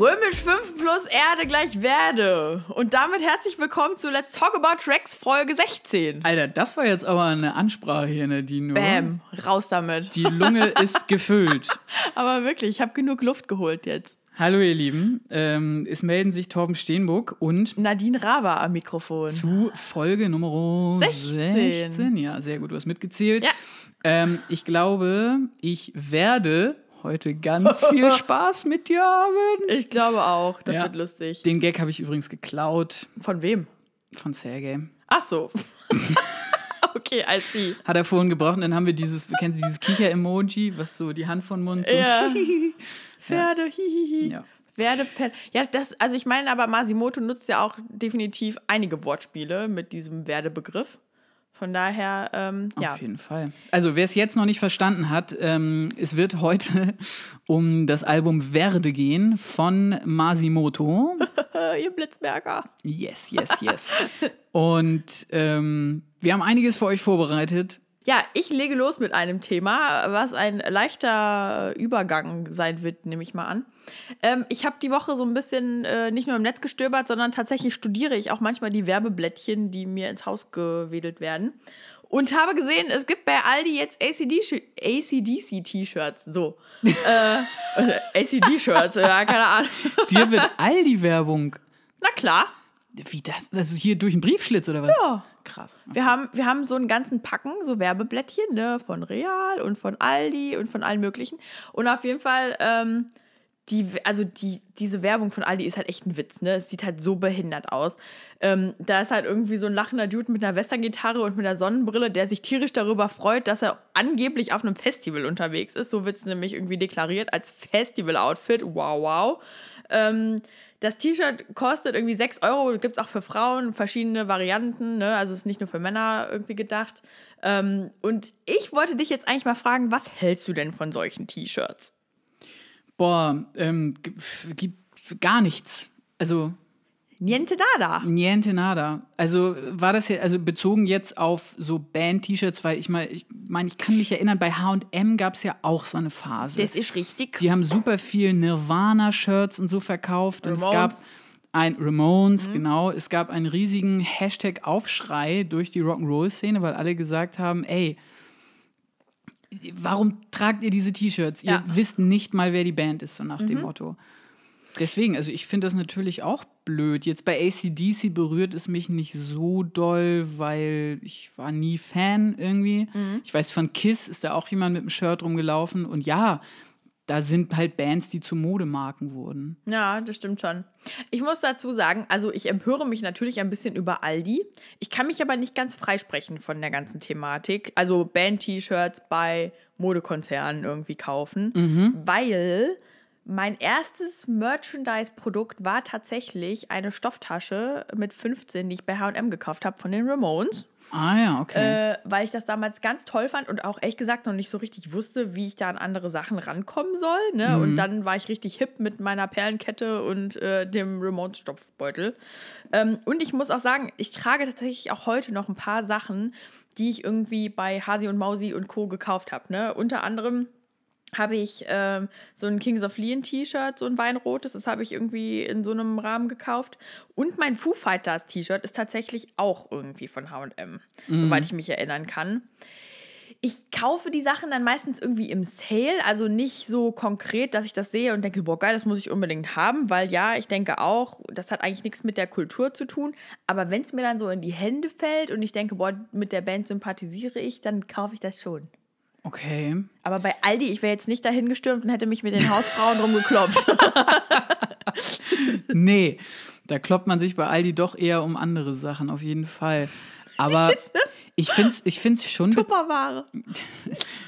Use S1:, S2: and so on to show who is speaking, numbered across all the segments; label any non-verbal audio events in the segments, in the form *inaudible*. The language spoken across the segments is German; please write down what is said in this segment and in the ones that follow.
S1: Römisch 5 plus Erde gleich Werde. Und damit herzlich willkommen zu Let's Talk About Tracks Folge 16.
S2: Alter, das war jetzt aber eine Ansprache hier, Nadine. oder?
S1: Bam, raus damit.
S2: Die Lunge *laughs* ist gefüllt.
S1: Aber wirklich, ich habe genug Luft geholt jetzt.
S2: Hallo ihr Lieben, ähm, es melden sich Torben Steenburg und
S1: Nadine Raba am Mikrofon.
S2: zu Folge Nummer
S1: 16.
S2: 16. Ja, sehr gut, du hast mitgezählt.
S1: Ja.
S2: Ähm, ich glaube, ich werde heute ganz viel *laughs* Spaß mit dir haben.
S1: Ich glaube auch, das
S2: Ja.
S1: wird lustig.
S2: Den Gag habe ich übrigens geklaut
S1: Von wem?
S2: von Sergej.
S1: Ach so. *laughs* okay, I see.
S2: Hat er vorhin gebraucht und dann haben wir dieses, kennen Sie dieses Kicher-Emoji, was so die Hand von Mund so
S1: Ja. *laughs* Pferde, hihihi.
S2: Ja.
S1: Pferde, Pferde. Ja, das, also ich meine aber, Masimoto nutzt ja auch definitiv einige Wortspiele mit diesem Werdebegriff. Von daher, ähm, ja.
S2: Auf jeden Fall. Also, wer es jetzt noch nicht verstanden hat, ähm, es wird heute *laughs* um das Album Verde gehen von Masimoto. *laughs*
S1: Ihr Blitzberger.
S2: Yes, yes, yes. Und ähm, wir haben einiges für euch vorbereitet.
S1: Ja, ich lege los mit einem Thema, was ein leichter Übergang sein wird, nehme ich mal an. Ähm, ich habe die Woche so ein bisschen äh, nicht nur im Netz gestöbert, sondern tatsächlich studiere ich auch manchmal die Werbeblättchen, die mir ins Haus gewedelt werden. Und habe gesehen, es gibt bei Aldi jetzt ACDC-T-Shirts. So. äh, *laughs* ACD-Shirts, ja, keine Ahnung.
S2: Dir wird all die Werbung.
S1: Na klar.
S2: Wie das? Das ist hier durch einen Briefschlitz oder was?
S1: Ja.
S2: Krass.
S1: Wir haben, wir haben so einen ganzen Packen, so Werbeblättchen, ne, von Real und von Aldi und von allen möglichen. Und auf jeden Fall, ähm, die, also die, diese Werbung von Aldi ist halt echt ein Witz, ne? Es sieht halt so behindert aus. Ähm, da ist halt irgendwie so ein lachender Dude mit einer Westerngitarre und mit einer Sonnenbrille, der sich tierisch darüber freut, dass er angeblich auf einem Festival unterwegs ist. So wird es nämlich irgendwie deklariert als Festival-Outfit. Wow, wow. Ähm, das T-Shirt kostet irgendwie 6 Euro, gibt es auch für Frauen verschiedene Varianten, ne? also es ist nicht nur für Männer irgendwie gedacht. Ähm, und ich wollte dich jetzt eigentlich mal fragen, was hältst du denn von solchen T-Shirts?
S2: Boah, ähm, gibt gar nichts. Also,
S1: Niente nada.
S2: Niente nada. Also war das ja, also bezogen jetzt auf so Band-T-Shirts, weil ich mal, ich meine, ich kann mich erinnern, bei HM gab es ja auch so eine Phase.
S1: Das ist richtig.
S2: Die haben super viel Nirvana-Shirts und so verkauft. Und es gab
S1: Ramones.
S2: ein Ramones,
S1: Mhm.
S2: genau. Es gab einen riesigen Hashtag-Aufschrei durch die Rock'n'Roll-Szene, weil alle gesagt haben, ey, warum tragt ihr diese T-Shirts? Ihr
S1: Ja.
S2: wisst nicht mal, wer die Band ist, so nach
S1: Mhm.
S2: dem Motto. Deswegen, also ich finde das natürlich auch blöd. Jetzt bei ACDC berührt es mich nicht so doll, weil ich war nie Fan irgendwie.
S1: Mhm.
S2: Ich weiß, von Kiss ist da auch jemand mit dem Shirt rumgelaufen. Und ja, da sind halt Bands, die zu Modemarken wurden.
S1: Ja, das stimmt schon. Ich muss dazu sagen, also ich empöre mich natürlich ein bisschen über Aldi. Ich kann mich aber nicht ganz freisprechen von der ganzen Thematik. Also Band-T-Shirts bei Modekonzernen irgendwie kaufen, weil mein erstes Merchandise-Produkt war tatsächlich eine Stofftasche mit 15, die ich bei H&M gekauft habe von den Ramones.
S2: Ah ja, okay.
S1: äh, weil ich das damals ganz toll fand und auch ehrlich gesagt noch nicht so richtig wusste, wie ich da an andere Sachen rankommen soll. Ne? Und dann war ich richtig hip mit meiner Perlenkette und äh, dem Remote-Stopfbeutel. Ähm, und ich muss auch sagen, ich trage tatsächlich auch heute noch ein paar Sachen, die ich irgendwie bei Hasi und Mausi und Co. gekauft habe. Ne? Unter anderem habe ich ähm, so ein Kings of Leon T-Shirt, so ein weinrotes, das habe ich irgendwie in so einem Rahmen gekauft. Und mein Foo Fighters T-Shirt ist tatsächlich auch irgendwie von H&M, soweit ich mich erinnern kann. Ich kaufe die Sachen dann meistens irgendwie im Sale, also nicht so konkret, dass ich das sehe und denke, boah, geil, das muss ich unbedingt haben, weil ja, ich denke auch, das hat eigentlich nichts mit der Kultur zu tun. Aber wenn es mir dann so in die Hände fällt und ich denke, boah, mit der Band sympathisiere ich, dann kaufe ich das schon.
S2: Okay.
S1: Aber bei Aldi, ich wäre jetzt nicht dahin gestürmt und hätte mich mit den Hausfrauen *laughs* rumgekloppt.
S2: Nee, da kloppt man sich bei Aldi doch eher um andere Sachen, auf jeden Fall. Aber *laughs* ich finde es ich find's schon.
S1: Tupperware. *laughs*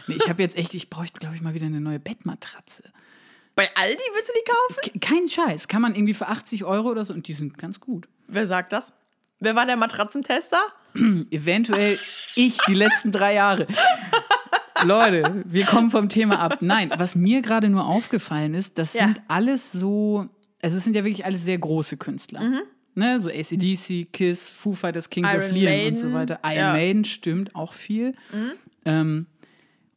S2: Nee, ich habe jetzt echt, ich bräuchte, glaube ich, mal wieder eine neue Bettmatratze.
S1: Bei Aldi willst du die kaufen?
S2: Ke- Kein Scheiß. Kann man irgendwie für 80 Euro oder so und die sind ganz gut.
S1: Wer sagt das? Wer war der Matratzentester? *clears throat*
S2: Eventuell ich die letzten drei Jahre. Leute, wir kommen vom Thema ab. Nein, was mir gerade nur aufgefallen ist, das
S1: Ja.
S2: sind alles so, also es sind ja wirklich alles sehr große Künstler.
S1: Mhm.
S2: Ne, so ACDC, Kiss, Foo Fighters, Kings of
S1: Iron
S2: Leon und
S1: Maiden,
S2: so weiter. Iron
S1: ja. Mhm.
S2: Maiden stimmt auch viel. Ähm,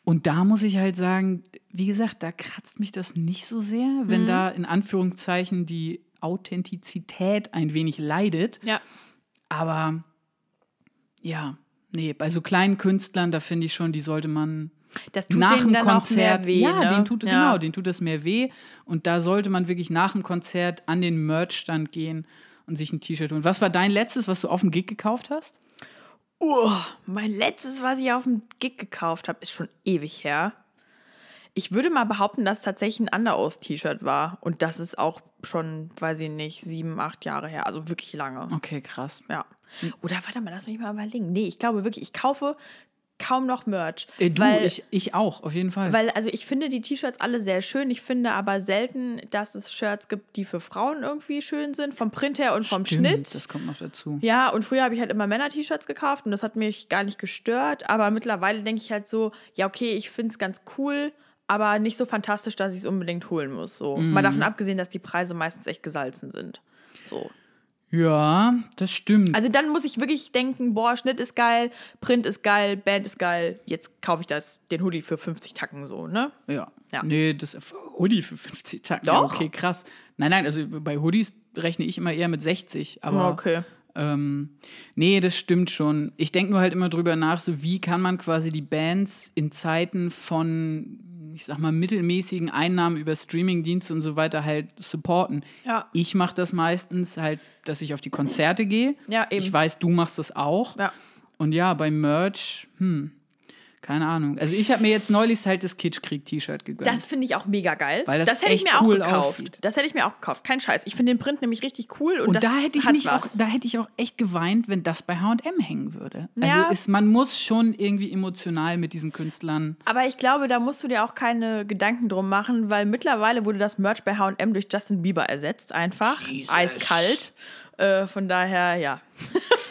S2: Und da muss ich halt sagen, wie gesagt, da kratzt mich das nicht so sehr, wenn
S1: Mhm.
S2: da in Anführungszeichen die Authentizität ein wenig leidet.
S1: Ja.
S2: Aber ja, nee, bei so kleinen Künstlern, da finde ich schon, die sollte man
S1: Das tut
S2: nach dem Konzert,
S1: mehr weh,
S2: ja,
S1: ne?
S2: den tut
S1: Ja.
S2: genau, den tut das mehr weh und da sollte man wirklich nach dem Konzert an den Merchstand gehen und sich ein T-Shirt holen. Was war dein letztes, was du auf dem Gig gekauft hast?
S1: Oh, mein letztes, was ich auf dem Gig gekauft habe, ist schon ewig her. Ich würde mal behaupten, dass es tatsächlich ein Underoath-T-Shirt war. Und das ist auch schon, weiß ich nicht, sieben, acht Jahre her. Also wirklich lange.
S2: Okay, krass.
S1: Ja. Oder warte mal, lass mich mal überlegen. Nee, ich glaube wirklich, ich kaufe kaum noch Merch.
S2: Äh, du,
S1: weil,
S2: ich, ich auch, auf jeden Fall.
S1: weil, also ich finde die T-Shirts alle sehr schön. Ich finde aber selten, dass es Shirts gibt, die für Frauen irgendwie schön sind. Vom Print her und vom
S2: Stimmt,
S1: Schnitt.
S2: Das kommt noch dazu.
S1: Ja, und früher habe ich halt immer Männer-T-Shirts gekauft und das hat mich gar nicht gestört. Aber mittlerweile denke ich halt so, ja, okay, ich finde es ganz cool, aber nicht so fantastisch, dass ich es unbedingt holen muss. So. Mal davon abgesehen, dass die Preise meistens echt gesalzen sind. So.
S2: Ja, das stimmt.
S1: Also dann muss ich wirklich denken, boah, Schnitt ist geil, Print ist geil, Band ist geil, jetzt kaufe ich das, den Hoodie für 50 Tacken so, ne?
S2: ja.
S1: Ja.
S2: Nee, das Hoodie für 50 Tacken. Ja,
S1: Doch.
S2: okay, krass. Nein, nein, also bei Hoodies rechne ich immer eher mit 60, aber
S1: okay.
S2: Ähm, nee, das stimmt schon. Ich denke nur halt immer drüber nach, so wie kann man quasi die Bands in Zeiten von, ich sag mal, mittelmäßigen Einnahmen über Streamingdienste und so weiter halt supporten.
S1: Ja.
S2: Ich mache das meistens halt, dass ich auf die Konzerte gehe.
S1: Ja, eben.
S2: Ich weiß, du machst das auch.
S1: Ja.
S2: Und ja, beim Merch, hm, keine Ahnung. Also ich habe mir jetzt neulich halt das Kitschkrieg-T-Shirt gegönnt.
S1: Das finde ich auch mega geil.
S2: Weil das
S1: hätte ich mir
S2: cool
S1: auch gekauft.
S2: aussieht.
S1: Das hätte ich mir auch gekauft. Kein Scheiß. Ich finde den Print nämlich richtig cool und,
S2: Und
S1: das
S2: da hätte ich mich auch, da hätte ich auch echt geweint, wenn das bei H&M hängen würde.
S1: Ja.
S2: Also ist, man muss schon irgendwie emotional mit diesen Künstlern.
S1: Aber ich glaube, da musst du dir auch keine Gedanken drum machen, weil mittlerweile wurde das Merch bei H&M durch Justin Bieber ersetzt, einfach.
S2: Jesus.
S1: Eiskalt. Äh, von daher, ja. *laughs*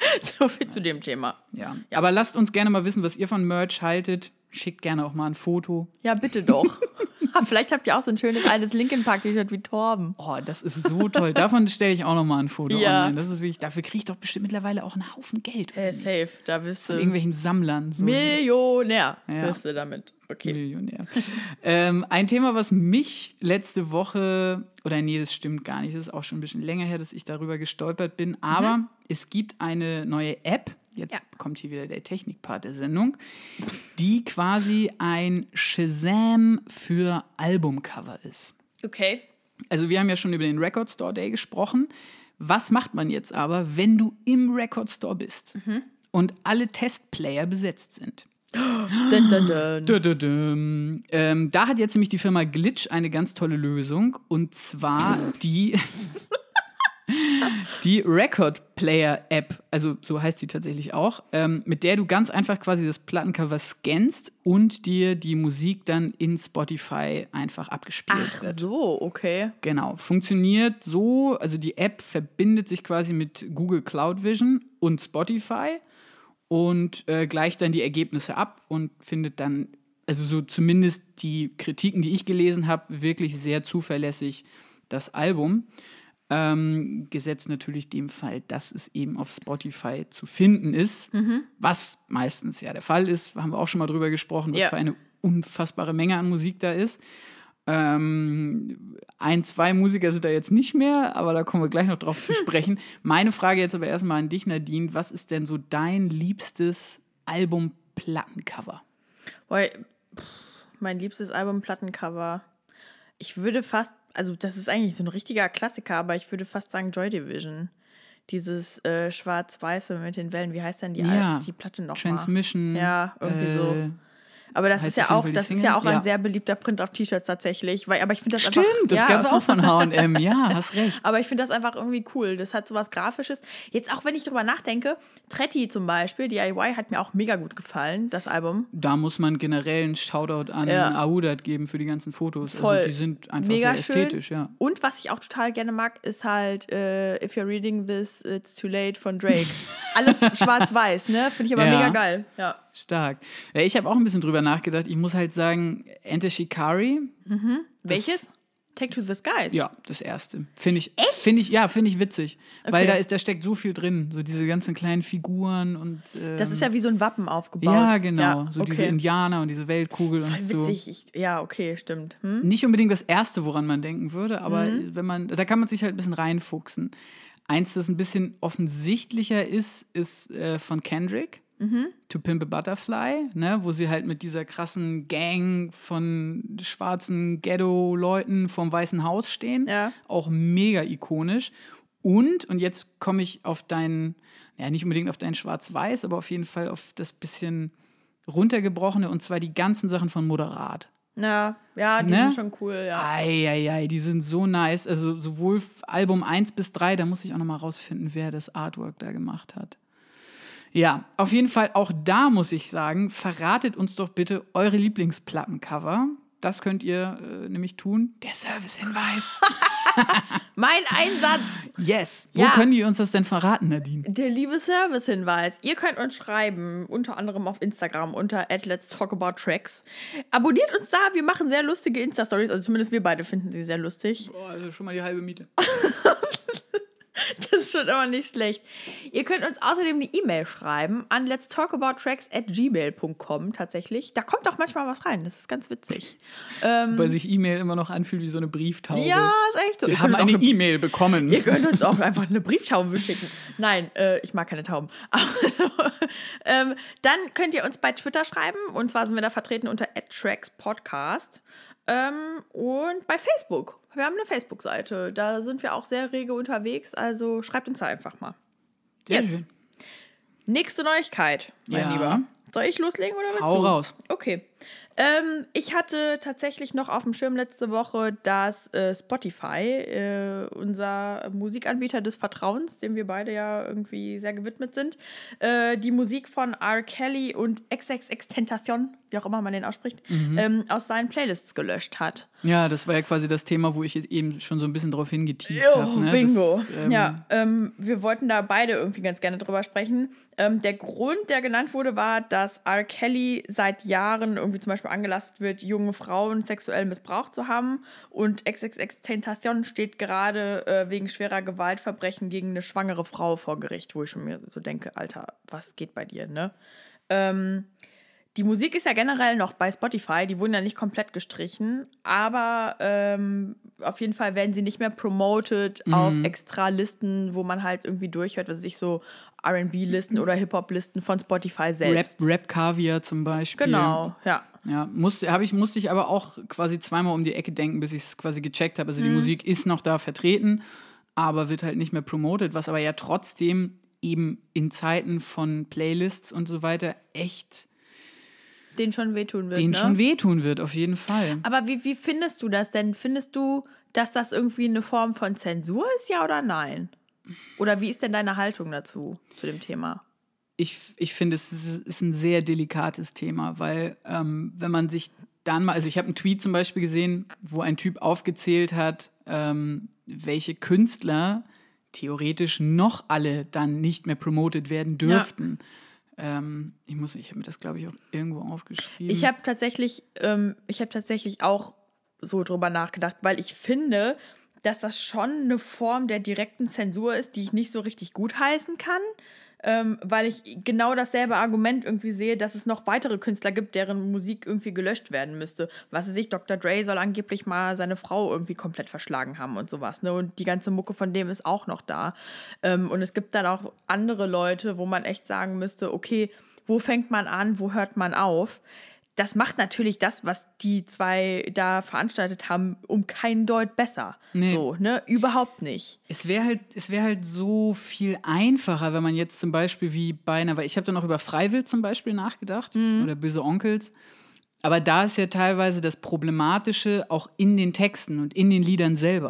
S1: *laughs* so viel zu dem Thema.
S2: Ja. Aber lasst uns gerne mal wissen, was ihr von Merch haltet. Schickt gerne auch mal ein Foto.
S1: Ja, bitte doch. *laughs* Ah, Vielleicht habt ihr auch so ein schönes altes Linkin Park T-Shirt wie Torben.
S2: Oh, das ist so toll. Davon stelle ich auch noch mal ein Foto
S1: Ja.
S2: online. Das ist wirklich, dafür kriege ich doch bestimmt mittlerweile auch einen Haufen Geld.
S1: Hey, safe, da bist
S2: Von
S1: du
S2: irgendwelchen Sammlern. So
S1: Millionär.
S2: Ja.
S1: Bist du damit. Okay.
S2: Millionär. ähm, ein Thema, was mich letzte Woche, oder nee, das stimmt gar nicht, das ist auch schon ein bisschen länger her, dass ich darüber gestolpert bin, aber es gibt eine neue App, jetzt
S1: Ja.
S2: kommt hier wieder der Technikpart der Sendung, die quasi ein Shazam für Albumcover ist.
S1: Okay.
S2: Also wir haben ja schon über den Record Store Day gesprochen. Was macht man jetzt aber, wenn du im Record Store bist und alle Testplayer besetzt sind? *gasps*
S1: Dun, dun, dun.
S2: Ähm, da hat jetzt nämlich die Firma Glitch eine ganz tolle Lösung und zwar die, *laughs* die Record Player App, also so heißt sie tatsächlich auch, ähm, mit der du ganz einfach quasi das Plattencover scannst und dir die Musik dann in Spotify einfach abgespielt
S1: Ach
S2: wird.
S1: so, okay.
S2: Genau, funktioniert so, also die App verbindet sich quasi mit Google Cloud Vision und Spotify und äh, gleicht dann die Ergebnisse ab und findet dann, also so zumindest die Kritiken, die ich gelesen habe, wirklich sehr zuverlässig das Album. Ähm, gesetzt natürlich dem Fall, dass es eben auf Spotify zu finden ist, was meistens ja der Fall ist, haben wir auch schon mal drüber gesprochen, was
S1: Ja.
S2: für eine unfassbare Menge an Musik da ist. Ähm, ein, zwei Musiker sind da jetzt nicht mehr, aber da kommen wir gleich noch drauf zu *laughs* sprechen. Meine Frage jetzt aber erstmal an dich, Nadine. Was ist denn so dein liebstes Album-Plattencover?
S1: Mein liebstes Album Plattencover. Ich würde fast, also das ist eigentlich so ein richtiger Klassiker, aber ich würde fast sagen Joy Division. Dieses äh, schwarz-weiße mit den Wellen. Wie heißt denn die,
S2: Ja,
S1: Al- die Platte noch
S2: Transmission.
S1: Ja, irgendwie so. Aber das
S2: heißt
S1: ist ja auch, das ist ja auch
S2: Ja.
S1: ein sehr beliebter Print auf T-Shirts tatsächlich. Weil, aber ich finde das
S2: Stimmt,
S1: einfach.
S2: das
S1: ja.
S2: gab es auch von HM. *laughs* Ja, hast recht.
S1: Aber ich finde das einfach irgendwie cool. Das hat so was Grafisches. Jetzt auch, wenn ich drüber nachdenke, Tretti zum Beispiel, DIY, hat mir auch mega gut gefallen, das Album.
S2: Da muss man generell einen Shoutout an
S1: Ja.
S2: Audat geben für die ganzen Fotos.
S1: Voll.
S2: Also die sind einfach
S1: Mega
S2: sehr
S1: schön.
S2: ästhetisch, ja.
S1: Und was ich auch total gerne mag, ist halt äh, If You're Reading This, It's Too Late von Drake. *laughs* Alles schwarz-weiß, ne? Finde ich aber
S2: Ja.
S1: mega geil. Ja.
S2: Stark. Ja, ich habe auch ein bisschen drüber nachgedacht. Ich muss halt sagen, Enter Shikari.
S1: Welches? Take to the Skies.
S2: Ja, das erste. Finde ich, finde ich, ja, finde ich witzig. Weil
S1: Okay.
S2: da ist, da steckt so viel drin. So diese ganzen kleinen Figuren und. Ähm,
S1: Das ist ja wie so ein Wappen aufgebaut.
S2: Ja, genau.
S1: Ja,
S2: so diese. Indianer und diese Weltkugel
S1: Voll
S2: und so.
S1: witzig. Ich, ja, okay, stimmt. Hm?
S2: Nicht unbedingt das erste, woran man denken würde, aber
S1: Mhm.
S2: wenn man, da kann man sich halt ein bisschen reinfuchsen. Eins, das ein bisschen offensichtlicher ist, ist äh, von Kendrick.
S1: Mhm.
S2: To Pimp a Butterfly, ne, wo sie halt mit dieser krassen Gang von schwarzen Ghetto-Leuten vorm Weißen Haus stehen.
S1: Ja.
S2: Auch mega ikonisch. Und, und jetzt komme ich auf deinen, ja, nicht unbedingt auf dein Schwarz-Weiß, aber auf jeden Fall auf das bisschen runtergebrochene, und zwar die ganzen Sachen von Moderat.
S1: Ja, ja, die
S2: Ne?
S1: sind schon cool, ja.
S2: Eieiei, die sind so nice. Also sowohl Album 1 bis 3, da muss ich auch noch mal rausfinden, wer das Artwork da gemacht hat. Ja, auf jeden Fall, auch da muss ich sagen, verratet uns doch bitte eure Lieblingsplattencover. Das könnt ihr äh, nämlich tun. Der Servicehinweis. *laughs*
S1: Mein Einsatz.
S2: Yes. Wo
S1: Ja.
S2: können die uns das denn verraten, Nadine?
S1: Der liebe Servicehinweis. Ihr könnt uns schreiben, unter anderem auf Instagram unter Let's Talk About Tracks. Abonniert uns da, wir machen sehr lustige Insta-Stories, also zumindest wir beide finden sie sehr lustig.
S2: Boah, also schon mal die halbe Miete. *laughs* *laughs*
S1: Das ist schon immer nicht schlecht. Ihr könnt uns außerdem eine E-Mail schreiben an let's talk about tracks at gmail.com tatsächlich. Da kommt auch manchmal was rein, das ist ganz witzig. *laughs* Ähm,
S2: Weil sich E-Mail immer noch anfühlt wie so eine Brieftaube.
S1: ja, ist echt so.
S2: Wir
S1: Ihr
S2: haben eine E-Mail bekommen.
S1: Ihr könnt uns auch *laughs* einfach eine Brieftaube schicken. Nein, äh, ich mag keine Tauben. Ähm, dann könnt ihr uns bei Twitter schreiben. Und zwar sind wir da vertreten unter @trackspodcast ähm, und bei Facebook. Wir haben eine Facebook-Seite. Da sind wir auch sehr rege unterwegs. Also schreibt uns da einfach mal.
S2: Sehr
S1: Yes.
S2: schön.
S1: Nächste Neuigkeit, mein
S2: Ja.
S1: Lieber. Soll ich loslegen oder willst
S2: Hau
S1: du?
S2: raus.
S1: Okay. Ähm, ich hatte tatsächlich noch auf dem Schirm letzte Woche, dass äh, Spotify, äh, unser Musikanbieter des Vertrauens, dem wir beide ja irgendwie sehr gewidmet sind, äh, die Musik von R. Kelly und XXXTentacion, wie auch immer man den ausspricht,
S2: Mhm.
S1: ähm, aus seinen Playlists gelöscht hat.
S2: Ja, das war ja quasi das Thema, wo ich jetzt eben schon so ein bisschen drauf hingeteased habe. Ne?
S1: Bingo.
S2: Das, ähm,
S1: ja, ähm, wir wollten da beide irgendwie ganz gerne drüber sprechen. Ähm, der Grund, der genannt wurde, war, dass R. Kelly seit Jahren irgendwie zum Beispiel angelastet wird, junge Frauen sexuell missbraucht zu haben. Und XXXTentacion steht gerade äh, wegen schwerer Gewaltverbrechen gegen eine schwangere Frau vor Gericht, wo ich schon mir so denke, Alter, was geht bei dir, ne? Ähm, die Musik ist ja generell noch bei Spotify, die wurden ja nicht komplett gestrichen, aber ähm, auf jeden Fall werden sie nicht mehr promoted auf extra Listen, wo man halt irgendwie durchhört, was ich so RB-Listen oder Hip-Hop-Listen von Spotify
S2: Rap,
S1: selbst.
S2: Rap Caviar zum Beispiel.
S1: Genau, ja.
S2: Ja, musste, hab ich, musste ich aber auch quasi zweimal um die Ecke denken, bis ich es quasi gecheckt habe. Also
S1: Mhm.
S2: die Musik ist noch da vertreten, aber wird halt nicht mehr promoted, was aber ja trotzdem eben in Zeiten von Playlists und so weiter echt
S1: Den schon wehtun wird.
S2: denen
S1: ne?
S2: schon wehtun wird, auf jeden Fall.
S1: Aber wie, wie findest du das denn? Findest du, dass das irgendwie eine Form von Zensur ist, ja oder nein? Oder wie ist denn deine Haltung dazu, zu dem Thema?
S2: ich, ich finde, es ist, ein sehr delikates Thema, weil ähm, wenn man sich dann mal, also ich habe einen Tweet zum Beispiel gesehen, wo ein Typ aufgezählt hat, ähm, welche Künstler theoretisch noch alle dann nicht mehr promoted werden dürften. Ähm, ich muss, ich habe mir das glaube ich auch irgendwo aufgeschrieben.
S1: Ich habe tatsächlich, ähm, ich habe tatsächlich auch so drüber nachgedacht, weil ich finde, dass das schon eine Form der direkten Zensur ist, die ich nicht so richtig gutheißen kann. Ähm, weil ich genau dasselbe Argument irgendwie sehe, dass es noch weitere Künstler gibt, deren Musik irgendwie gelöscht werden müsste. Was weiß ich, Dr. Dre soll angeblich mal seine Frau irgendwie komplett verschlagen haben und sowas. Ne? Und die ganze Mucke von dem ist auch noch da. Ähm, und es gibt dann auch andere Leute, wo man echt sagen müsste, okay, wo fängt man an, wo hört man auf? Das macht natürlich das, was die zwei da veranstaltet haben, um keinen Deut besser.
S2: Nee.
S1: So, ne? Überhaupt nicht.
S2: Es wäre halt, es wäre halt so viel einfacher, wenn man jetzt zum Beispiel wie bei einer, weil ich habe dann noch über Freiwill zum Beispiel nachgedacht oder Böse Onkels. Aber da ist ja teilweise das Problematische auch in den Texten und in den Liedern selber.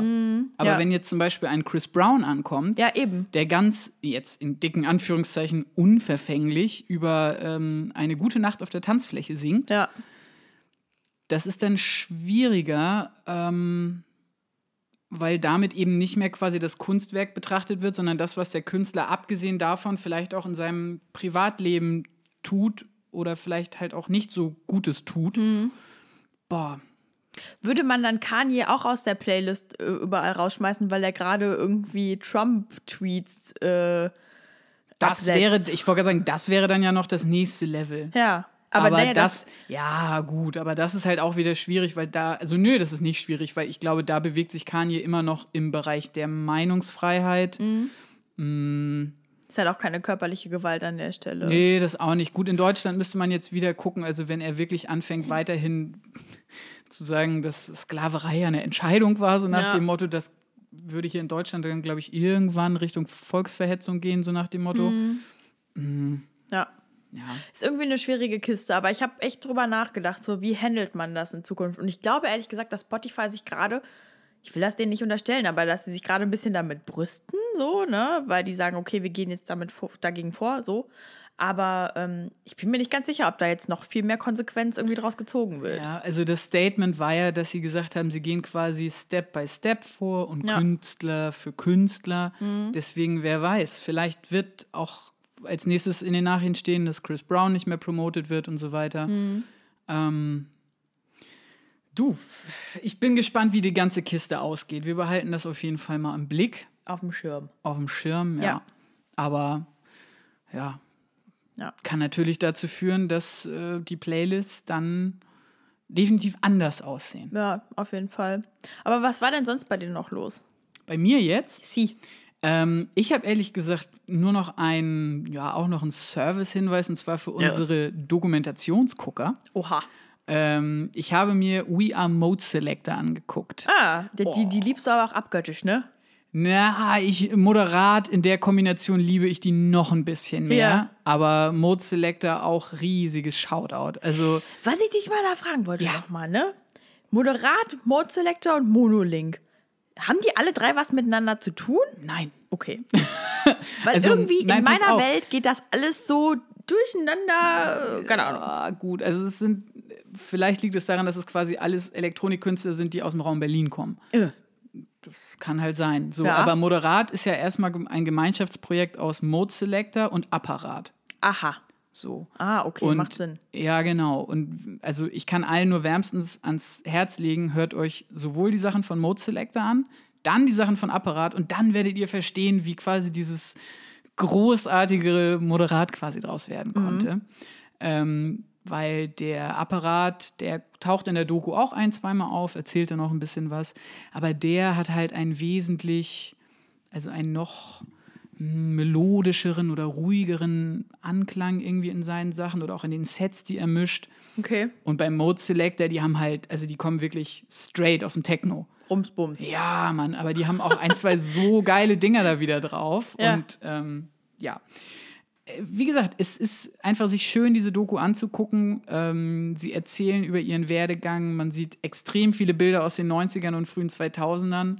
S2: Aber
S1: ja.
S2: wenn jetzt zum Beispiel ein Chris Brown ankommt,
S1: Ja,
S2: der ganz, jetzt in dicken Anführungszeichen, unverfänglich über ähm, eine gute Nacht auf der Tanzfläche singt,
S1: Ja.
S2: das ist dann schwieriger, ähm, weil damit eben nicht mehr quasi das Kunstwerk betrachtet wird, sondern das, was der Künstler abgesehen davon vielleicht auch in seinem Privatleben tut oder vielleicht halt auch nicht so Gutes tut. Boah,
S1: Würde man dann Kanye auch aus der Playlist äh, überall rausschmeißen, weil er gerade irgendwie Trump-Tweets äh,
S2: Das
S1: absetzt?
S2: wäre, ich wollte gerade sagen, das wäre dann ja noch das nächste Level.
S1: Ja. Aber,
S2: Aber,
S1: naja,
S2: das, ja, gut, aber das ist halt auch wieder schwierig, weil da, also nö, das ist nicht schwierig, weil ich glaube, da bewegt sich Kanye immer noch im Bereich der Meinungsfreiheit.
S1: Ist halt auch keine körperliche Gewalt an der Stelle.
S2: Nee, das auch nicht. Gut, in Deutschland müsste man jetzt wieder gucken, also wenn er wirklich anfängt, weiterhin zu sagen, dass Sklaverei eine Entscheidung war, so nach
S1: Ja.
S2: dem Motto, das würde hier in Deutschland dann, glaube ich, irgendwann Richtung Volksverhetzung gehen, so nach dem Motto.
S1: Ja.
S2: Ja.
S1: Ist irgendwie eine schwierige Kiste, aber ich habe echt drüber nachgedacht, so wie handelt man das in Zukunft? Und ich glaube ehrlich gesagt, dass Spotify sich gerade, ich will das denen nicht unterstellen, aber dass sie sich gerade ein bisschen damit brüsten, so, ne? Weil die sagen, okay, wir gehen jetzt damit vor, dagegen vor, so. Aber ähm, ich bin mir nicht ganz sicher, ob da jetzt noch viel mehr Konsequenz irgendwie draus gezogen wird.
S2: Ja, also das Statement war ja, dass sie gesagt haben, sie gehen quasi Step by Step vor und
S1: Ja. Mhm.
S2: Künstler für Künstler. Deswegen, wer weiß, vielleicht wird auch als nächstes in den Nachrichten stehen, dass Chris Brown nicht mehr promoted wird und so weiter.
S1: Mhm.
S2: Ähm, du, ich bin gespannt, wie die ganze Kiste ausgeht. Wir behalten das auf jeden Fall mal im Blick,
S1: Auf dem Schirm.
S2: auf dem Schirm, ja.
S1: Ja.
S2: Aber ja,
S1: Ja.
S2: kann natürlich dazu führen, dass äh, die Playlists dann definitiv anders aussehen.
S1: Ja, auf jeden Fall. Aber was war denn sonst bei dir noch los?
S2: Bei mir jetzt,
S1: Sie.
S2: ähm, ich habe ehrlich gesagt nur noch einen, ja, auch noch einen Service-Hinweis und zwar für unsere Dokumentationsgucker.
S1: Oha.
S2: Ähm, ich habe mir We Are Mode Selector angeguckt.
S1: Ah, die, die, die liebst du aber auch abgöttisch, ne?
S2: Na, ich moderat in der Kombination liebe ich die noch ein bisschen mehr,
S1: Ja.
S2: aber Mode Selector auch riesiges Shoutout. Also
S1: Was ich dich mal da fragen wollte nochmal, ne? Moderat, Mode Selector und Monolink. Haben die alle drei was miteinander zu tun?
S2: nein,
S1: Okay. *laughs* Weil
S2: Also,
S1: irgendwie
S2: nein,
S1: in meiner. Welt geht das alles so durcheinander. äh, Keine Ahnung.
S2: Ah, gut, also es sind, vielleicht liegt es daran, dass es quasi alles Elektronikkünstler sind, die aus dem Raum Berlin kommen.
S1: Äh.
S2: Kann halt sein. So,
S1: Ja.
S2: aber Moderat ist ja erstmal ein Gemeinschaftsprojekt aus Mode Selector und Apparat.
S1: Aha.
S2: So.
S1: Ah, okay,
S2: Und,
S1: macht Sinn.
S2: Ja, genau. Und also ich kann allen nur wärmstens ans Herz legen, hört euch sowohl die Sachen von Mode Selector an, dann die Sachen von Apparat und dann werdet ihr verstehen, wie quasi dieses großartige Moderat quasi draus werden konnte. Ähm, weil der Apparat, der taucht in der Doku auch ein, zweimal auf, erzählt dann noch ein bisschen was, aber der hat halt einen wesentlich, also einen noch hm, melodischeren oder ruhigeren Anklang irgendwie in seinen Sachen oder auch in den Sets, die er mischt.
S1: Okay.
S2: Und beim Mode Selector, die haben halt, also die kommen wirklich straight aus dem Techno.
S1: Rumsbums.
S2: Ja, Mann, aber die haben auch ein, zwei so *laughs* geile Dinger da wieder drauf.
S1: Ja.
S2: Und ähm, ja. Wie gesagt, es ist einfach sich schön, diese Doku anzugucken. Ähm, sie erzählen über ihren Werdegang. Man sieht extrem viele Bilder aus den 90ern und frühen 2000ern.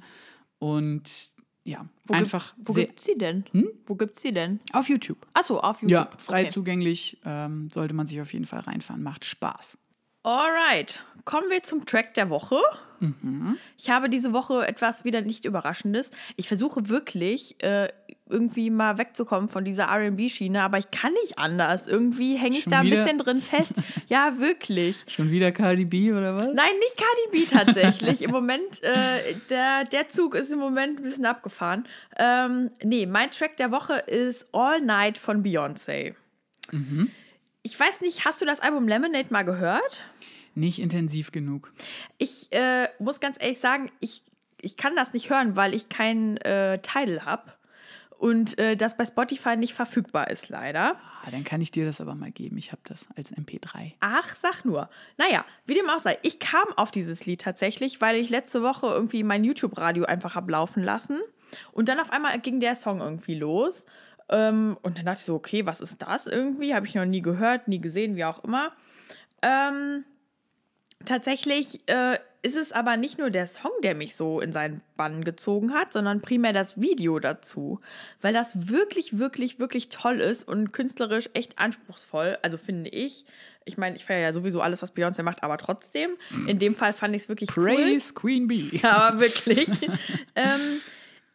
S2: Und ja,
S1: Wo
S2: einfach
S1: Gibt, wo gibt's sie denn? Wo gibt's sie denn?
S2: auf YouTube.
S1: Achso, auf YouTube.
S2: Ja, frei
S1: okay.
S2: zugänglich. Ähm, sollte man sich auf jeden Fall reinfahren. Macht Spaß.
S1: Alright, kommen wir zum Track der Woche. Ich habe diese Woche etwas wieder nicht Überraschendes. Ich versuche wirklich äh, irgendwie mal wegzukommen von dieser RB-Schiene, aber ich kann nicht anders. Irgendwie hänge ich
S2: Schon
S1: da ein
S2: wieder?
S1: bisschen drin fest. *laughs* ja, wirklich.
S2: Schon wieder Cardi B oder was?
S1: Nein, nicht Cardi B tatsächlich. Im Moment, äh, der, der Zug ist im Moment ein bisschen abgefahren. Ähm, nee, mein Track der Woche ist All Night von Beyoncé. Ich weiß nicht, hast du das Album Lemonade mal gehört?
S2: Nicht intensiv genug.
S1: Ich äh, muss ganz ehrlich sagen, ich, ich kann das nicht hören, weil ich keinen äh, Title habe. Und äh, das bei Spotify nicht verfügbar ist, leider.
S2: Ah, dann kann ich dir das aber mal geben. Ich habe das als MP3.
S1: Ach, sag nur. Naja, wie dem auch sei, ich kam auf dieses Lied tatsächlich, weil ich letzte Woche irgendwie mein YouTube-Radio einfach hab laufen lassen. Und dann auf einmal ging der Song irgendwie los. Ähm, und dann dachte ich so, okay, was ist das irgendwie? Habe ich noch nie gehört, nie gesehen, wie auch immer. Ähm, tatsächlich äh, ist es aber nicht nur der Song, der mich so in seinen Bann gezogen hat, sondern primär das Video dazu. Weil das wirklich, wirklich, wirklich toll ist und künstlerisch echt anspruchsvoll. Also finde ich. Ich meine, ich feiere ja sowieso alles, was Beyoncé macht, aber trotzdem. In dem Fall fand ich es wirklich cool.
S2: Praise Queen Bee.
S1: Ja, aber wirklich. *laughs* ähm,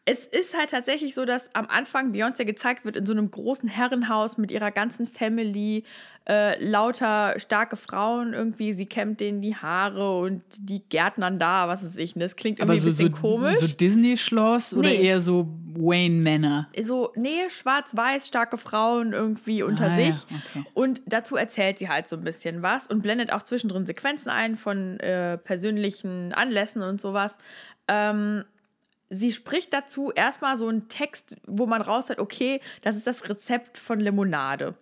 S1: es ist halt tatsächlich so, dass am Anfang Beyoncé gezeigt wird in so einem großen Herrenhaus mit ihrer ganzen Family, äh, lauter starke Frauen irgendwie. Sie kämmt denen die Haare und die Gärtnern da, was weiß ich. Das klingt irgendwie
S2: Aber so,
S1: ein bisschen
S2: so,
S1: komisch.
S2: so Disney-Schloss oder
S1: Nee.
S2: eher so Wayne Manor?
S1: so, nee, schwarz-weiß, starke Frauen irgendwie unter
S2: Ah, ja,
S1: sich.
S2: okay.
S1: Und dazu erzählt sie halt so ein bisschen was und blendet auch zwischendrin Sequenzen ein von äh, persönlichen Anlässen und sowas. Ähm, sie spricht dazu erstmal so einen Text, wo man raushört, okay, das ist das Rezept von Limonade.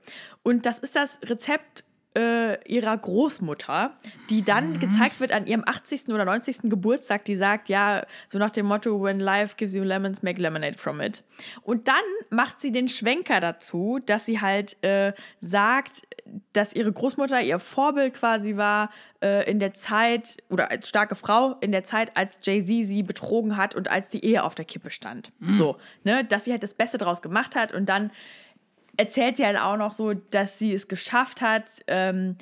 S1: Und das ist das Rezept äh, ihrer Großmutter, die dann gezeigt wird an ihrem 80. oder 90. Geburtstag, die sagt, ja, so nach dem Motto, when life gives you lemons, make lemonade from it. Und dann macht sie den Schwenker dazu, dass sie halt äh, sagt, dass ihre Großmutter ihr Vorbild quasi war äh, in der Zeit, oder als starke Frau, in der Zeit, als Jay-Z sie betrogen hat und als die Ehe auf der Kippe stand. So, ne, dass sie halt das Beste draus gemacht hat und dann erzählt sie halt auch noch so, dass sie es geschafft hat, ähm,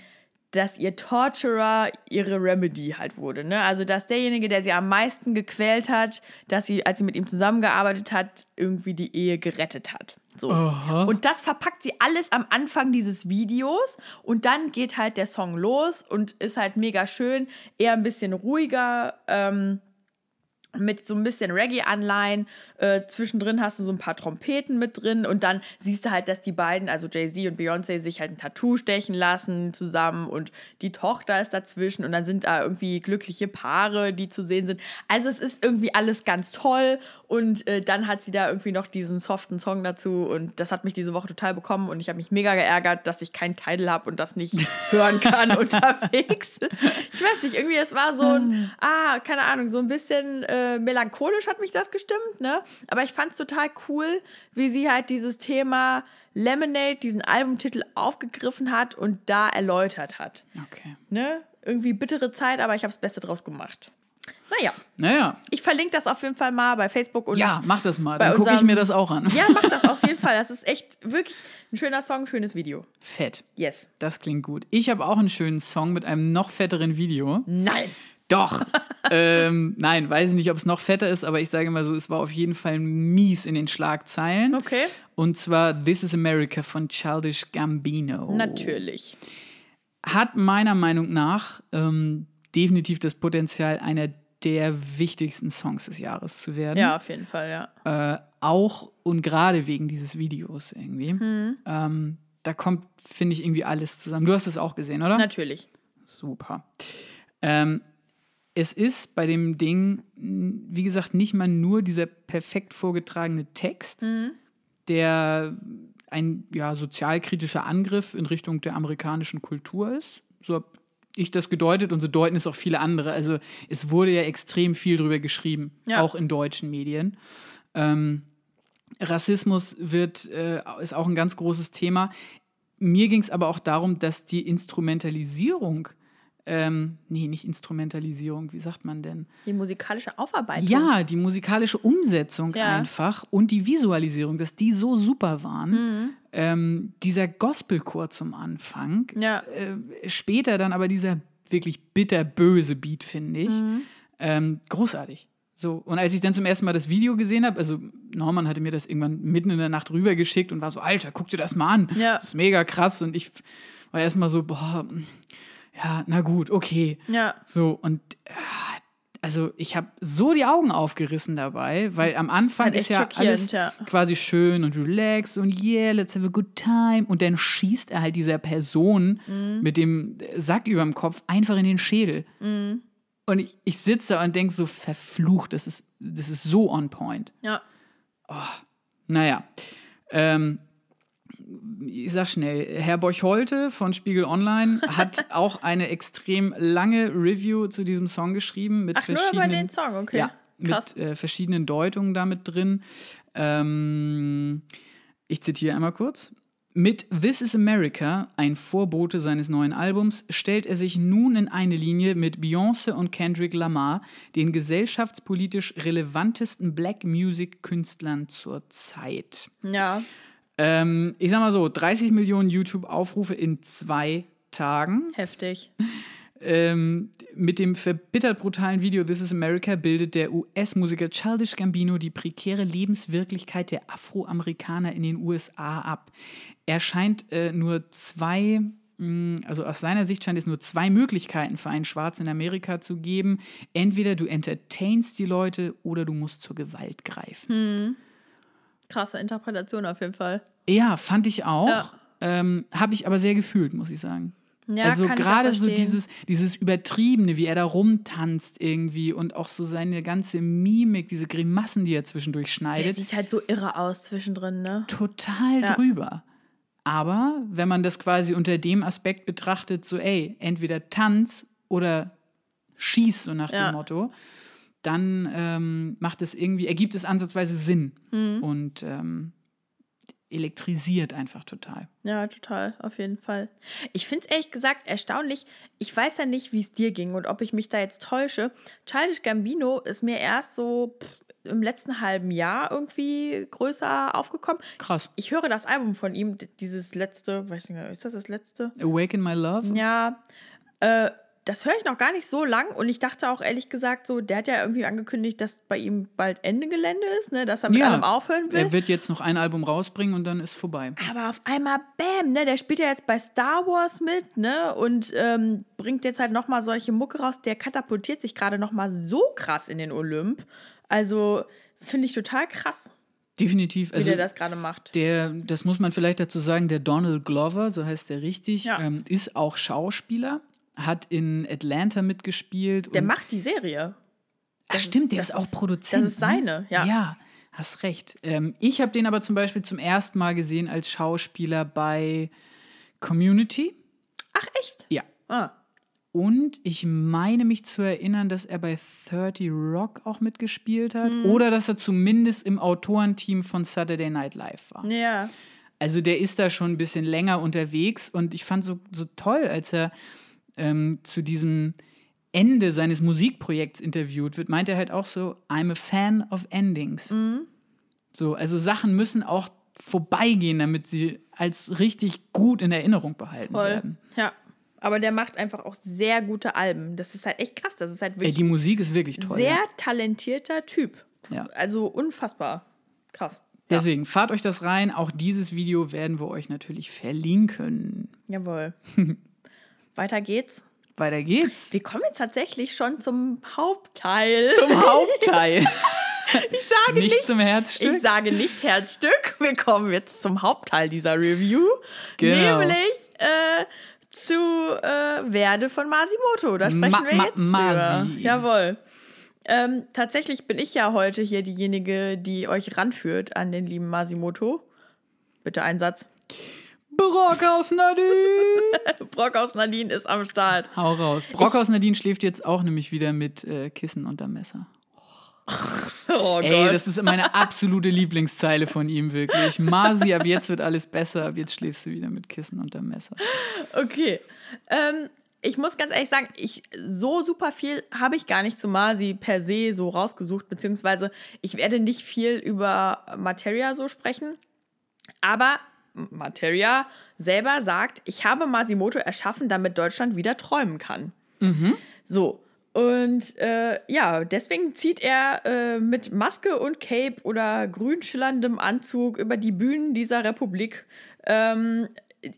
S1: dass ihr Torturer ihre Remedy halt wurde. Ne? Also, dass derjenige, der sie am meisten gequält hat, dass sie, als sie mit ihm zusammengearbeitet hat, irgendwie die Ehe gerettet hat. So. Und das verpackt sie alles am Anfang dieses Videos und dann geht halt der Song los und ist halt mega schön, eher ein bisschen ruhiger. Ähm, mit so ein bisschen Reggae-Anleihen. Äh, zwischendrin hast du so ein paar Trompeten mit drin und dann siehst du halt, dass die beiden, also Jay-Z und Beyoncé, sich halt ein Tattoo stechen lassen zusammen und die Tochter ist dazwischen und dann sind da irgendwie glückliche Paare, die zu sehen sind. Also es ist irgendwie alles ganz toll und äh, dann hat sie da irgendwie noch diesen soften Song dazu und das hat mich diese Woche total bekommen und ich habe mich mega geärgert, dass ich keinen Titel habe und das nicht *laughs* hören kann unterwegs. Ich weiß nicht, irgendwie es war so ein, ah, keine Ahnung, so ein bisschen äh, melancholisch hat mich das gestimmt, ne? Aber ich fand es total cool, wie sie halt dieses Thema Lemonade, diesen Albumtitel aufgegriffen hat und da erläutert hat.
S2: Okay.
S1: Ne? Irgendwie bittere Zeit, aber ich habe das Beste draus gemacht. Naja,
S2: Naja.
S1: ich verlinke das auf jeden Fall mal bei Facebook und
S2: Ja, mach das mal. Dann gucke ich mir das auch an.
S1: ja, mach das auf jeden Fall. Das ist echt wirklich ein schöner Song, schönes Video.
S2: Fett.
S1: Yes.
S2: Das klingt gut. Ich habe auch einen schönen Song mit einem noch fetteren Video.
S1: Nein.
S2: Doch. *laughs* ähm, nein, weiß ich nicht, ob es noch fetter ist, aber ich sage mal so, es war auf jeden Fall mies in den Schlagzeilen.
S1: Okay.
S2: Und zwar This is America von Childish Gambino.
S1: Natürlich.
S2: Hat meiner Meinung nach ähm, definitiv das Potenzial, einer der wichtigsten Songs des Jahres zu werden.
S1: Ja, auf jeden Fall, ja.
S2: Äh, auch und gerade wegen dieses Videos irgendwie.
S1: Mhm.
S2: Ähm, da kommt, finde ich, irgendwie alles zusammen. Du hast es auch gesehen, oder?
S1: Natürlich.
S2: Super. Ähm, es ist bei dem Ding, wie gesagt, nicht mal nur dieser perfekt vorgetragene Text, der ein ja, sozialkritischer Angriff in Richtung der amerikanischen Kultur ist. So habe ich das gedeutet und so deuten es auch viele andere. Also es wurde ja extrem viel drüber geschrieben,
S1: Ja.
S2: auch in deutschen Medien. Ähm, Rassismus wird, äh, ist auch ein ganz großes Thema. Mir ging es aber auch darum, dass die Instrumentalisierung, ähm, nee, nicht Instrumentalisierung, wie sagt man denn?
S1: Die musikalische Aufarbeitung.
S2: Ja, die musikalische Umsetzung
S1: Ja.
S2: einfach und die Visualisierung, dass die so super waren.
S1: Mhm.
S2: Ähm, dieser Gospelchor zum Anfang,
S1: Ja.
S2: äh, später dann aber dieser wirklich bitterböse Beat, finde ich.
S1: Mhm.
S2: Ähm, großartig. So, und als ich dann zum ersten Mal das Video gesehen habe, also Norman hatte mir das irgendwann mitten in der Nacht rübergeschickt und war so, Alter, guck dir das mal an.
S1: Ja.
S2: Das ist mega krass. Und ich war erstmal so, boah, ja, na gut, okay.
S1: Ja.
S2: So, und äh, also ich habe so die Augen aufgerissen dabei, weil am Anfang
S1: halt
S2: ist, ja alles
S1: ja.
S2: quasi schön und relax und yeah, let's have a good time. Und dann schießt er halt dieser Person
S1: Mhm.
S2: mit dem Sack über dem Kopf einfach in den Schädel.
S1: Mhm.
S2: Und ich, ich sitze da und denke so, verflucht, das ist, das ist so on point.
S1: Ja.
S2: Naja, ähm, ich sag schnell, Herr Borch-Holte von Spiegel Online hat *laughs* auch eine extrem lange Review zu diesem Song geschrieben mit
S1: Ach, nur
S2: verschiedenen,
S1: über den Song, okay.
S2: ja,
S1: Krass.
S2: mit äh, verschiedenen Deutungen damit drin. Ähm, ich zitiere einmal kurz. Mit This is America, ein Vorbote seines neuen Albums, stellt er sich nun in eine Linie mit Beyoncé und Kendrick Lamar, den gesellschaftspolitisch relevantesten Black Music-Künstlern zur Zeit.
S1: Ja.
S2: Ähm, ich sag mal so, 30 Millionen YouTube-Aufrufe in zwei Tagen.
S1: Heftig.
S2: Ähm, mit dem verbittert brutalen Video This is America bildet der US-Musiker Childish Gambino die prekäre Lebenswirklichkeit der Afroamerikaner in den USA ab. Er scheint äh, nur zwei, mh, also aus seiner Sicht scheint es nur zwei Möglichkeiten für einen Schwarz in Amerika zu geben. Entweder du entertainst die Leute oder du musst zur Gewalt greifen.
S1: Krasse Interpretation auf jeden Fall.
S2: Ja, fand ich auch.
S1: Ja.
S2: Ähm, Habe ich aber sehr gefühlt, muss ich sagen.
S1: Ja,
S2: also gerade so dieses, dieses Übertriebene, wie er da rumtanzt irgendwie und auch so seine ganze Mimik, diese Grimassen, die er zwischendurch
S1: Der
S2: schneidet,
S1: sieht halt so irre aus zwischendrin, ne?
S2: total
S1: Ja.
S2: drüber. Aber wenn man das quasi unter dem Aspekt betrachtet, so ey, entweder tanz oder schieß, so nach
S1: Ja.
S2: dem Motto, dann ähm, macht es irgendwie, ergibt es ansatzweise Sinn
S1: Mhm.
S2: und ähm, elektrisiert einfach total.
S1: Ja, total, auf jeden Fall. Ich finde es ehrlich gesagt erstaunlich. Ich weiß ja nicht, wie es dir ging und ob ich mich da jetzt täusche. Childish Gambino ist mir erst so pff, im letzten halben Jahr irgendwie größer aufgekommen.
S2: Krass.
S1: Ich höre das Album von ihm, dieses letzte, weiß nicht, ist das das letzte?
S2: Awaken My Love?
S1: Ja, äh, das höre ich noch gar nicht so lang und ich dachte auch ehrlich gesagt so, der hat ja irgendwie angekündigt, dass bei ihm bald Ende Gelände ist, ne, dass er mit
S2: Ja,
S1: allem aufhören will.
S2: Er wird jetzt noch ein Album rausbringen und dann ist vorbei.
S1: Aber auf einmal, bam, ne, der spielt ja jetzt bei Star Wars mit, ne, und ähm, bringt jetzt halt nochmal solche Mucke raus. Der katapultiert sich gerade nochmal so krass in den Olymp. Also, finde ich total krass,
S2: Definitiv.
S1: wie
S2: Also
S1: der das gerade macht.
S2: der, das muss man vielleicht dazu sagen, der Donald Glover, so heißt der richtig,
S1: Ja.
S2: ähm, ist auch Schauspieler, hat in Atlanta mitgespielt.
S1: Der macht die Serie.
S2: Ach,
S1: das
S2: stimmt,
S1: ist-
S2: der ist auch Produzent.
S1: das ist seine,
S2: ne?
S1: ja.
S2: Ja, hast recht. Ähm, ich habe den aber zum Beispiel zum ersten Mal gesehen als Schauspieler bei Community.
S1: Ach, echt?
S2: Ja.
S1: Ah,
S2: Und ich meine mich zu erinnern, dass er bei 30 Rock auch mitgespielt hat.
S1: Mhm.
S2: Oder dass er zumindest im Autorenteam von Saturday Night Live war.
S1: ja.
S2: Also der ist da schon ein bisschen länger unterwegs und ich fand so, so toll, als er ähm, zu diesem Ende seines Musikprojekts interviewt wird, meint er halt auch so, I'm a fan of endings.
S1: Mhm.
S2: So, also Sachen müssen auch vorbeigehen, damit sie als richtig gut in Erinnerung behalten
S1: Voll.
S2: werden.
S1: Ja. Aber der macht einfach auch sehr gute Alben. Das ist halt echt krass. Das ist halt
S2: Ey,
S1: wirklich
S2: die Musik ist wirklich toll.
S1: sehr
S2: ja.
S1: talentierter Typ.
S2: Ja.
S1: Also unfassbar krass.
S2: Deswegen, fahrt euch das rein. Auch dieses Video werden wir euch natürlich verlinken.
S1: Jawohl. *laughs* Weiter geht's.
S2: Weiter geht's.
S1: Wir kommen jetzt tatsächlich schon zum Hauptteil.
S2: Zum *laughs* Hauptteil.
S1: ich sage
S2: Nicht
S1: nicht,
S2: zum Herzstück.
S1: ich sage nicht Herzstück. Wir kommen jetzt zum Hauptteil dieser Review.
S2: Genau.
S1: Nämlich äh, zu äh, Werde von Masimoto. Da sprechen
S2: Ma-
S1: wir
S2: Ma-
S1: jetzt
S2: Masi.
S1: drüber. Jawohl. Ähm, tatsächlich bin ich ja heute hier diejenige, die euch ranführt an den lieben Masimoto. Bitte ein Satz.
S2: Brockhaus Nadine. *laughs*
S1: Brockhaus Nadine ist am Start.
S2: Hau raus. Brockhaus Nadine schläft jetzt auch nämlich wieder mit äh, Kissen unterm Messer. *laughs*
S1: Oh
S2: Ey,
S1: Gott.
S2: das ist meine absolute Lieblingszeile von ihm, wirklich. Masi, ab jetzt wird alles besser, ab jetzt schläfst du wieder mit Kissen unterm Messer.
S1: Okay. Ähm, ich muss ganz ehrlich sagen, ich, so super viel habe ich gar nicht zu Masi per se so rausgesucht, beziehungsweise ich werde nicht viel über Materia so sprechen. Aber Materia selber sagt, ich habe Masimoto erschaffen, damit Deutschland wieder träumen kann. So. Und äh, ja, deswegen zieht er äh, mit Maske und Cape oder grün schillerndem Anzug über die Bühnen dieser Republik. Ähm,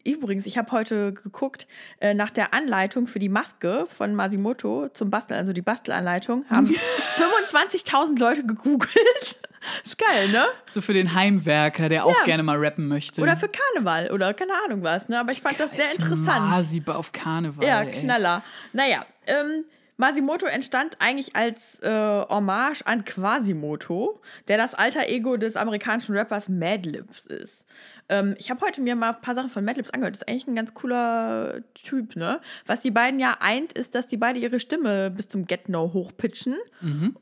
S1: übrigens, ich habe heute geguckt, äh, nach der Anleitung für die Maske von Masimoto zum Basteln, also die Bastelanleitung, haben *laughs* 25.000 Leute gegoogelt. *laughs* ist geil, ne?
S2: So für den Heimwerker, der auch
S1: Ja.
S2: gerne mal rappen möchte.
S1: Oder für Karneval oder keine Ahnung was, ne? Aber ich fand das sehr interessant.
S2: Masi auf Karneval.
S1: Ja,
S2: ey.
S1: Knaller. Naja, ähm, Masimoto entstand eigentlich als äh, Hommage an Quasimoto, der das alter Ego des amerikanischen Rappers Madlibs ist. Ähm, ich habe heute mir mal ein paar Sachen von Madlibs angehört. Das ist eigentlich ein ganz cooler Typ, ne? Was die beiden ja eint, ist, dass die beide ihre Stimme bis zum Get-No hochpitchen.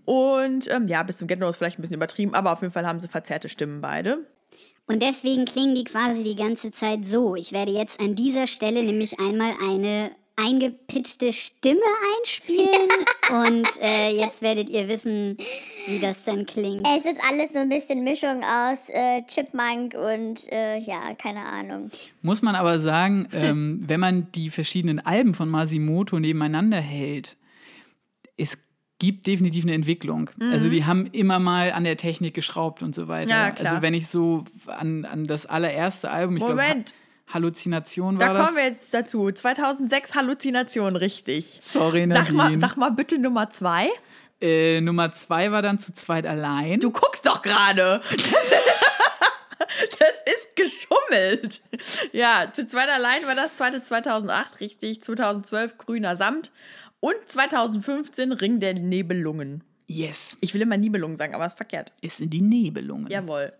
S1: Und ähm, ja, bis zum Get-No ist vielleicht ein bisschen übertrieben, aber auf jeden Fall haben sie verzerrte Stimmen beide.
S3: Und deswegen klingen die quasi die ganze Zeit so. Ich werde jetzt an dieser Stelle nämlich einmal eine eingepitchte Stimme einspielen *laughs* und äh, jetzt werdet ihr wissen, wie das dann klingt.
S4: Es ist alles so ein bisschen Mischung aus äh, Chipmunk und äh, ja, keine Ahnung.
S2: Muss man aber sagen, *laughs* ähm, wenn man die verschiedenen Alben von Masimoto nebeneinander hält, es gibt definitiv eine Entwicklung. Also die haben immer mal an der Technik geschraubt und so weiter.
S1: Mhm. Ja, klar.
S2: Also wenn ich so an, an das allererste Album, ich glaube,
S1: Moment.
S2: Halluzination war
S1: Da
S2: das.
S1: kommen wir jetzt dazu. 2006 Halluzination, richtig.
S2: Sorry,
S1: Sag mal,
S2: Nadine.
S1: sag mal bitte Nummer zwei.
S2: Äh, Nummer zwei war dann zu zweit allein.
S1: Du guckst doch gerade. Das ist *laughs* geschummelt. Ja, zu zweit allein war das zweite 2008, richtig. 2012 Grüner Samt. Und 2015 Ring der Nebelungen.
S2: Yes,
S1: Ich will immer Nibelungen sagen, aber ist verkehrt.
S2: es sind die Nebelungen.
S1: Jawohl.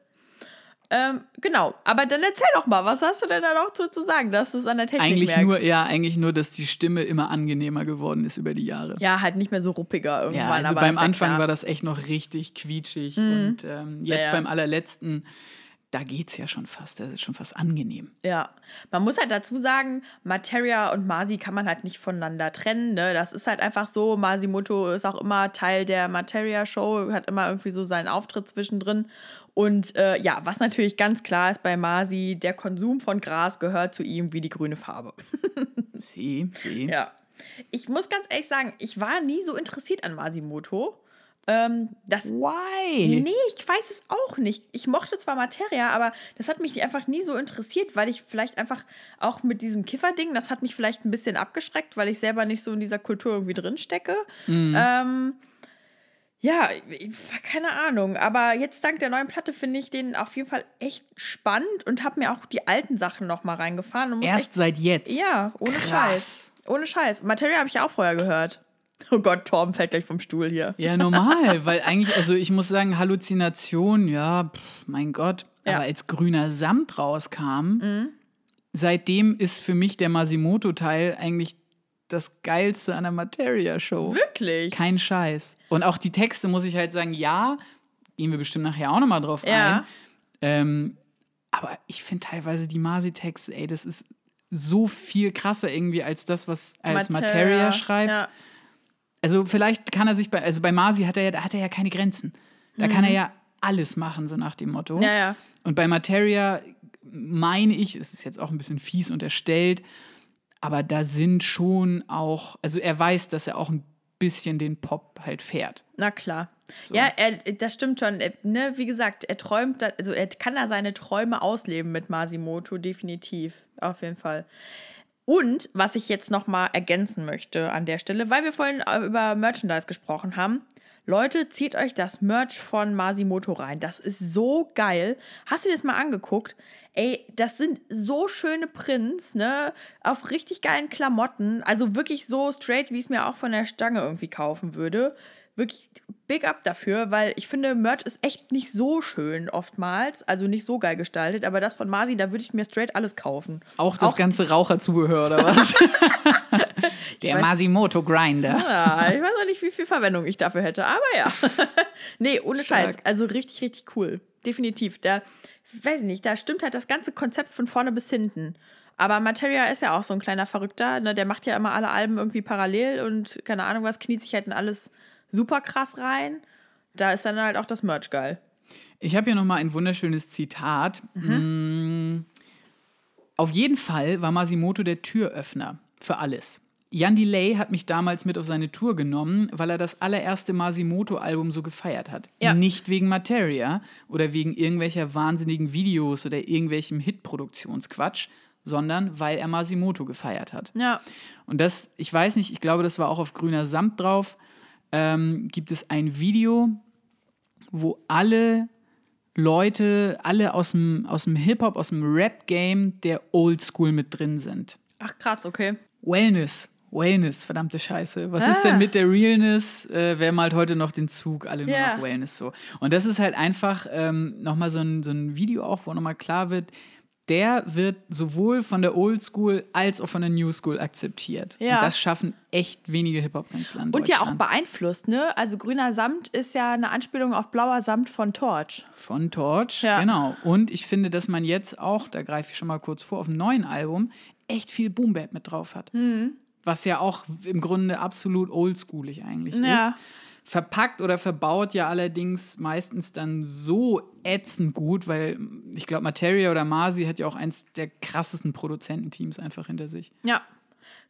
S1: Ähm, genau, aber dann erzähl doch mal, was hast du denn da noch zu, zu sagen, dass du es an der Technik
S2: Eigentlich
S1: merkst?
S2: nur, ja, eigentlich nur, dass die Stimme immer angenehmer geworden ist über die Jahre.
S1: Ja, halt nicht mehr so ruppiger irgendwann.
S2: Ja, also
S1: aber
S2: beim
S1: ja
S2: Anfang.
S1: Mhm.
S2: war das echt noch richtig quietschig. Und ähm, jetzt
S1: Ja, ja.
S2: beim allerletzten, da geht's ja schon fast. Das ist schon fast angenehm.
S1: Ja, man muss halt dazu sagen, Materia und Masi kann man halt nicht voneinander trennen. Ne? Das ist halt einfach so. Masimoto ist auch immer Teil der Materia-Show, hat immer irgendwie so seinen Auftritt zwischendrin. Und äh, ja, was natürlich ganz klar ist bei Masi, der Konsum von Gras gehört zu ihm wie die grüne Farbe. *laughs*
S2: Sie, sie.
S1: Ja. Ich muss ganz ehrlich sagen, ich war nie so interessiert an Masimoto. Ähm, das
S2: Why?
S1: Nee, ich weiß es auch nicht. Ich mochte zwar Materia, aber das hat mich einfach nie so interessiert, weil ich vielleicht einfach auch mit diesem Kifferding, das hat mich vielleicht ein bisschen abgeschreckt, weil ich selber nicht so in dieser Kultur irgendwie drin stecke. Ähm, ja, keine Ahnung. Aber jetzt dank der neuen Platte finde ich den auf jeden Fall echt spannend und habe mir auch die alten Sachen noch mal reingefahren.
S2: Erst seit jetzt.
S1: ja, ohne
S2: Krass.
S1: Scheiß. Ohne Scheiß. Materia habe ich ja auch vorher gehört. Oh Gott, Torben fällt gleich vom Stuhl hier.
S2: Ja, normal, *laughs* weil eigentlich, also ich muss sagen, Halluzination, ja, pff, mein Gott.
S1: Ja. Mhm.
S2: Aber als grüner Samt rauskam, seitdem ist für mich der Masimoto-Teil eigentlich das Geilste an der Materia-Show.
S1: Wirklich?
S2: Kein Scheiß. Und auch die Texte muss ich halt sagen, ja, gehen wir bestimmt nachher auch nochmal drauf
S1: Ja.
S2: ein. Ähm, aber ich finde teilweise die Masi-Texte, ey, das ist so viel krasser irgendwie als das, was als Materia, schreibt.
S1: Ja.
S2: Also vielleicht kann er sich bei, also bei Masi hat er ja, da hat er ja keine Grenzen. Da kann er ja alles machen, so nach dem Motto.
S1: Mhm. Ja, ja.
S2: Und bei Materia meine ich, es ist jetzt auch ein bisschen fies unterstellt, aber da sind schon auch, also er weiß, dass er auch ein bisschen den Pop halt fährt.
S1: Na klar. Ja, er, das stimmt schon. Er, ne, wie gesagt, er träumt, da- also er kann da seine Träume ausleben mit Masimoto, definitiv. Auf jeden Fall. Und was ich jetzt noch mal ergänzen möchte an der Stelle, weil wir vorhin äh, über Merchandise gesprochen haben. Leute, zieht euch das Merch von Masimoto rein. Das ist so geil. Hast du dir das mal angeguckt? Ey, das sind so schöne Prints, ne? Auf richtig geilen Klamotten. Also wirklich so straight, wie ich es mir auch von der Stange irgendwie kaufen würde. Wirklich big up dafür, weil ich finde, Merch ist echt nicht so schön oftmals. Also nicht so geil gestaltet. Aber das von Masi, da würde ich mir straight alles kaufen.
S2: Auch das ganze Raucherzubehör oder was? *laughs* Der
S1: weiß-
S2: Masimoto Grinder.
S1: Ja, ich weiß auch nicht, wie viel Verwendung ich dafür hätte, aber ja. *laughs* nee, ohne Scheiß.
S2: Stark.
S1: Also richtig, richtig cool. Definitiv. Da, weiß ich nicht, da stimmt halt das ganze Konzept von vorne bis hinten. Aber Materia ist ja auch so ein kleiner Verrückter. Ne? Der macht ja immer alle Alben irgendwie parallel und keine Ahnung was, kniet sich halt in alles super krass rein. Da ist dann halt auch das Merch geil.
S2: Ich habe hier nochmal ein wunderschönes Zitat. Mm, Auf jeden Fall war Masimoto der Türöffner für alles. Jan Delay hat mich damals mit auf seine Tour genommen, weil er das allererste Masimoto-Album so gefeiert hat.
S1: Ja.
S2: Nicht wegen Materia oder wegen irgendwelcher wahnsinnigen Videos oder irgendwelchem Hitproduktionsquatsch, sondern weil er Masimoto gefeiert hat.
S1: Ja.
S2: Und das, ich weiß nicht, ich glaube, das war auch auf grüner Samt drauf, ähm, gibt es ein Video, wo alle Leute, alle aus dem, aus dem Hip-Hop, aus dem Rap-Game der Oldschool mit drin sind.
S1: Ach krass, okay.
S2: Wellness, Wellness, verdammte Scheiße. Was ist
S1: Ah.
S2: denn mit der Realness? Äh, wer malt heute noch den Zug? Alle nur
S1: Ja.
S2: noch Wellness so. Und das ist halt einfach ähm, nochmal so ein, so ein Video auch, wo nochmal klar wird, der wird sowohl von der Oldschool als auch von der New School akzeptiert.
S1: Ja.
S2: Und das schaffen echt wenige Hip-Hop-Künstler
S1: Und ja auch beeinflusst, ne? Also grüner Samt ist ja eine Anspielung auf blauer Samt von Torch.
S2: Von Torch,
S1: Ja.
S2: genau. Und ich finde, dass man jetzt auch, da greife ich schon mal kurz vor, auf dem neuen Album echt viel Boom Bap mit drauf hat.
S1: Mhm.
S2: Was ja auch im Grunde absolut oldschoolig eigentlich
S1: Ja.
S2: ist. Verpackt oder verbaut ja allerdings meistens dann so ätzend gut, weil ich glaube, Materia oder Masi hat ja auch eins der krassesten Produzententeams einfach hinter sich.
S1: Ja.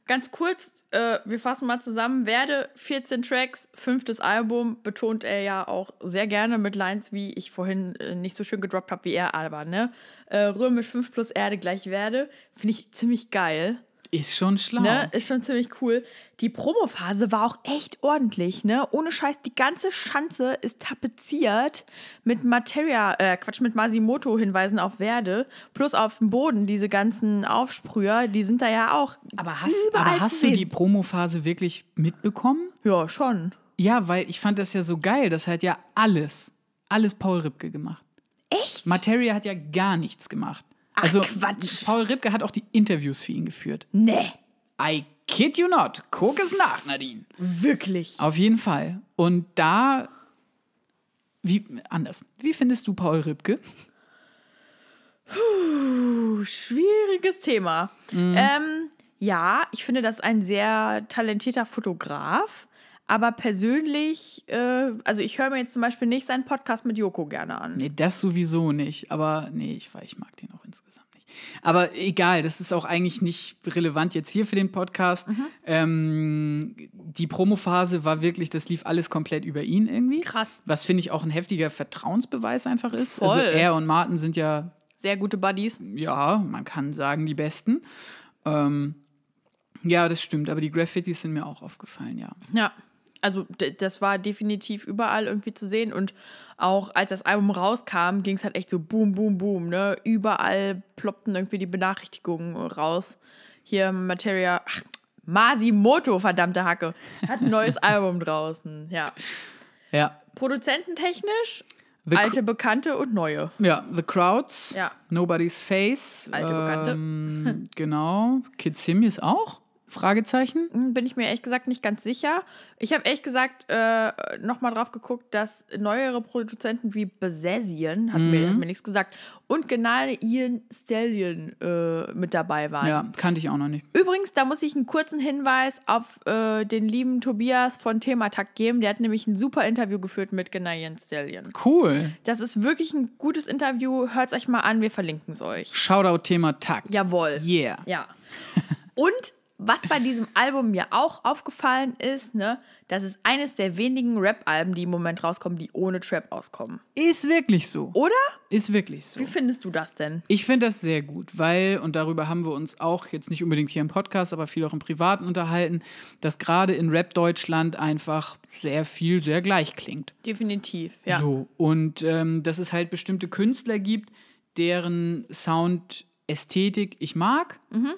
S1: Ganz kurz, äh, wir fassen mal zusammen. Werde 14 Tracks, fünftes Album, betont er ja auch sehr gerne mit Lines, wie ich vorhin äh, nicht so schön gedroppt habe wie er, aber ne? Äh, Römisch 5 plus Erde gleich Werde. Finde ich ziemlich geil.
S2: Ist schon schlau.
S1: Ne? Ist schon ziemlich cool. Die Promophase war auch echt ordentlich, ne? Ohne Scheiß, die ganze Schanze ist tapeziert mit Materia, äh, Quatsch, mit Masimoto-Hinweisen auf Werde. Plus auf dem Boden, diese ganzen Aufsprüher, die sind da ja auch.
S2: Aber hast, aber hast du die Promophase wirklich mitbekommen?
S1: Ja, schon.
S2: Ja, weil ich fand das ja so geil. Das hat ja alles, alles Paul Ripke gemacht.
S1: Echt?
S2: Materia hat ja gar nichts gemacht.
S1: Ach,
S2: also
S1: Quatsch.
S2: Paul Ripke hat auch die Interviews für ihn geführt.
S1: nee.
S2: I kid you not. Guck es nach, Nadine.
S1: Wirklich.
S2: Auf jeden Fall. Und da, wie, anders. Wie findest du Paul Ripke?
S1: Puh, schwieriges Thema. Ähm, ja, ich finde das ein sehr talentierter Fotograf. Aber persönlich, äh, also ich höre mir jetzt zum Beispiel nicht seinen Podcast mit Joko gerne an.
S2: Nee, das sowieso nicht. Aber nee, ich, weiß, ich mag den auch insgesamt. Aber egal, das ist auch eigentlich nicht relevant jetzt hier für den Podcast. Ähm, die Promophase war wirklich, das lief alles komplett über ihn irgendwie.
S1: Krass.
S2: Was finde ich auch ein heftiger Vertrauensbeweis einfach ist. Also
S1: Voll.
S2: er und Martin sind ja
S1: Sehr gute Buddies.
S2: ja, man kann sagen, die besten. Ähm, ja, das stimmt, aber die Graffitis sind mir auch aufgefallen, ja.
S1: Ja, also das war definitiv überall irgendwie zu sehen und auch als das Album rauskam, ging es halt echt so boom, boom, boom, ne? Überall ploppten irgendwie die Benachrichtigungen raus. Hier Materia, ach, Masimoto, verdammte Hacke, hat ein neues *laughs* Album draußen, ja.
S2: Ja.
S1: Produzententechnisch,
S2: The
S1: alte Bekannte und neue.
S2: Ja, The Crowds,
S1: Ja.
S2: Nobody's Face.
S1: Alte Bekannte.
S2: Ähm, *laughs* genau. Kid Simius auch? Fragezeichen.
S1: Hm, Bin ich mir ehrlich gesagt nicht ganz sicher. Ich habe ehrlich gesagt äh, nochmal drauf geguckt, dass neuere Produzenten wie Besazian, hat, mir, hat mir nichts gesagt, und genau Ian Stallion äh, mit dabei waren.
S2: Ja, kannte ich auch noch nicht.
S1: Übrigens, da muss ich einen kurzen Hinweis auf äh, den lieben Tobias von Thematakt geben. Der hat nämlich ein super Interview geführt mit Ian Stallion.
S2: Cool.
S1: Das ist wirklich ein gutes Interview. Hört es euch mal an, wir verlinken es euch.
S2: Shoutout Thema Takt.
S1: Jawohl.
S2: Yeah.
S1: Ja. *laughs* Und was bei diesem Album mir auch aufgefallen ist, ne, das ist eines der wenigen Rap-Alben, die im Moment rauskommen, die ohne Trap auskommen.
S2: Ist wirklich so.
S1: Oder?
S2: Ist wirklich so.
S1: Wie findest du das denn?
S2: Ich finde das sehr gut, weil, und darüber haben wir uns auch jetzt nicht unbedingt hier im Podcast, aber viel auch im Privaten unterhalten, dass gerade in Rap Deutschland einfach sehr viel sehr gleich klingt.
S1: Definitiv, ja.
S2: So, und ähm, dass es halt bestimmte Künstler gibt, deren Soundästhetik ich mag.
S1: Mhm.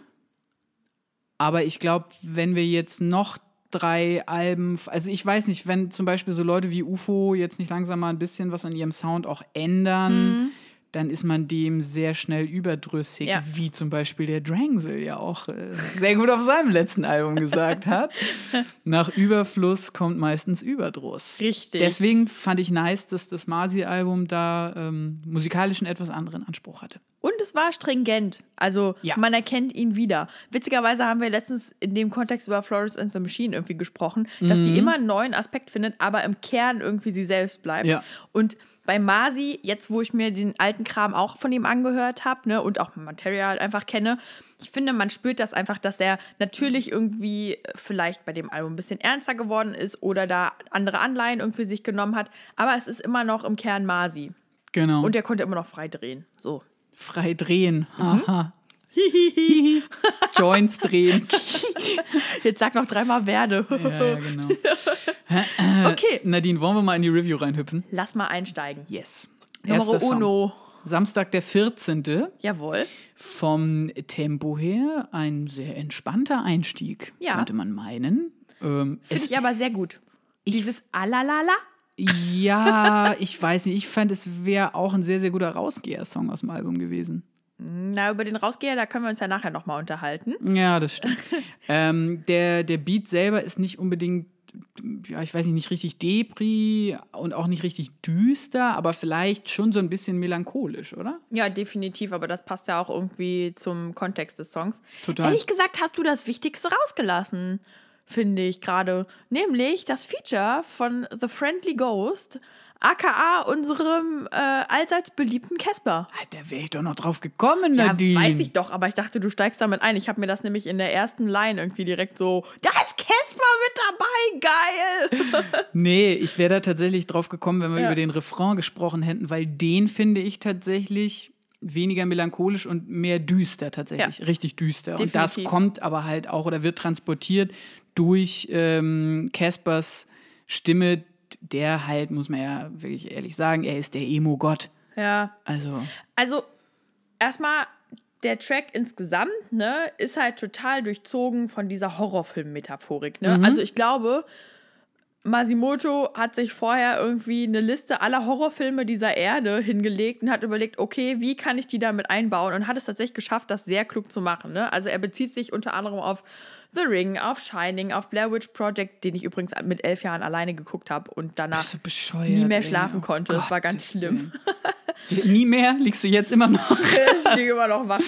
S2: Aber ich glaube, wenn wir jetzt noch drei Alben, also ich weiß nicht, wenn zum Beispiel so Leute wie UFO jetzt nicht langsam mal ein bisschen was an ihrem Sound auch ändern, dann ist man dem sehr schnell überdrüssig,
S1: Ja.
S2: wie zum Beispiel der Drangsel ja auch äh, sehr gut auf seinem letzten Album gesagt hat. *laughs* Nach Überfluss kommt meistens Überdruss.
S1: Richtig.
S2: Deswegen fand ich nice, dass das Masi-Album da ähm, musikalisch einen etwas anderen Anspruch hatte.
S1: Und es war stringent. Also
S2: Ja.
S1: man erkennt ihn wieder. Witzigerweise haben wir letztens in dem Kontext über Florence and the Machine irgendwie gesprochen, dass
S2: Mhm.
S1: die immer einen neuen Aspekt findet, aber im Kern irgendwie sie selbst bleibt.
S2: Ja.
S1: Und bei Masi, jetzt wo ich mir den alten Kram auch von ihm angehört habe ne, und auch Material einfach kenne, ich finde, man spürt das einfach, dass er natürlich irgendwie vielleicht bei dem Album ein bisschen ernster geworden ist oder da andere Anleihen irgendwie sich genommen hat. Aber es ist immer noch im Kern Masi.
S2: Genau.
S1: Und er konnte immer noch frei drehen. So.
S2: frei drehen.
S1: Mhm.
S2: Joints drehen. *laughs*
S1: Jetzt sag noch dreimal Werde.
S2: ja, ja, genau.
S1: Okay,
S2: Nadine, wollen wir mal in die Review reinhüpfen?
S1: lass mal einsteigen.
S2: Yes.
S1: Nummer uno.
S2: Samstag, der 14.
S1: Jawohl.
S2: Vom Tempo her ein sehr entspannter Einstieg,
S1: Ja.
S2: könnte man meinen. Ähm,
S1: Finde ich aber sehr gut. Dieses Alalala.
S2: ja, ich weiß nicht, ich fand, es wäre auch ein sehr, sehr guter Rausgeher-Song aus dem Album gewesen.
S1: Na, über den Rausgeher, da können wir uns ja nachher nochmal unterhalten.
S2: Ja, das stimmt. *laughs* ähm, der, der Beat selber ist nicht unbedingt, ja, ich weiß nicht, nicht richtig Depri und auch nicht richtig düster, aber vielleicht schon so ein bisschen melancholisch, oder?
S1: Ja, definitiv, aber das passt ja auch irgendwie zum Kontext des Songs.
S2: Total.
S1: Ehrlich gesagt, hast du das Wichtigste rausgelassen, finde ich gerade. Nämlich das Feature von The Friendly Ghost AKA unserem äh, allseits beliebten Casper.
S2: Da wäre ich doch noch drauf gekommen,
S1: Ja,
S2: Nadine.
S1: weiß ich doch, aber ich dachte, du steigst damit ein. Ich habe mir das nämlich in der ersten Line irgendwie direkt so, da ist Casper mit dabei, geil. *laughs*
S2: Nee, ich wäre da tatsächlich drauf gekommen, wenn wir
S1: Ja.
S2: über den Refrain gesprochen hätten, weil den finde ich tatsächlich weniger melancholisch und mehr düster tatsächlich, richtig düster. Und das
S1: Definitiv.
S2: kommt aber halt auch oder wird transportiert durch ähm, Caspers Stimme, der halt, muss man ja wirklich ehrlich sagen, er ist der Emo-Gott.
S1: ja,
S2: Also,
S1: Also, erstmal, der Track insgesamt, ne, ist halt total durchzogen von dieser Horrorfilm-Metaphorik, ne? Also, ich glaube, Masimoto hat sich vorher irgendwie eine Liste aller Horrorfilme dieser Erde hingelegt und hat überlegt, okay, wie kann ich die damit einbauen und hat es tatsächlich geschafft, das sehr klug zu machen. Ne? Also er bezieht sich unter anderem auf The Ring, auf Shining, auf Blair Witch Project, den ich übrigens mit elf Jahren alleine geguckt habe und danach nie mehr
S2: ey.
S1: schlafen
S2: Oh
S1: konnte. Das war ganz schlimm. *laughs*
S2: Nie mehr? Liegst du jetzt immer noch? *laughs*
S1: ich liege immer noch wach.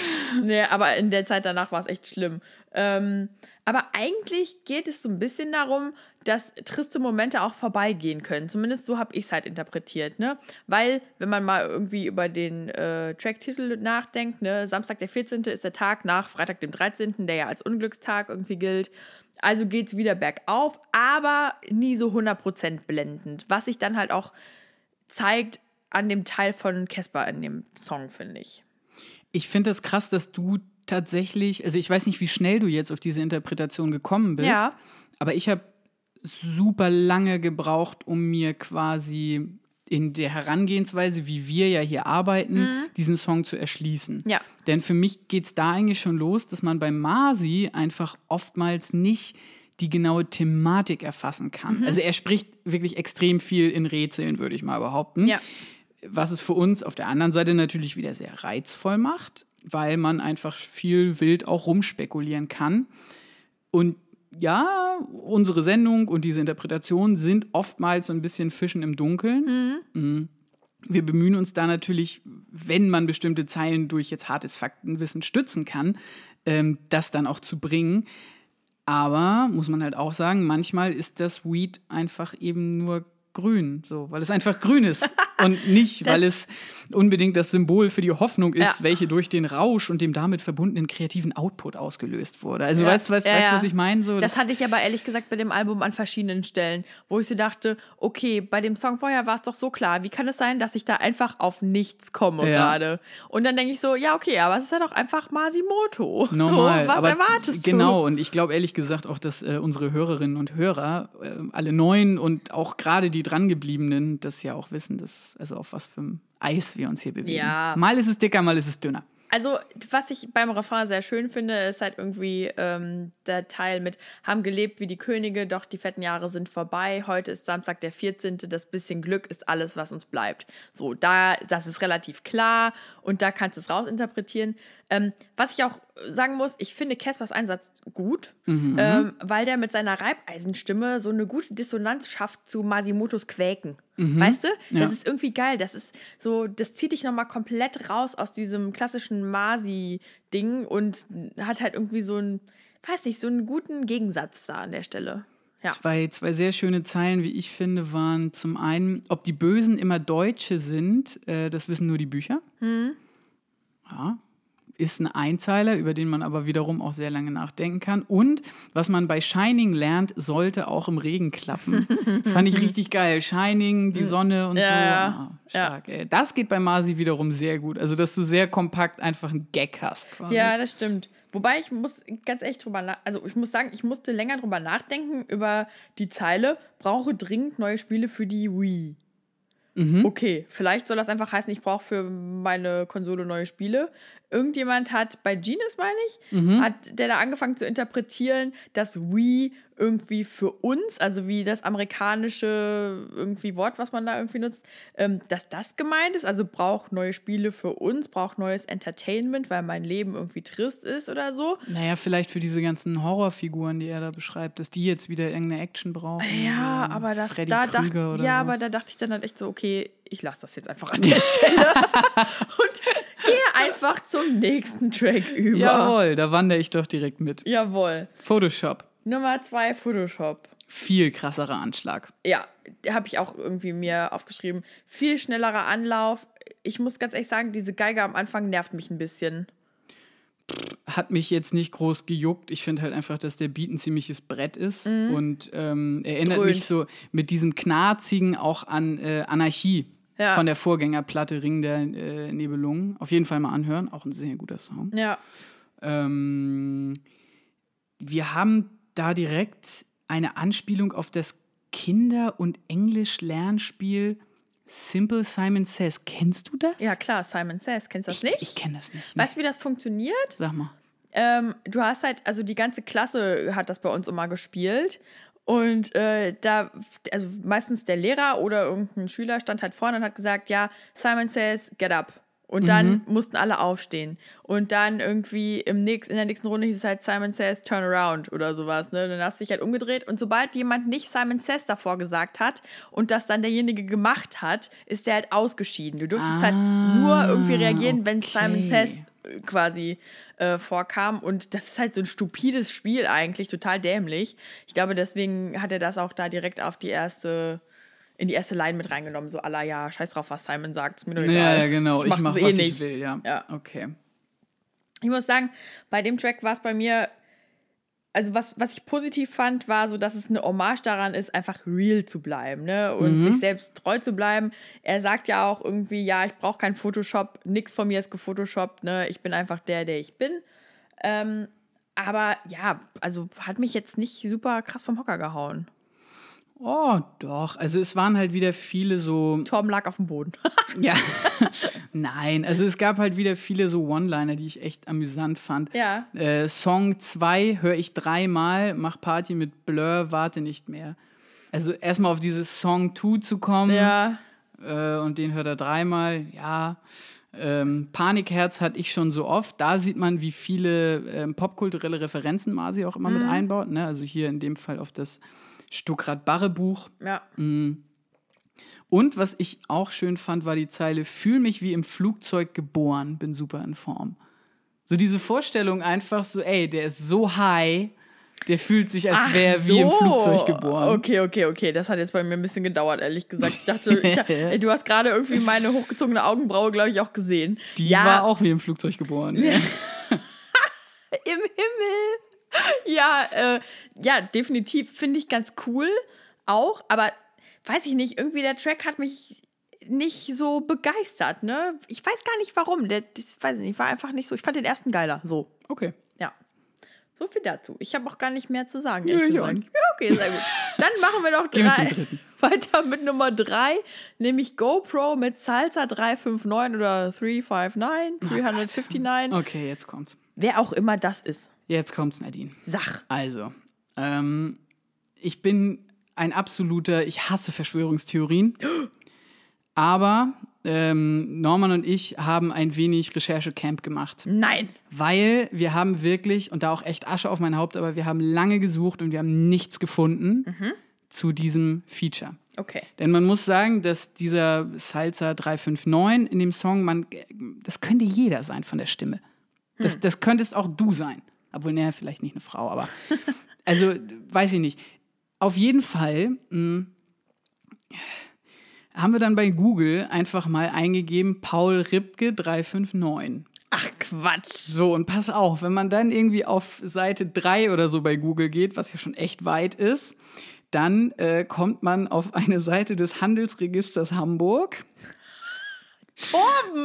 S1: Nee, aber in der Zeit danach war es echt schlimm. Ähm, aber eigentlich geht es so ein bisschen darum, dass triste Momente auch vorbeigehen können. Zumindest so habe ich es halt interpretiert, ne? Weil, wenn man mal irgendwie über den äh, Tracktitel nachdenkt, ne, Samstag der 14. ist der Tag nach Freitag dem 13., der ja als Unglückstag irgendwie gilt. Also geht es wieder bergauf, aber nie so 100% blendend. Was sich dann halt auch zeigt an dem Teil von Casper in dem Song, finde ich.
S2: Ich finde das krass, dass du tatsächlich, also ich weiß nicht, wie schnell du jetzt auf diese Interpretation gekommen bist,
S1: Ja.
S2: aber ich habe super lange gebraucht, um mir quasi in der Herangehensweise, wie wir ja hier arbeiten, diesen Song zu erschließen.
S1: Mhm. Ja.
S2: Denn für mich geht es da eigentlich schon los, dass man beim Masi einfach oftmals nicht die genaue Thematik erfassen kann.
S1: Mhm.
S2: Also er spricht wirklich extrem viel in Rätseln, würde ich mal behaupten
S1: Ja.
S2: was es für uns auf der anderen Seite natürlich wieder sehr reizvoll macht, weil man einfach viel wild auch rumspekulieren kann. Und ja, unsere Sendung und diese Interpretation sind oftmals so ein bisschen Fischen im Dunkeln. Mhm. Wir bemühen uns da natürlich, wenn man bestimmte Zeilen durch jetzt hartes Faktenwissen stützen kann, ähm, das dann auch zu bringen. Aber muss man halt auch sagen, manchmal ist das Weed einfach eben nur grün, so, weil es einfach grün ist *laughs* und nicht, *laughs* weil es unbedingt das Symbol für die Hoffnung ist,
S1: Ja.
S2: welche durch den Rausch und dem damit verbundenen kreativen Output ausgelöst wurde. Also
S1: Ja.
S2: weißt du, weißt,
S1: Ja,
S2: weißt, was ich meine? So,
S1: Das hatte ich aber ehrlich gesagt bei dem Album an verschiedenen Stellen, wo ich so dachte, okay, bei dem Song vorher war es doch so klar. Wie kann es sein, dass ich da einfach auf nichts komme gerade? Und dann denke ich so, ja, okay, aber es ist ja doch einfach Masimoto. *laughs*
S2: Normal.
S1: So, was
S2: aber
S1: erwartest du?
S2: Genau, und ich glaube ehrlich gesagt auch, dass äh, unsere Hörerinnen und Hörer, äh, alle neuen und auch gerade die drangebliebenen, das ja auch wissen, dass, also auf was für ein Eis wir uns hier bewegen.
S1: Ja.
S2: Mal ist es dicker, mal ist es dünner.
S1: Also, was ich beim Refrain sehr schön finde, ist halt irgendwie ähm, der Teil mit haben gelebt wie die Könige, doch die fetten Jahre sind vorbei. Heute ist Samstag der 14. Das bisschen Glück ist alles, was uns bleibt. So, da, das ist relativ klar und da kannst du es rausinterpretieren. Ähm, was ich auch sagen muss, ich finde Caspers Einsatz gut, ähm, weil der mit seiner Reibeisenstimme so eine gute Dissonanz schafft zu Masimotos Quäken. Weißt du? Das
S2: Ja.
S1: ist irgendwie geil. Das ist so, das zieht dich nochmal komplett raus aus diesem klassischen Masi-Ding und hat halt irgendwie so einen, weiß nicht, so einen guten Gegensatz da an der Stelle. Ja.
S2: Zwei, zwei sehr schöne Zeilen, wie ich finde, waren zum einen, ob die Bösen immer Deutsche sind, äh, das wissen nur die Bücher.
S1: Hm.
S2: Ja, ist ein Einzeiler, über den man aber wiederum auch sehr lange nachdenken kann. Und was man bei Shining lernt, sollte auch im Regen klappen. *laughs* Fand ich richtig geil. Shining, die Sonne und
S1: Ja,
S2: so.
S1: ja.
S2: Ah, stark, ey. Das geht bei Masi wiederum sehr gut. Also, dass du sehr kompakt einfach einen Gag hast. Quasi.
S1: Ja, das stimmt. Wobei ich muss ganz echt drüber nach, also ich muss sagen, ich musste länger drüber nachdenken über die Zeile, brauche dringend neue Spiele für die Wii. Okay, vielleicht soll das einfach heißen, ich brauche für meine Konsole neue Spiele. Irgendjemand hat bei Genius, meine ich, hat der da angefangen zu interpretieren, dass Wii irgendwie für uns, also wie das amerikanische irgendwie Wort, was man da irgendwie nutzt, ähm, dass das gemeint ist. Also braucht neue Spiele für uns, braucht neues Entertainment, weil mein Leben irgendwie trist ist oder so.
S2: Naja, vielleicht für diese ganzen Horrorfiguren, die er da beschreibt, dass die jetzt wieder irgendeine Action brauchen.
S1: Ja,
S2: so
S1: aber das,
S2: Freddy
S1: da
S2: Krüger
S1: dacht,
S2: oder
S1: ja,
S2: so.
S1: aber da dachte ich dann halt echt so, okay, ich lasse das jetzt einfach an der Stelle *laughs* und gehe einfach zum nächsten Track über.
S2: Jawohl, da wandere ich doch direkt mit.
S1: Jawohl.
S2: Photoshop.
S1: Nummer zwei Photoshop.
S2: Viel krasserer Anschlag.
S1: Ja, habe ich auch irgendwie mir aufgeschrieben. Viel schnellerer Anlauf. Ich muss ganz ehrlich sagen, diese Geige am Anfang nervt mich ein bisschen.
S2: Hat mich jetzt nicht groß gejuckt. Ich finde halt einfach, dass der Beat ein ziemliches Brett ist und ähm, erinnert
S1: Dröhnt.
S2: mich so mit diesem Knarzigen auch an äh, Anarchie
S1: Ja.
S2: von der Vorgängerplatte Ring der äh, Nebelungen. Auf jeden Fall mal anhören. Auch ein sehr guter Song.
S1: Ja.
S2: Ähm, wir haben da direkt eine Anspielung auf das Kinder- und Englisch-Lernspiel Simple Simon Says. Kennst du das?
S1: Ja, klar, Simon Says. Kennst du das
S2: Ich,
S1: nicht?
S2: ich kenne das nicht.
S1: Weißt du, wie das funktioniert?
S2: Sag mal.
S1: Ähm, du hast halt, also die ganze Klasse hat das bei uns immer gespielt. Und äh, da, also meistens der Lehrer oder irgendein Schüler stand halt vorne und hat gesagt, ja, Simon says, get up. Und dann mussten alle aufstehen. Und dann irgendwie im nächsten, in der nächsten Runde hieß es halt Simon says, turn around oder sowas. Ne? Dann hast du dich halt umgedreht. Und sobald jemand nicht Simon says davor gesagt hat und das dann derjenige gemacht hat, ist der halt ausgeschieden. Du durftest halt nur irgendwie reagieren, wenn Simon says quasi äh, vorkam. Und das ist halt so ein stupides Spiel eigentlich, total dämlich. Ich glaube, deswegen hat er das auch da direkt auf die erste, in die erste Line mit reingenommen. So aller ja, scheiß drauf, was Simon sagt, ist mir nur egal.
S2: Ja, ja, genau. Ich,
S1: mach
S2: mache,
S1: das
S2: was
S1: eh
S2: ich
S1: nicht.
S2: will, ja.
S1: Ja.
S2: Okay.
S1: Ich muss sagen, bei dem Track war es bei mir, also was, was ich positiv fand, war so, dass es eine Hommage daran ist, einfach real zu bleiben, ne? Und sich selbst treu zu bleiben. Er sagt ja auch irgendwie, ja, ich brauche keinen Photoshop, nix von mir ist gefotoshoppt, ne? Ich bin einfach der, der ich bin. Ähm, aber ja, also hat mich jetzt nicht super krass vom Hocker gehauen.
S2: Oh, doch. Also es waren halt wieder viele so.
S1: Torben lag auf dem Boden. *laughs*
S2: Ja. Nein, also es gab halt wieder viele so One-Liner, die ich echt amüsant fand.
S1: Ja.
S2: Äh, Song 2 höre ich dreimal, mach Party mit Blur, warte nicht mehr. Also erstmal auf dieses Song 2 zu kommen
S1: ja.
S2: äh, und den hört er dreimal, ja. Ähm, Panikherz hatte ich schon so oft. Da sieht man, wie viele ähm, popkulturelle Referenzen Masi auch immer mit einbaut. Ne? Also hier in dem Fall auf das Stuckrad-Barre-Buch.
S1: Ja.
S2: Und was ich auch schön fand, war die Zeile: Fühl mich wie im Flugzeug geboren, bin super in Form. So diese Vorstellung einfach so, ey, der ist so high, der fühlt sich, als wäre er wie im
S1: so.
S2: Flugzeug geboren.
S1: Okay, okay, okay. Das hat jetzt bei mir ein bisschen gedauert, ehrlich gesagt. Ich dachte, *laughs* ich, ey, du hast gerade irgendwie meine hochgezogene Augenbraue, glaube ich, auch gesehen.
S2: Die
S1: ja,
S2: war auch wie im Flugzeug geboren. *laughs*
S1: im Himmel. Ja, äh, ja, definitiv finde ich ganz cool auch, aber weiß ich nicht, irgendwie der Track hat mich nicht so begeistert, ne? Ich weiß gar nicht warum. Der, das, weiß ich nicht, war einfach nicht so. Ich fand den ersten geiler. So,
S2: Okay.
S1: ja. So viel dazu. Ich habe auch gar nicht mehr zu sagen.
S2: Ich
S1: gesagt.
S2: nicht.
S1: Ja, okay, sehr gut. Dann machen wir *laughs*
S2: wir
S1: drei. *laughs* Weiter mit Nummer drei, nämlich GoPro mit Salsa 359 oder 359, 359.
S2: Okay, jetzt kommt's.
S1: Wer auch immer das ist.
S2: Jetzt kommt's, Nadine.
S1: Sach.
S2: Also, ähm, ich bin ein absoluter, ich hasse Verschwörungstheorien. Aber ähm, Norman und ich haben ein wenig Recherchecamp gemacht.
S1: Nein.
S2: Weil wir haben wirklich, und da auch echt Asche auf mein Haupt, aber wir haben lange gesucht und wir haben nichts gefunden zu diesem Feature.
S1: Okay.
S2: Denn man muss sagen, dass dieser Salsa 359 in dem Song, man, das könnte jeder sein von der Stimme. Das, das könntest auch du sein. Obwohl, naja, vielleicht nicht eine Frau, aber. *laughs* Also, weiß ich nicht. Auf jeden Fall mh, haben wir dann bei Google einfach mal eingegeben, Paul Ripke 359.
S1: Ach Quatsch.
S2: So, und pass auf, wenn man dann irgendwie auf Seite 3 oder so bei Google geht, was ja schon echt weit ist, dann äh, kommt man auf eine Seite des Handelsregisters Hamburg,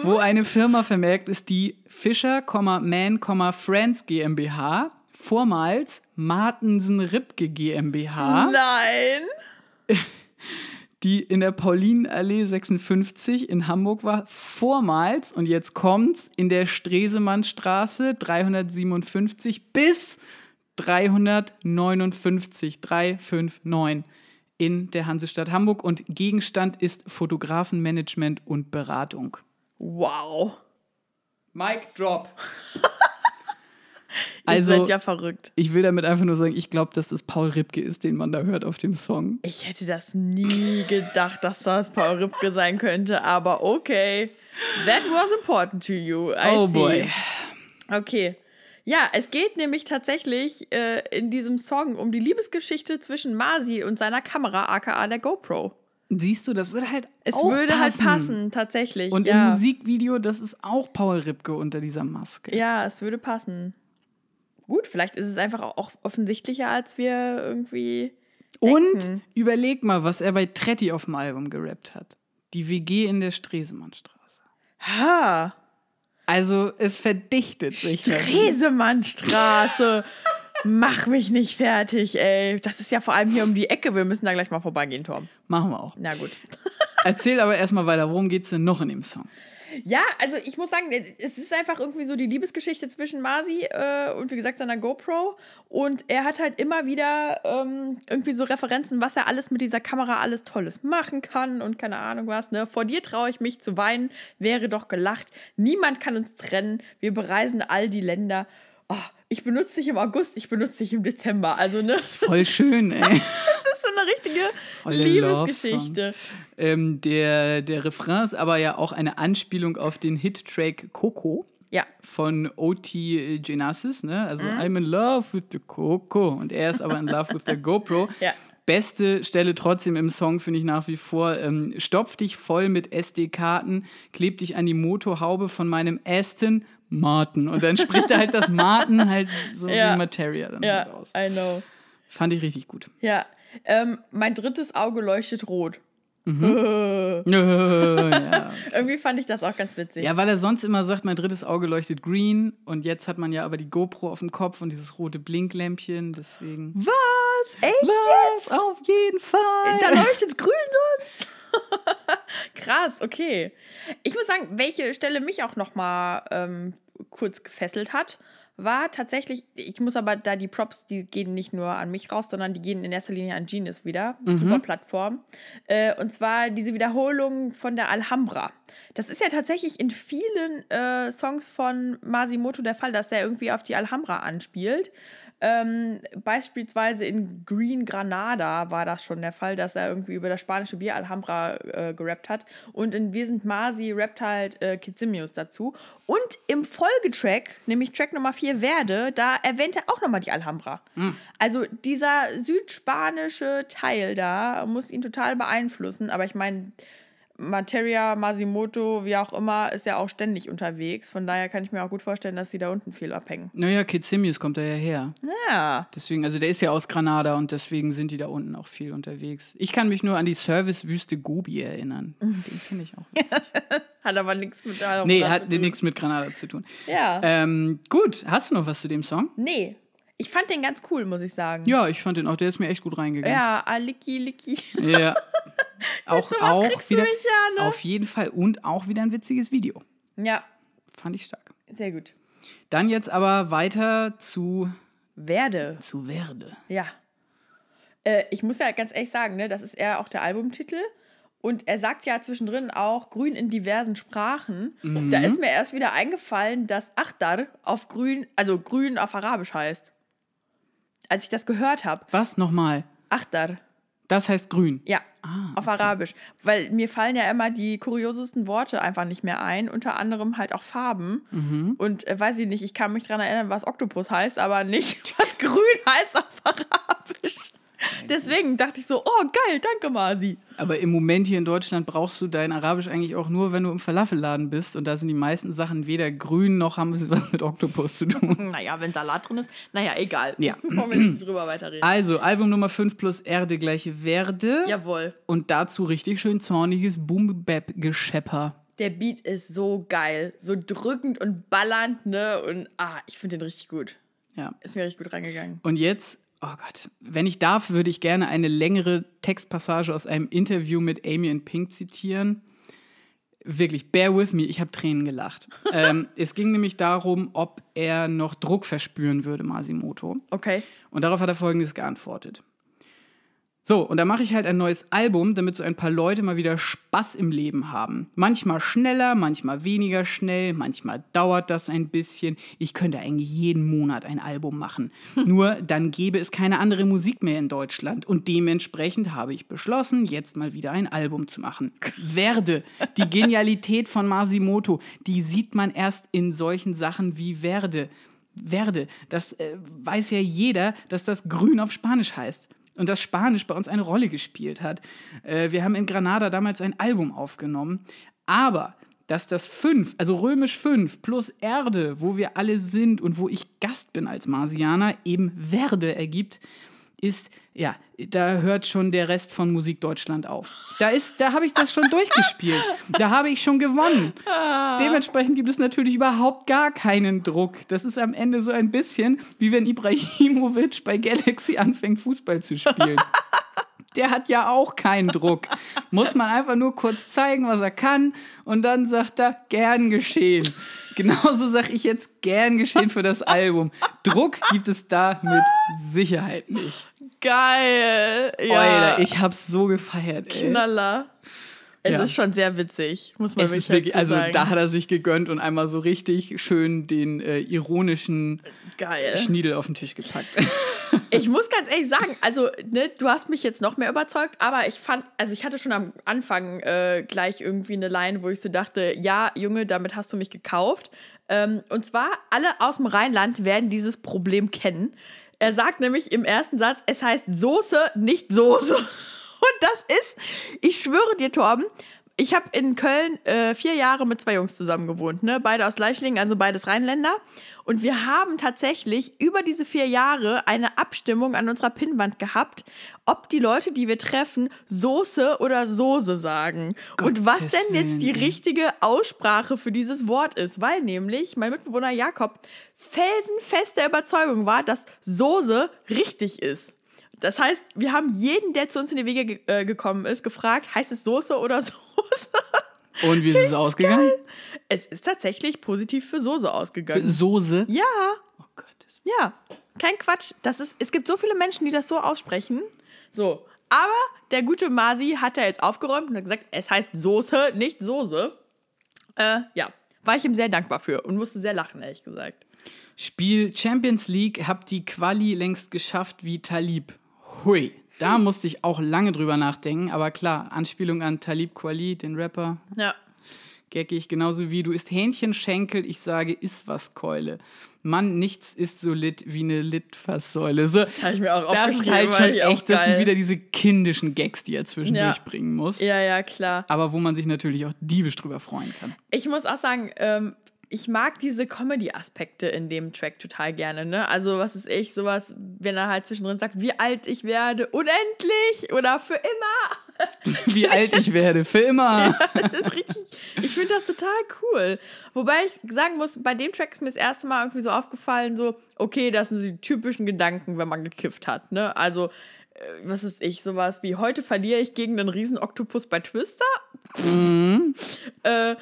S2: wo eine Firma vermerkt ist, die Fischer, Man, Friends GmbH, vormals Martensen Ripke GmbH,
S1: Nein. *laughs*
S2: die in der Paulinenallee 56 in Hamburg war, vormals, und jetzt kommt's, in der Stresemannstraße 357 bis 359, 359 in der Hansestadt Hamburg und Gegenstand ist Fotografenmanagement und Beratung.
S1: Wow.
S2: Mic drop. *laughs*
S1: Ihr
S2: Also,
S1: seid ja verrückt.
S2: ich will damit einfach nur sagen, ich glaube, dass das Paul Ripke ist, den man da hört auf dem Song.
S1: Ich hätte das nie gedacht, dass das Paul Ripke sein könnte, aber okay. That was important to you. I
S2: Oh
S1: see.
S2: boy.
S1: Okay. Ja, es geht nämlich tatsächlich äh, in diesem Song um die Liebesgeschichte zwischen Masi und seiner Kamera, aka der GoPro.
S2: Siehst du, das würde halt
S1: Es
S2: auch
S1: würde
S2: passen.
S1: halt passen, tatsächlich.
S2: Und
S1: ja.
S2: im Musikvideo, das ist auch Paul Ripke unter dieser Maske.
S1: Ja, es würde passen. Gut, vielleicht ist es einfach auch offensichtlicher, als wir irgendwie.
S2: Und überleg mal, was er bei Tretti auf dem Album gerappt hat. Die WG in der Stresemannstraße.
S1: Ha!
S2: Also es verdichtet sich.
S1: Stresemannstraße! Mach mich nicht fertig, ey. Das ist ja vor allem hier um die Ecke. Wir müssen da gleich mal vorbeigehen, Tom.
S2: Machen wir auch.
S1: Na gut.
S2: Erzähl aber erstmal weiter, worum geht's denn noch in dem Song?
S1: Ja, also ich muss sagen, es ist einfach irgendwie so die Liebesgeschichte zwischen Masi äh, und wie gesagt seiner GoPro. Und er hat halt immer wieder ähm, irgendwie so Referenzen, was er alles mit dieser Kamera alles Tolles machen kann und keine Ahnung was. Ne? Vor dir traue ich mich zu weinen, wäre doch gelacht. Niemand kann uns trennen. Wir bereisen all die Länder. Oh, ich benutze dich im August, ich benutze dich im Dezember. Also, ne? Das ist
S2: Voll schön, ey. *laughs*
S1: richtige
S2: Volle
S1: Liebesgeschichte.
S2: ähm, der, der Refrain ist aber ja auch eine Anspielung auf den Hit-Track Coco
S1: Ja.
S2: von O.T. Genesis, ne? Also
S1: Mhm.
S2: I'm in love with the Coco und er ist aber in love with the GoPro. *laughs*
S1: Ja.
S2: Beste Stelle trotzdem im Song finde ich nach wie vor. Ähm, stopf dich voll mit SD-Karten, kleb dich an die Motorhaube von meinem Aston Martin. Und dann spricht er halt das Martin halt so *laughs*
S1: Ja.
S2: wie Materia dann halt
S1: Ja,
S2: aus.
S1: I know.
S2: Fand ich richtig gut.
S1: Ja. Ähm, mein drittes Auge leuchtet rot. *laughs*
S2: ja.
S1: Irgendwie fand ich das auch ganz witzig.
S2: ja, weil er sonst immer sagt, mein drittes Auge leuchtet green und jetzt hat man ja aber die GoPro auf dem Kopf und dieses rote Blinklämpchen, deswegen.
S1: Was? Echt
S2: Was? Auf jeden Fall!
S1: Da leuchtet grün sonst? *laughs* Krass, okay. Ich muss sagen, welche Stelle mich auch noch mal ähm, kurz gefesselt hat, war tatsächlich, ich muss aber da die Props, die gehen nicht nur an mich raus, sondern die gehen in erster Linie an Genius wieder. Super Plattform. Äh, und zwar diese Wiederholung von der Alhambra. Das ist ja tatsächlich in vielen äh, Songs von Masimoto der Fall, dass er irgendwie auf die Alhambra anspielt. Ähm, beispielsweise in Green Granada war das schon der Fall, dass er irgendwie über das spanische Bier Alhambra äh, gerappt hat. Und in Wir sind Masi rappt halt äh, Kizimius dazu. Und im Folgetrack, nämlich Track Nummer 4 Werde, da erwähnt er auch nochmal die Alhambra. Also dieser südspanische Teil da muss ihn total beeinflussen. Aber ich meine, Materia, Masimoto, wie auch immer, ist ja auch ständig unterwegs. Von daher kann ich mir auch gut vorstellen, dass sie da unten viel abhängen.
S2: Naja, Kitsimius kommt da ja her.
S1: Ja.
S2: Deswegen, also der ist ja aus Granada und deswegen sind die da unten auch viel unterwegs. Ich kann mich nur an die Servicewüste Gobi erinnern. *laughs* Den finde ich auch *laughs* witzig.
S1: Hat aber nichts mit Alhambra
S2: nee,
S1: zu
S2: hat
S1: tun.
S2: nichts mit Granada zu tun.
S1: Ja.
S2: Ähm, gut, hast du noch was zu dem Song?
S1: Nee. Ich fand den ganz cool, muss ich sagen.
S2: Ja, ich fand den auch, der ist mir echt gut reingegangen.
S1: Ja, Aliki Liki.
S2: Ja. *laughs* auch auch wieder.
S1: ja, ne?
S2: Auf jeden Fall und auch wieder ein witziges Video.
S1: Ja,
S2: Fand ich stark.
S1: sehr gut.
S2: Dann jetzt aber weiter zu,
S1: Werde.
S2: zu Werde.
S1: Ja. Äh, ich muss ja ganz ehrlich sagen, ne, das ist eher auch der Albumtitel. Und er sagt ja zwischendrin auch grün in diversen Sprachen.
S2: Mhm.
S1: Da ist mir erst wieder eingefallen, dass Achdar auf grün, also grün auf Arabisch heißt. Als ich das gehört habe.
S2: Was nochmal?
S1: Achdar.
S2: Das heißt grün.
S1: Ja,
S2: Ah,
S1: auf Arabisch. Weil mir fallen ja immer die kuriosesten Worte einfach nicht mehr ein, unter anderem halt auch Farben.
S2: Mhm.
S1: Und äh, weiß ich nicht, ich kann mich daran erinnern, was Oktopus heißt, aber nicht, *laughs* was grün heißt auf Arabisch. Deswegen dachte ich so, oh geil, danke Masi.
S2: Aber im Moment hier in Deutschland brauchst du dein Arabisch eigentlich auch nur, wenn du im Falafelladen bist. Und da sind die meisten Sachen weder grün noch haben sie *laughs* was mit Oktopus zu tun. *laughs*
S1: Naja, wenn Salat drin ist, naja, egal.
S2: Ja. *laughs*
S1: Wollen wir nicht drüber weiterreden.
S2: Also, Album Nummer 5 plus Erde gleiche Werde.
S1: Jawohl.
S2: Und dazu richtig schön zorniges Boom-Bap-Geschepper.
S1: Der Beat ist so geil, so drückend und ballernd, ne? Und ah, ich finde den richtig gut.
S2: Ja.
S1: Ist mir richtig gut reingegangen.
S2: Und jetzt, oh Gott, wenn ich darf, würde ich gerne eine längere Textpassage aus einem Interview mit Amy and Pink zitieren. Wirklich, bear with me, ich habe Tränen gelacht. *laughs* ähm, es ging nämlich darum, ob er noch Druck verspüren würde, Masimoto.
S1: Okay.
S2: Und darauf hat er folgendes geantwortet. So, und da mache ich halt ein neues Album, damit so ein paar Leute mal wieder Spaß im Leben haben. Manchmal schneller, manchmal weniger schnell, manchmal dauert das ein bisschen. Ich könnte eigentlich jeden Monat ein Album machen. *laughs* Nur dann gäbe es keine andere Musik mehr in Deutschland. Und dementsprechend habe ich beschlossen, jetzt mal wieder ein Album zu machen. Werde, die *laughs* Genialität von Masimoto, die sieht man erst in solchen Sachen wie Werde. Verde, das äh, weiß ja jeder, dass das grün auf Spanisch heißt. Und dass Spanisch bei uns eine Rolle gespielt hat. Äh, wir haben in Granada damals ein Album aufgenommen. Aber dass das 5, also römisch 5 plus Erde, wo wir alle sind und wo ich Gast bin als Marsianer, eben Verde ergibt, ist, ja, da hört schon der Rest von Musik Deutschland auf. Da ist, da habe ich das schon durchgespielt. Da habe ich schon gewonnen. Dementsprechend gibt es natürlich überhaupt gar keinen Druck. Das ist am Ende so ein bisschen, wie wenn Ibrahimovic bei Galaxy anfängt, Fußball zu spielen. *laughs* Der hat ja auch keinen Druck. Muss man einfach nur kurz zeigen, was er kann und dann sagt er, gern geschehen. Genauso sage ich jetzt gern geschehen für das Album. Druck gibt es da mit Sicherheit nicht.
S1: Geil. Ja.
S2: Alter, ich hab's so gefeiert, ey.
S1: Knaller. Es
S2: Ja.
S1: ist schon sehr witzig, muss man
S2: Es
S1: wirklich
S2: wirklich, also
S1: sagen.
S2: da hat er sich gegönnt und einmal so richtig schön den äh, ironischen
S1: Geil.
S2: Schniedel auf den Tisch gepackt. *laughs*
S1: Ich muss ganz ehrlich sagen, *laughs* also ne, du hast mich jetzt noch mehr überzeugt, aber ich fand, also ich hatte schon am Anfang äh, gleich irgendwie eine Line, wo ich so dachte, ja, Junge, damit hast du mich gekauft. Ähm, und zwar, alle aus dem Rheinland werden dieses Problem kennen. Er sagt nämlich im ersten Satz, es heißt Soße, nicht Soße. *laughs* Und das ist, ich schwöre dir, Torben, ich habe in Köln äh, vier Jahre mit zwei Jungs zusammen gewohnt, ne? Beide aus Leichlingen, also beides Rheinländer. Und wir haben tatsächlich über diese vier Jahre eine Abstimmung an unserer Pinnwand gehabt, ob die Leute, die wir treffen, Soße oder Soße sagen. Und was
S2: Gottes
S1: denn jetzt die richtige Aussprache für dieses Wort ist. Weil nämlich mein Mitbewohner Jakob felsenfester Überzeugung war, dass Soße richtig ist. Das heißt, wir haben jeden, der zu uns in die Wege ge äh, gekommen ist, gefragt, heißt es Soße oder *laughs* Soße?
S2: Und wie ist es ausgegangen?
S1: Es ist tatsächlich positiv für Soße
S2: Für
S1: ausgegangen.
S2: Soße?
S1: ja,
S2: Oh Gott.
S1: ja. Kein Quatsch. Das ist, es gibt so viele Menschen, die das so aussprechen. So. Aber der gute Masi hat ja jetzt aufgeräumt und hat gesagt, es heißt Soße, nicht Soße. Äh, ja. War ich ihm sehr dankbar für und musste sehr lachen, ehrlich gesagt.
S2: Spiel Champions League, hab die Quali längst geschafft wie Talib. Hui. Da musste ich auch lange drüber nachdenken, aber klar, Anspielung an Talib Kweli, den Rapper,
S1: Ja.
S2: geckig, genauso wie du isst Hähnchenschenkel, ich sage, iss was Keule. Mann, nichts ist so lit wie eine Litfaßsäule. So,
S1: Habe ich mir auch
S2: das ist halt schon echt, das sind wieder diese kindischen Gags, die er zwischendurch
S1: Ja.
S2: bringen muss.
S1: Ja, ja, klar.
S2: Aber wo man sich natürlich auch diebisch drüber freuen kann.
S1: Ich muss auch sagen, ähm, ich mag diese Comedy-Aspekte in dem Track total gerne. Ne? Also, was ist ich, sowas, wenn er halt zwischendrin sagt, wie alt ich werde, unendlich oder für immer. *laughs*
S2: Wie alt ich werde, für immer. *laughs*
S1: Ist richtig, ich finde das total cool. Wobei ich sagen muss, bei dem Track ist mir das erste Mal irgendwie so aufgefallen, so, okay, das sind so die typischen Gedanken, wenn man gekifft hat. Ne? Also, äh, was ist ich, sowas wie, heute verliere ich gegen einen riesen Oktopus bei Twister. *laughs* äh,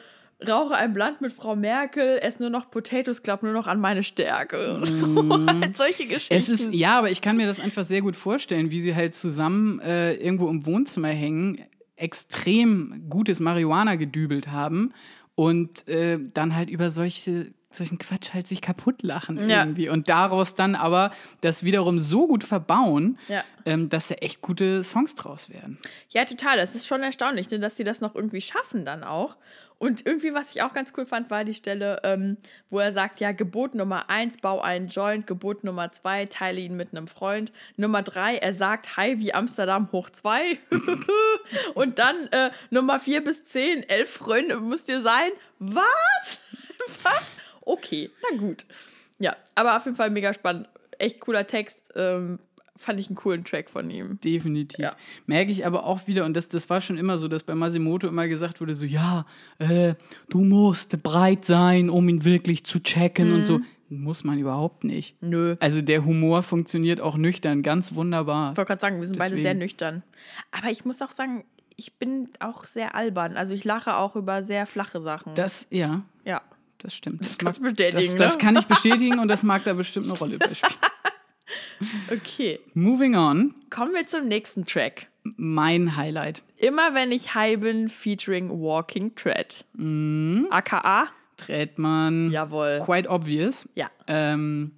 S1: rauche ein Blatt mit Frau Merkel, esse nur noch Potatoes, glaub nur noch an meine Stärke. *laughs* *laughs* Solche Geschichten.
S2: Es ist, ja, aber ich kann mir das einfach sehr gut vorstellen, wie sie halt zusammen äh, irgendwo im Wohnzimmer hängen, extrem gutes Marihuana gedübelt haben und äh, dann halt über solche solchen Quatsch halt sich kaputt lachen
S1: Ja.
S2: irgendwie und daraus dann aber das wiederum so gut verbauen,
S1: Ja.
S2: ähm, dass da echt gute Songs draus werden.
S1: Ja, total. Das ist schon erstaunlich, ne, dass sie das noch irgendwie schaffen dann auch. Und irgendwie, was ich auch ganz cool fand, war die Stelle, ähm, wo er sagt, ja, Gebot Nummer eins, bau einen Joint, Gebot Nummer zwei, teile ihn mit einem Freund. Nummer drei, er sagt, hi wie Amsterdam hoch zwei. *laughs* Und dann äh, Nummer vier bis zehn, elf Freunde müsst ihr sein. Was? *laughs* Was? Okay, na gut. Ja, aber auf jeden Fall mega spannend. Echt cooler Text. Ähm, fand ich einen coolen Track von ihm.
S2: Definitiv.
S1: Ja.
S2: Merke ich aber auch wieder, und das, das war schon immer so, dass bei Masimoto immer gesagt wurde: so, ja, äh, du musst breit sein, um ihn wirklich zu checken und so. Muss man überhaupt nicht.
S1: Nö.
S2: Also der Humor funktioniert auch nüchtern, ganz wunderbar.
S1: Ich wollte gerade sagen, wir sind beide
S2: Deswegen.
S1: sehr nüchtern. Aber ich muss auch sagen, ich bin auch sehr albern. Also ich lache auch über sehr flache Sachen.
S2: Das, ja,
S1: ja.
S2: das stimmt. Das,
S1: kannst du
S2: mag-
S1: bestätigen,
S2: Das, das
S1: ne?
S2: kann ich bestätigen und das mag da bestimmt eine Rolle bei spielen. *laughs* *laughs*
S1: Okay.
S2: Moving on,
S1: Kommen wir zum nächsten Track.
S2: mein Highlight.
S1: Immer wenn ich high bin, featuring Walking Tread.
S2: Mhm.
S1: AKA?
S2: Tretmann,
S1: Jawohl.
S2: quite obvious.
S1: Ja.
S2: Ähm,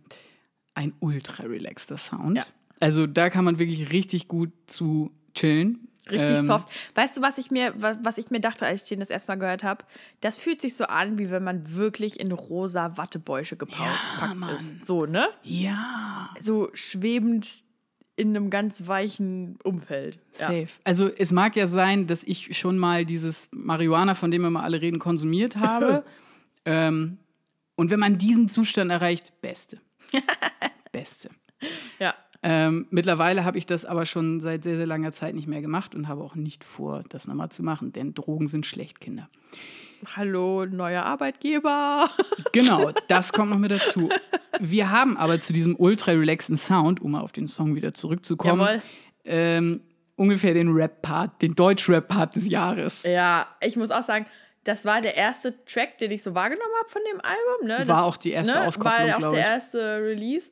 S2: ein ultra relaxter Sound.
S1: Ja.
S2: Also da kann man wirklich richtig gut zu chillen.
S1: Richtig
S2: Ähm,
S1: soft. Weißt du, was ich mir, was, was ich mir dachte, als ich den das erstmal gehört habe? Das fühlt sich so an, wie wenn man wirklich in rosa Wattebäusche gepackt ist. So, ne?
S2: Ja.
S1: So schwebend in einem ganz weichen Umfeld. Ja.
S2: Safe. Also es mag ja sein, dass ich schon mal dieses Marihuana, von dem wir mal alle reden, konsumiert habe. *laughs* ähm, und wenn man diesen Zustand erreicht, beste. *laughs* beste.
S1: ja.
S2: Ähm, mittlerweile habe ich das aber schon seit sehr, sehr langer Zeit nicht mehr gemacht und habe auch nicht vor, das nochmal zu machen, denn Drogen sind schlecht, Kinder.
S1: Hallo, neuer Arbeitgeber. *laughs*
S2: Genau, das kommt noch mit dazu. Wir haben aber zu diesem ultra relaxten Sound, um mal auf den Song wieder zurückzukommen, ähm, ungefähr den Rap-Part, den Deutsch-Rap-Part des Jahres.
S1: Ja, ich muss auch sagen, das war der erste Track, den ich so wahrgenommen habe von dem Album. Ne? Das,
S2: War auch die erste
S1: ne?
S2: Auskopplung,
S1: War auch der
S2: ich. Mhm.
S1: erste Release.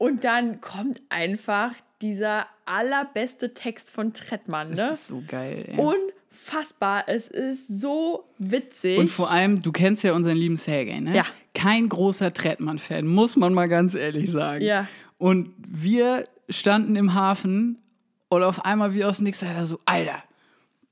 S1: Und dann kommt einfach dieser allerbeste Text von Trettmann.
S2: Das
S1: Ne?
S2: ist so geil. Ey.
S1: Unfassbar. Es ist so witzig.
S2: Und vor allem, du kennst ja unseren lieben Sergej, ne?
S1: Ja.
S2: Kein großer Trettmann-Fan, muss man mal ganz ehrlich sagen.
S1: Ja.
S2: Und wir standen im Hafen und auf einmal wie aus dem Nix, er so, Alter,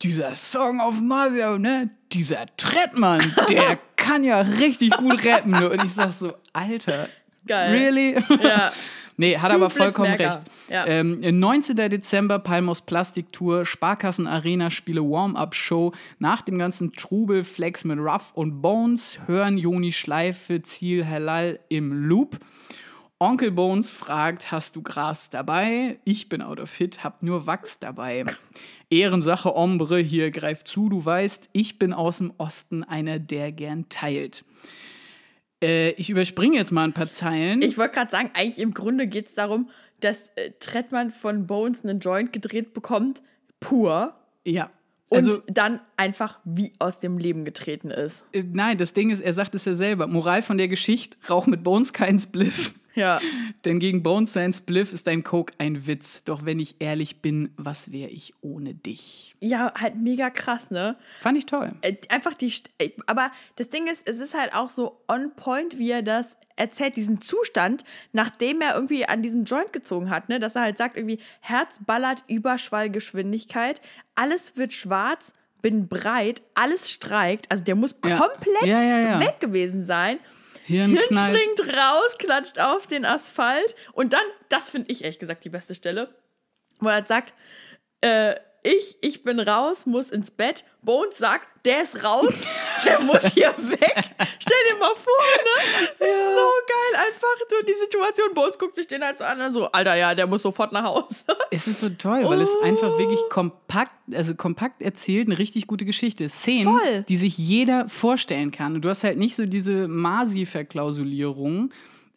S2: dieser Song auf Marsia, ne? Dieser Trettmann, der *laughs* kann ja richtig gut rappen. ne? Und ich sag so, Alter,
S1: Geil.
S2: really?
S1: Ja. *laughs*
S2: Nee, hat
S1: Du
S2: aber vollkommen recht.
S1: Ja.
S2: Ähm, 19. Dezember, Palmos Plastiktour, Sparkassen Arena Spiele Warm-Up-Show. Nach dem ganzen Trubel, Flex mit Ruff und Bones, hören Joni Schleife, Ziel Halal im Loop. Onkel Bones fragt, hast du Gras dabei? Ich bin out of fit, hab nur Wachs dabei. Ehrensache, Ombre, hier greif zu, du weißt, ich bin aus dem Osten einer, der gern teilt. Äh, ich überspringe jetzt mal ein paar Zeilen.
S1: Ich wollte gerade sagen, eigentlich im Grunde geht es darum, dass äh, Trettmann von Bones einen Joint gedreht bekommt, pur.
S2: ja.
S1: Und
S2: Also,
S1: dann einfach wie aus dem Leben getreten ist.
S2: äh, nein, das Ding ist, er sagt es ja selber. Moral von der Geschichte: Rauch mit Bones kein Spliff.
S1: Ja.
S2: Denn gegen Bones sein Spliff ist dein Coke ein Witz. Doch wenn ich ehrlich bin, was wäre ich ohne dich?
S1: Ja, halt mega krass, ne?
S2: Fand ich toll.
S1: Äh, Einfach die. St äh, aber das Ding ist, es ist halt auch so on point, wie er das erzählt, diesen Zustand, nachdem er irgendwie an diesem Joint gezogen hat, ne? Dass er halt sagt, irgendwie, Herz ballert Überschwallgeschwindigkeit, alles wird schwarz, bin breit, alles streikt. Also der muss
S2: Ja.
S1: komplett
S2: ja, ja.
S1: weg gewesen sein.
S2: Hirn
S1: Hirn springt raus, klatscht auf den Asphalt. Und dann, das finde ich ehrlich gesagt die beste Stelle, wo er sagt, äh, ich, ich bin raus, muss ins Bett. Bones sagt, der ist raus, *laughs* der muss hier weg. Stell dir mal vor, ne? Ist so geil, einfach so die Situation. Bones guckt sich den halt so an und so, Alter, ja, der muss sofort nach Hause. *laughs*
S2: Es ist so toll, weil es einfach
S1: Oh.
S2: wirklich kompakt, also kompakt erzählt, eine richtig gute Geschichte. Szenen,
S1: Voll.
S2: die sich jeder vorstellen kann. Und du hast halt nicht so diese Masi-Verklausulierung,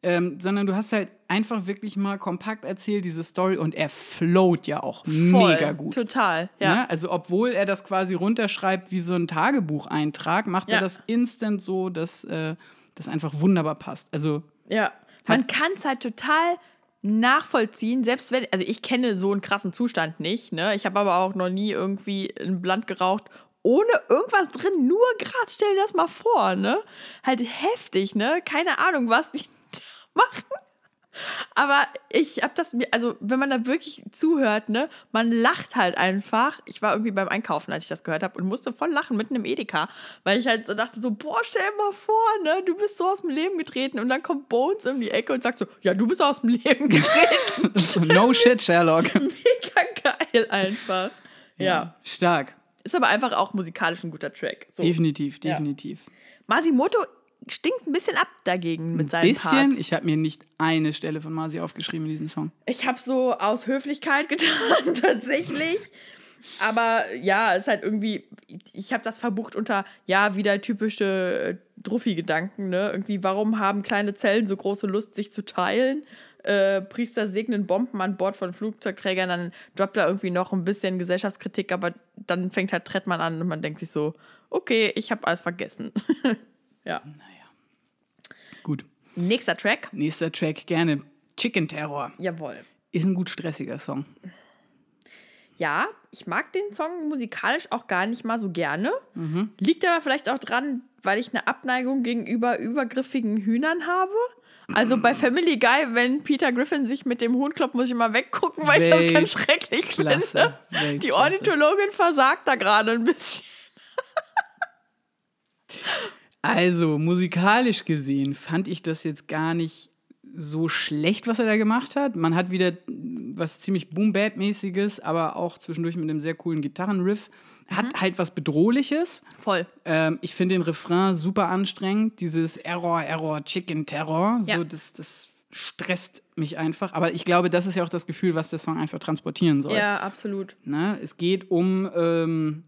S2: ähm, sondern du hast halt einfach wirklich mal kompakt erzählt, diese Story. Und er float ja auch mega gut.
S1: Total, ja.
S2: Ne? Also, obwohl er das quasi runterschreibt wie so ein Tagebucheintrag, macht
S1: Ja.
S2: er das instant so, dass äh, das einfach wunderbar passt. Also,
S1: Ja, man kann es halt total nachvollziehen, selbst wenn, also ich kenne so einen krassen Zustand nicht, ne? Ich habe aber auch noch nie irgendwie ein Blatt geraucht, ohne irgendwas drin, nur Gras, stell dir das mal vor, ne? Halt heftig, ne? Keine Ahnung, was die machen. Aber ich habe das mir, also wenn man da wirklich zuhört, ne, man lacht halt einfach. Ich war irgendwie beim Einkaufen, als ich das gehört habe und musste voll lachen mitten im Edeka, weil ich halt so dachte so, boah, stell mal vor, ne, du bist so aus dem Leben getreten und dann kommt Bones um die Ecke und sagt so, ja, du bist aus dem Leben getreten. *laughs*
S2: no shit, Sherlock. *laughs*
S1: Mega geil einfach. Ja.
S2: Stark.
S1: Ist aber einfach auch musikalisch ein guter Track. So.
S2: Definitiv, definitiv.
S1: Masimoto stinkt ein bisschen ab dagegen mit seinen
S2: Bisschen.
S1: Parts.
S2: Ich habe mir nicht eine Stelle von Masi aufgeschrieben in diesem Song.
S1: Ich habe so aus Höflichkeit *laughs* getan, tatsächlich. Aber ja, es ist halt irgendwie, ich habe das verbucht unter, ja, wieder typische äh, Druffi-Gedanken, ne? Irgendwie, warum haben kleine Zellen so große Lust, sich zu teilen? Äh, Priester segnen Bomben an Bord von Flugzeugträgern, dann droppt er irgendwie noch ein bisschen Gesellschaftskritik, aber dann fängt halt Trettmann an und man denkt sich so, okay, ich habe alles vergessen. *laughs* ja.
S2: Gut.
S1: Nächster Track.
S2: Nächster Track, gerne. Chicken Terror.
S1: Jawohl.
S2: Ist ein gut stressiger Song.
S1: Ja, ich mag den Song musikalisch auch gar nicht mal so gerne. Liegt aber vielleicht auch dran, weil ich eine Abneigung gegenüber übergriffigen Hühnern habe. Also bei Family Guy, wenn Peter Griffin sich mit dem Huhn kloppt, muss ich immer weggucken, weil ich das ganz schrecklich
S2: Weltklasse,
S1: finde. Die
S2: Weltklasse.
S1: Ornithologin versagt da gerade ein bisschen.
S2: Also, musikalisch gesehen fand ich das jetzt gar nicht so schlecht, was er da gemacht hat. Man hat wieder was ziemlich Boom-Bap-mäßiges, aber auch zwischendurch mit einem sehr coolen Gitarrenriff. Hat halt was Bedrohliches.
S1: Voll.
S2: Ähm, ich finde den Refrain super anstrengend. Dieses Error, Error, Chicken Terror.
S1: Ja.
S2: So, das, das stresst mich einfach. Aber ich glaube, das ist ja auch das Gefühl, was der Song einfach transportieren soll.
S1: Ja, absolut.
S2: Ne? Es geht um, ähm,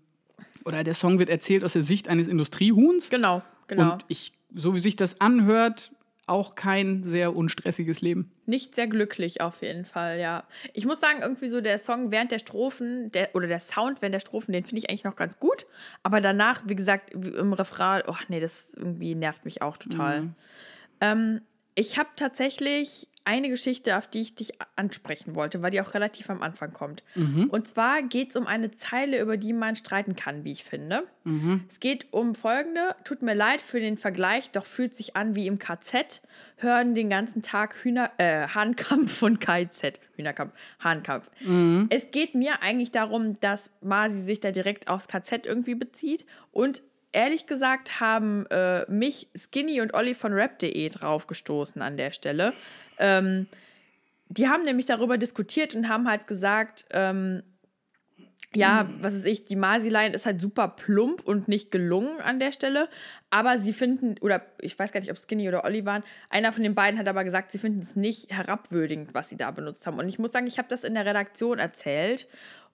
S2: oder der Song wird erzählt aus der Sicht eines Industriehuhns.
S1: Genau, genau.
S2: Und ich, so wie sich das anhört, auch kein sehr unstressiges Leben.
S1: Nicht sehr glücklich auf jeden Fall, ja. Ich muss sagen, irgendwie so der Song während der Strophen, der, oder der Sound während der Strophen, den finde ich eigentlich noch ganz gut. Aber danach, wie gesagt, im Refrain, oh nee, das irgendwie nervt mich auch total. Ähm, ich habe tatsächlich eine Geschichte, auf die ich dich ansprechen wollte, weil die auch relativ am Anfang kommt. Und zwar geht es um eine Zeile, über die man streiten kann, wie ich finde. Es geht um folgende: Tut mir leid für den Vergleich, doch fühlt sich an wie im KZ. Hören den ganzen Tag Hühner, äh, Hahnkampf von KZ. Hühnerkampf, Hahnkampf. Es geht mir eigentlich darum, dass Masi sich da direkt aufs KZ irgendwie bezieht und ehrlich gesagt haben äh, mich Skinny und Olli von rap.de draufgestoßen an der Stelle. Ähm, die haben nämlich darüber diskutiert und haben halt gesagt, ähm, ja, was ist ich, die Masi-Line ist halt super plump und nicht gelungen an der Stelle. Aber sie finden, oder ich weiß gar nicht, ob Skinny oder Olli waren, einer von den beiden hat aber gesagt, sie finden es nicht herabwürdigend, was sie da benutzt haben. Und ich muss sagen, ich habe das in der Redaktion erzählt.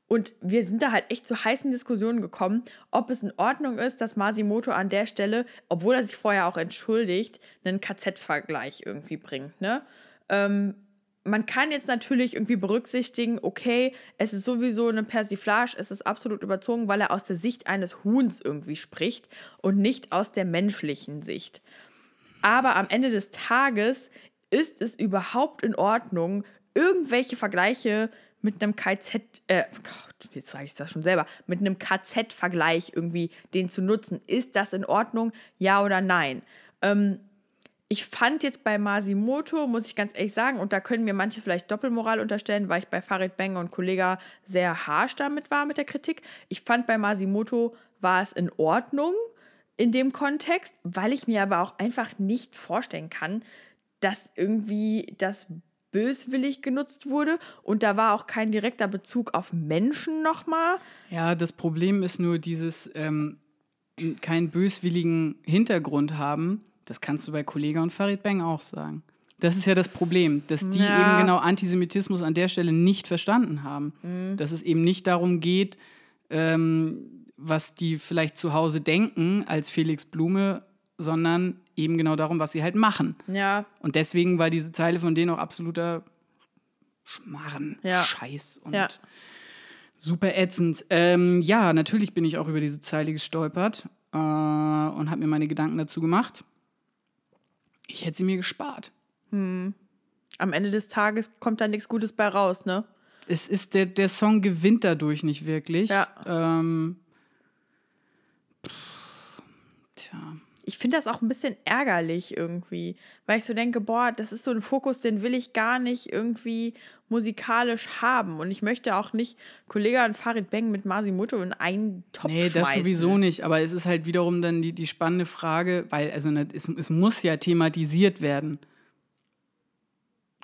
S1: Und wir sind da halt echt zu heißen Diskussionen gekommen, ob es in Ordnung ist, dass Masimoto an der Stelle, obwohl er sich vorher auch entschuldigt, einen KZ-Vergleich irgendwie bringt. Ne? Ähm, man kann jetzt natürlich irgendwie berücksichtigen, okay, es ist sowieso eine Persiflage, es ist absolut überzogen, weil er aus der Sicht eines Huhns irgendwie spricht und nicht aus der menschlichen Sicht. Aber am Ende des Tages ist es überhaupt in Ordnung, irgendwelche Vergleiche mit einem KZ, äh, jetzt sage ich das schon selber, mit einem KZ-Vergleich irgendwie den zu nutzen. Ist das in Ordnung? Ja oder nein? Ähm, ich fand jetzt bei Masimoto, muss ich ganz ehrlich sagen, und da können mir manche vielleicht Doppelmoral unterstellen, weil ich bei Farid Bang und Kollega sehr harsch damit war mit der Kritik. Ich fand bei Masimoto war es in Ordnung in dem Kontext, weil ich mir aber auch einfach nicht vorstellen kann, dass irgendwie das böswillig genutzt wurde und da war auch kein direkter Bezug auf Menschen nochmal.
S2: Ja, das Problem ist nur dieses ähm, keinen böswilligen Hintergrund haben. Das kannst du bei Kollega und Farid Bang auch sagen. Das ist ja das Problem, dass die
S1: Ja.
S2: eben genau Antisemitismus an der Stelle nicht verstanden haben. Dass es eben nicht darum geht, ähm, was die vielleicht zu Hause denken als Felix Blume, sondern eben genau darum, was sie halt machen.
S1: Ja,
S2: Und deswegen war diese Zeile von denen auch absoluter Schmarren,
S1: Ja.
S2: Scheiß und
S1: Ja.
S2: super ätzend. Ähm, ja, natürlich bin ich auch über diese Zeile gestolpert äh, und habe mir meine Gedanken dazu gemacht. Ich hätte sie mir gespart.
S1: am Ende des Tages kommt da nichts Gutes bei raus, ne?
S2: Es ist der, der Song gewinnt dadurch nicht wirklich.
S1: Ja.
S2: Ähm, pff, tja.
S1: Ich finde das auch ein bisschen ärgerlich irgendwie, weil ich so denke, boah, das ist so ein Fokus, den will ich gar nicht irgendwie musikalisch haben. Und ich möchte auch nicht Kollega und Farid Bang mit Masimoto in einen Topf
S2: Nee, das
S1: schmeißen.
S2: sowieso nicht. Aber es ist halt wiederum dann die, die spannende Frage, weil also ne, es, es muss ja thematisiert werden.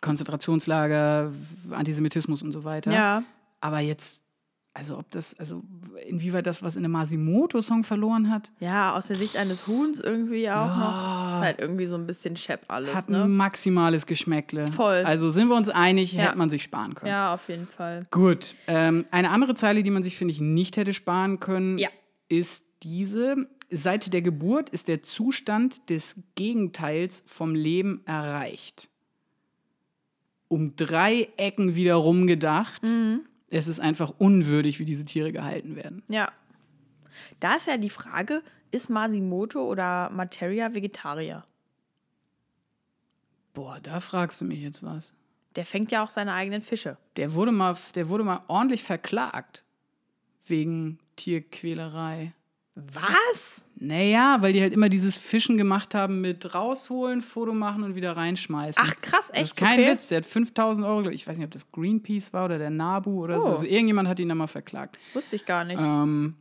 S2: Konzentrationslager, Antisemitismus und so weiter.
S1: Ja,
S2: Aber jetzt, also ob das, also inwieweit das was in einem Masimoto-Song verloren hat,
S1: ja, aus der Sicht eines Huhns irgendwie auch noch. Ist halt irgendwie so ein bisschen Shep alles,
S2: hat
S1: ne?
S2: ein maximales Geschmäckle.
S1: Voll.
S2: Also sind wir uns einig,
S1: Ja.
S2: hätte man sich sparen können.
S1: Ja, auf jeden Fall.
S2: Gut. Ähm, eine andere Zeile, die man sich, finde ich, nicht hätte sparen können,
S1: Ja.
S2: ist diese. Seit der Geburt ist der Zustand des Gegenteils vom Leben erreicht. Um drei Ecken wieder rumgedacht.
S1: Mhm.
S2: Es ist einfach unwürdig, wie diese Tiere gehalten werden.
S1: Ja. Da ist ja die Frage, ist Masimoto oder Materia Vegetarier?
S2: Boah, da fragst du mich jetzt was.
S1: Der fängt ja auch seine eigenen Fische.
S2: Der wurde mal, der wurde mal ordentlich verklagt. Wegen Tierquälerei.
S1: Was?
S2: Naja, weil die halt immer dieses Fischen gemacht haben mit rausholen, Foto machen und wieder reinschmeißen.
S1: Ach, krass,
S2: Das ist
S1: echt?
S2: kein
S1: Okay.
S2: Witz. Der hat 5000 Euro, ich weiß nicht, ob das Greenpeace war oder der NABU oder so.
S1: Oh.
S2: Also irgendjemand hat ihn da mal verklagt.
S1: Wusste ich gar nicht.
S2: Ähm,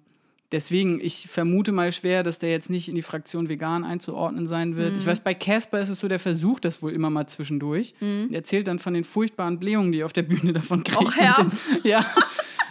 S2: deswegen, ich vermute mal schwer, dass der jetzt nicht in die Fraktion vegan einzuordnen sein wird.
S1: Mhm.
S2: Ich weiß, bei Casper ist es so, der versucht das wohl immer mal zwischendurch. Er erzählt dann von den furchtbaren Blähungen, die er auf der Bühne davon kriegt.
S1: Och, Herr.
S2: Das- ja.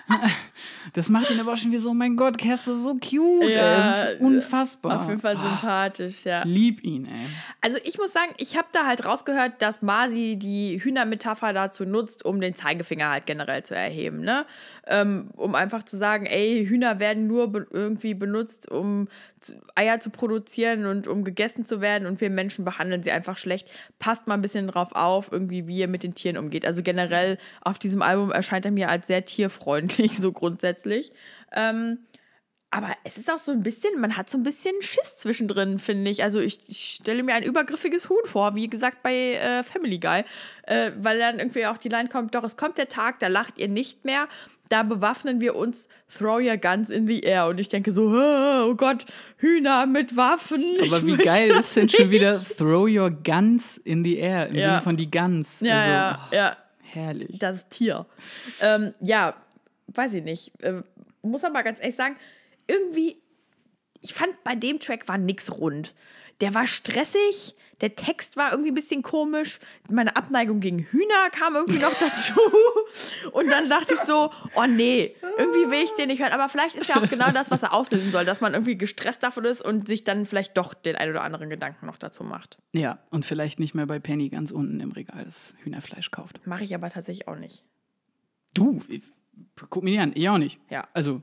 S2: *laughs* Das macht ihn aber auch schon wieder so, oh mein Gott, Casper ist so cute.
S1: Ja,
S2: ist unfassbar.
S1: Auf jeden Fall sympathisch, ja.
S2: Lieb ihn, ey.
S1: Also ich muss sagen, ich habe da halt rausgehört, dass Masi die Hühnermetapher dazu nutzt, um den Zeigefinger halt generell zu erheben, ne? Ähm, um einfach zu sagen, ey, Hühner werden nur be irgendwie benutzt, um zu, Eier zu produzieren und um gegessen zu werden und wir Menschen behandeln sie einfach schlecht. Passt mal ein bisschen drauf auf, irgendwie, wie ihr mit den Tieren umgeht. Also generell auf diesem Album erscheint er mir als sehr tierfreundlich, *laughs* so grundsätzlich. Ähm, aber es ist auch so ein bisschen, man hat so ein bisschen Schiss zwischendrin, finde ich. Also ich, ich stelle mir ein übergriffiges Huhn vor, wie gesagt bei äh, Family Guy. Äh, weil dann irgendwie auch die Line kommt, doch es kommt der Tag, da lacht ihr nicht mehr. Da bewaffnen wir uns, throw your guns in the air. Und ich denke so, oh Gott, Hühner mit Waffen.
S2: Aber wie geil ist denn schon wieder Throw your guns in the air im
S1: Ja.
S2: Sinne von die Guns.
S1: Ja,
S2: also,
S1: ja,
S2: oh,
S1: ja.
S2: Herrlich.
S1: das Tier. Ähm, ja, weiß ich nicht. Äh, muss aber ganz ehrlich sagen, irgendwie, ich fand bei dem Track war nix rund. Der war stressig, der Text war irgendwie ein bisschen komisch, meine Abneigung gegen Hühner kam irgendwie noch *laughs* dazu. Und dann dachte ich so, oh nee, irgendwie will ich den nicht hören. Aber vielleicht ist ja auch genau das, was er auslösen soll, dass man irgendwie gestresst davon ist und sich dann vielleicht doch den ein oder anderen Gedanken noch dazu macht.
S2: Ja, und vielleicht nicht mehr bei Penny ganz unten im Regal das Hühnerfleisch kauft.
S1: Mache ich aber tatsächlich auch nicht.
S2: Du, guck mir die an, ich auch nicht.
S1: Ja.
S2: Also,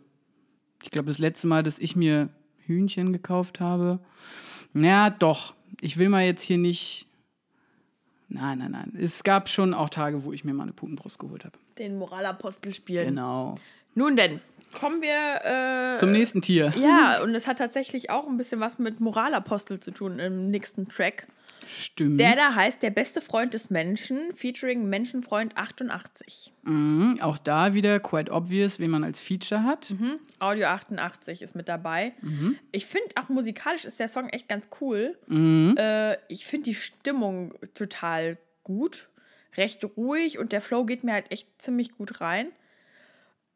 S2: ich glaube, das letzte Mal, dass ich mir Hühnchen gekauft habe, na doch, ich will mal jetzt hier nicht. Nein, nein, nein. Es gab schon auch Tage, wo ich mir mal eine Putenbrust geholt habe.
S1: Den Moralapostel spielen.
S2: Genau.
S1: Nun denn, kommen wir. Äh,
S2: Zum nächsten Tier.
S1: Ja, und es hat tatsächlich auch ein bisschen was mit Moralapostel zu tun im nächsten Track.
S2: Stimmt.
S1: Der da heißt Der beste Freund des Menschen, featuring Menschenfreund 88.
S2: Mhm, auch da wieder quite obvious, wen man als Feature hat.
S1: Audio 88 ist mit dabei. Ich finde auch musikalisch ist der Song echt ganz cool.
S2: Mhm.
S1: Äh, ich finde die Stimmung total gut, recht ruhig und der Flow geht mir halt echt ziemlich gut rein.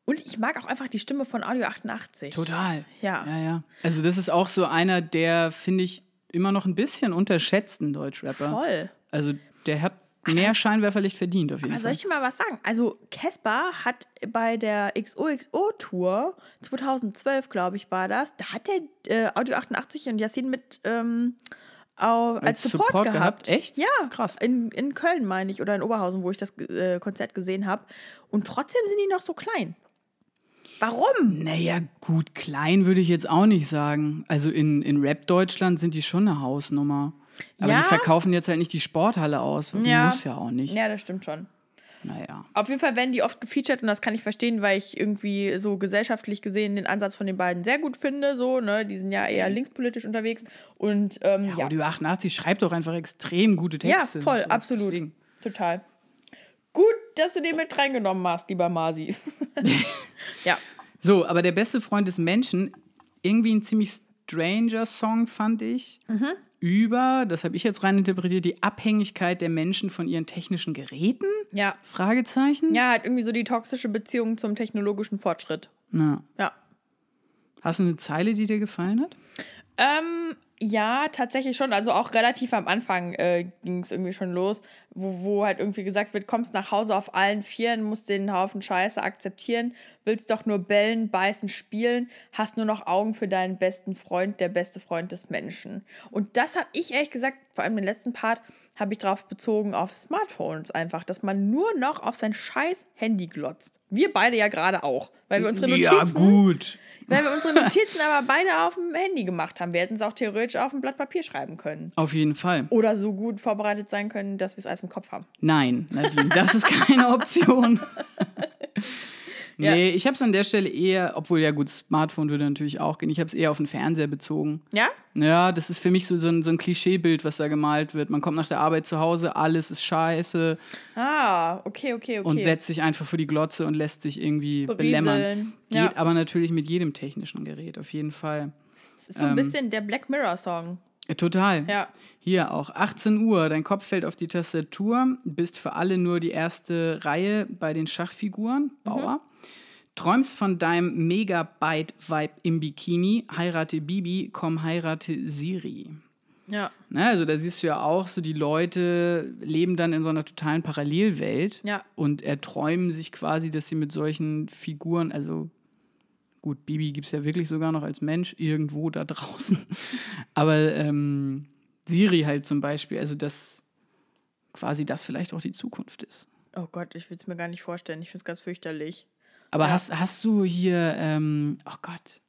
S1: Und ich mag auch einfach die Stimme von Audio 88.
S2: Total.
S1: Ja.
S2: Ja, ja. Also, das ist auch so einer, der, finde ich, immer noch ein bisschen unterschätzten Deutschrapper.
S1: Voll.
S2: Also, der hat mehr Scheinwerferlicht verdient, auf jeden
S1: Aber soll
S2: Fall.
S1: ich dir mal was sagen? Also, Casper hat bei der XOXO-Tour 2012, glaube ich, war das, da hat der äh, Audio 88 und Yassin mit ähm, au- als, Support,
S2: Support
S1: gehabt.
S2: gehabt? Echt?
S1: Ja,
S2: Krass.
S1: In, in Köln, meine ich, oder in Oberhausen, wo ich das äh, Konzert gesehen habe. Und trotzdem sind die noch so klein. Warum?
S2: Naja, gut, klein würde ich jetzt auch nicht sagen. Also in, in Rap-Deutschland sind die schon eine Hausnummer. Aber
S1: Ja?
S2: die verkaufen jetzt halt nicht die Sporthalle aus.
S1: Ja.
S2: Muss ja auch nicht.
S1: Ja, das stimmt schon.
S2: Naja.
S1: Auf jeden Fall werden die oft gefeatured und das kann ich verstehen, weil ich irgendwie so gesellschaftlich gesehen den Ansatz von den beiden sehr gut finde. So, ne? Die sind ja eher linkspolitisch unterwegs. Und ähm, ja,
S2: Audio 88 schreibt doch einfach extrem gute
S1: Ja,
S2: Texte.
S1: voll,
S2: So,
S1: absolut.
S2: deswegen.
S1: Total. Gut, dass du den mit reingenommen hast, lieber Masi. *laughs* ja.
S2: So, aber der beste Freund des Menschen, irgendwie ein ziemlich stranger Song, fand ich.
S1: Mhm.
S2: Über, das habe ich jetzt rein interpretiert, die Abhängigkeit der Menschen von ihren technischen Geräten?
S1: Ja.
S2: Fragezeichen?
S1: Ja, hat irgendwie so die toxische Beziehung zum technologischen Fortschritt.
S2: Na,
S1: Ja.
S2: hast du eine Zeile, die dir gefallen hat?
S1: Ähm, ja, tatsächlich schon. Also auch relativ am Anfang äh, ging es irgendwie schon los, wo, wo halt irgendwie gesagt wird, kommst nach Hause auf allen Vieren, musst den Haufen Scheiße akzeptieren, willst doch nur bellen, beißen, spielen, hast nur noch Augen für deinen besten Freund, der beste Freund des Menschen. Und das habe ich ehrlich gesagt, vor allem den letzten Part, habe ich drauf bezogen auf Smartphones einfach, dass man nur noch auf sein scheiß Handy glotzt. Wir beide ja gerade auch, weil wir unsere Notizen...
S2: Ja, gut.
S1: Weil wir unsere Notizen aber beide auf dem Handy gemacht haben. Wir hätten es auch theoretisch auf ein Blatt Papier schreiben können.
S2: Auf jeden Fall.
S1: Oder so gut vorbereitet sein können, dass wir es alles im Kopf haben.
S2: Nein, Nadine, das ist keine *laughs* Option. *laughs*
S1: Ja.
S2: Nee, ich habe es an der Stelle eher, obwohl ja gut, Smartphone würde natürlich auch gehen, ich habe es eher auf den Fernseher bezogen.
S1: Ja?
S2: Ja, das ist für mich so, so, ein, so ein Klischeebild, was da gemalt wird. Man kommt nach der Arbeit zu Hause, alles ist scheiße
S1: Ah, okay, okay, okay.
S2: und setzt sich einfach vor die Glotze und lässt sich irgendwie
S1: Berieseln.
S2: belämmern. Geht
S1: Ja.
S2: aber natürlich mit jedem technischen Gerät, auf jeden Fall.
S1: Das ist so ein bisschen der Black Mirror-Song.
S2: Total.
S1: Ja.
S2: Hier auch 18 Uhr, dein Kopf fällt auf die Tastatur, bist für alle nur die erste Reihe bei den Schachfiguren, Bauer. Träumst von deinem Megabyte-Vibe im Bikini, heirate Bibi, komm, heirate Siri.
S1: Ja.
S2: Ne, also da siehst du ja auch so, die Leute leben dann in so einer totalen Parallelwelt
S1: Ja.
S2: und erträumen sich quasi, dass sie mit solchen Figuren, also gut, Bibi gibt es ja wirklich sogar noch als Mensch irgendwo da draußen, *laughs* aber ähm, Siri halt zum Beispiel, also dass quasi das vielleicht auch die Zukunft ist.
S1: Oh Gott, ich will es mir gar nicht vorstellen. Ich finde es ganz fürchterlich.
S2: Aber
S1: Ja.
S2: hast, hast du hier, ähm, oh Gott,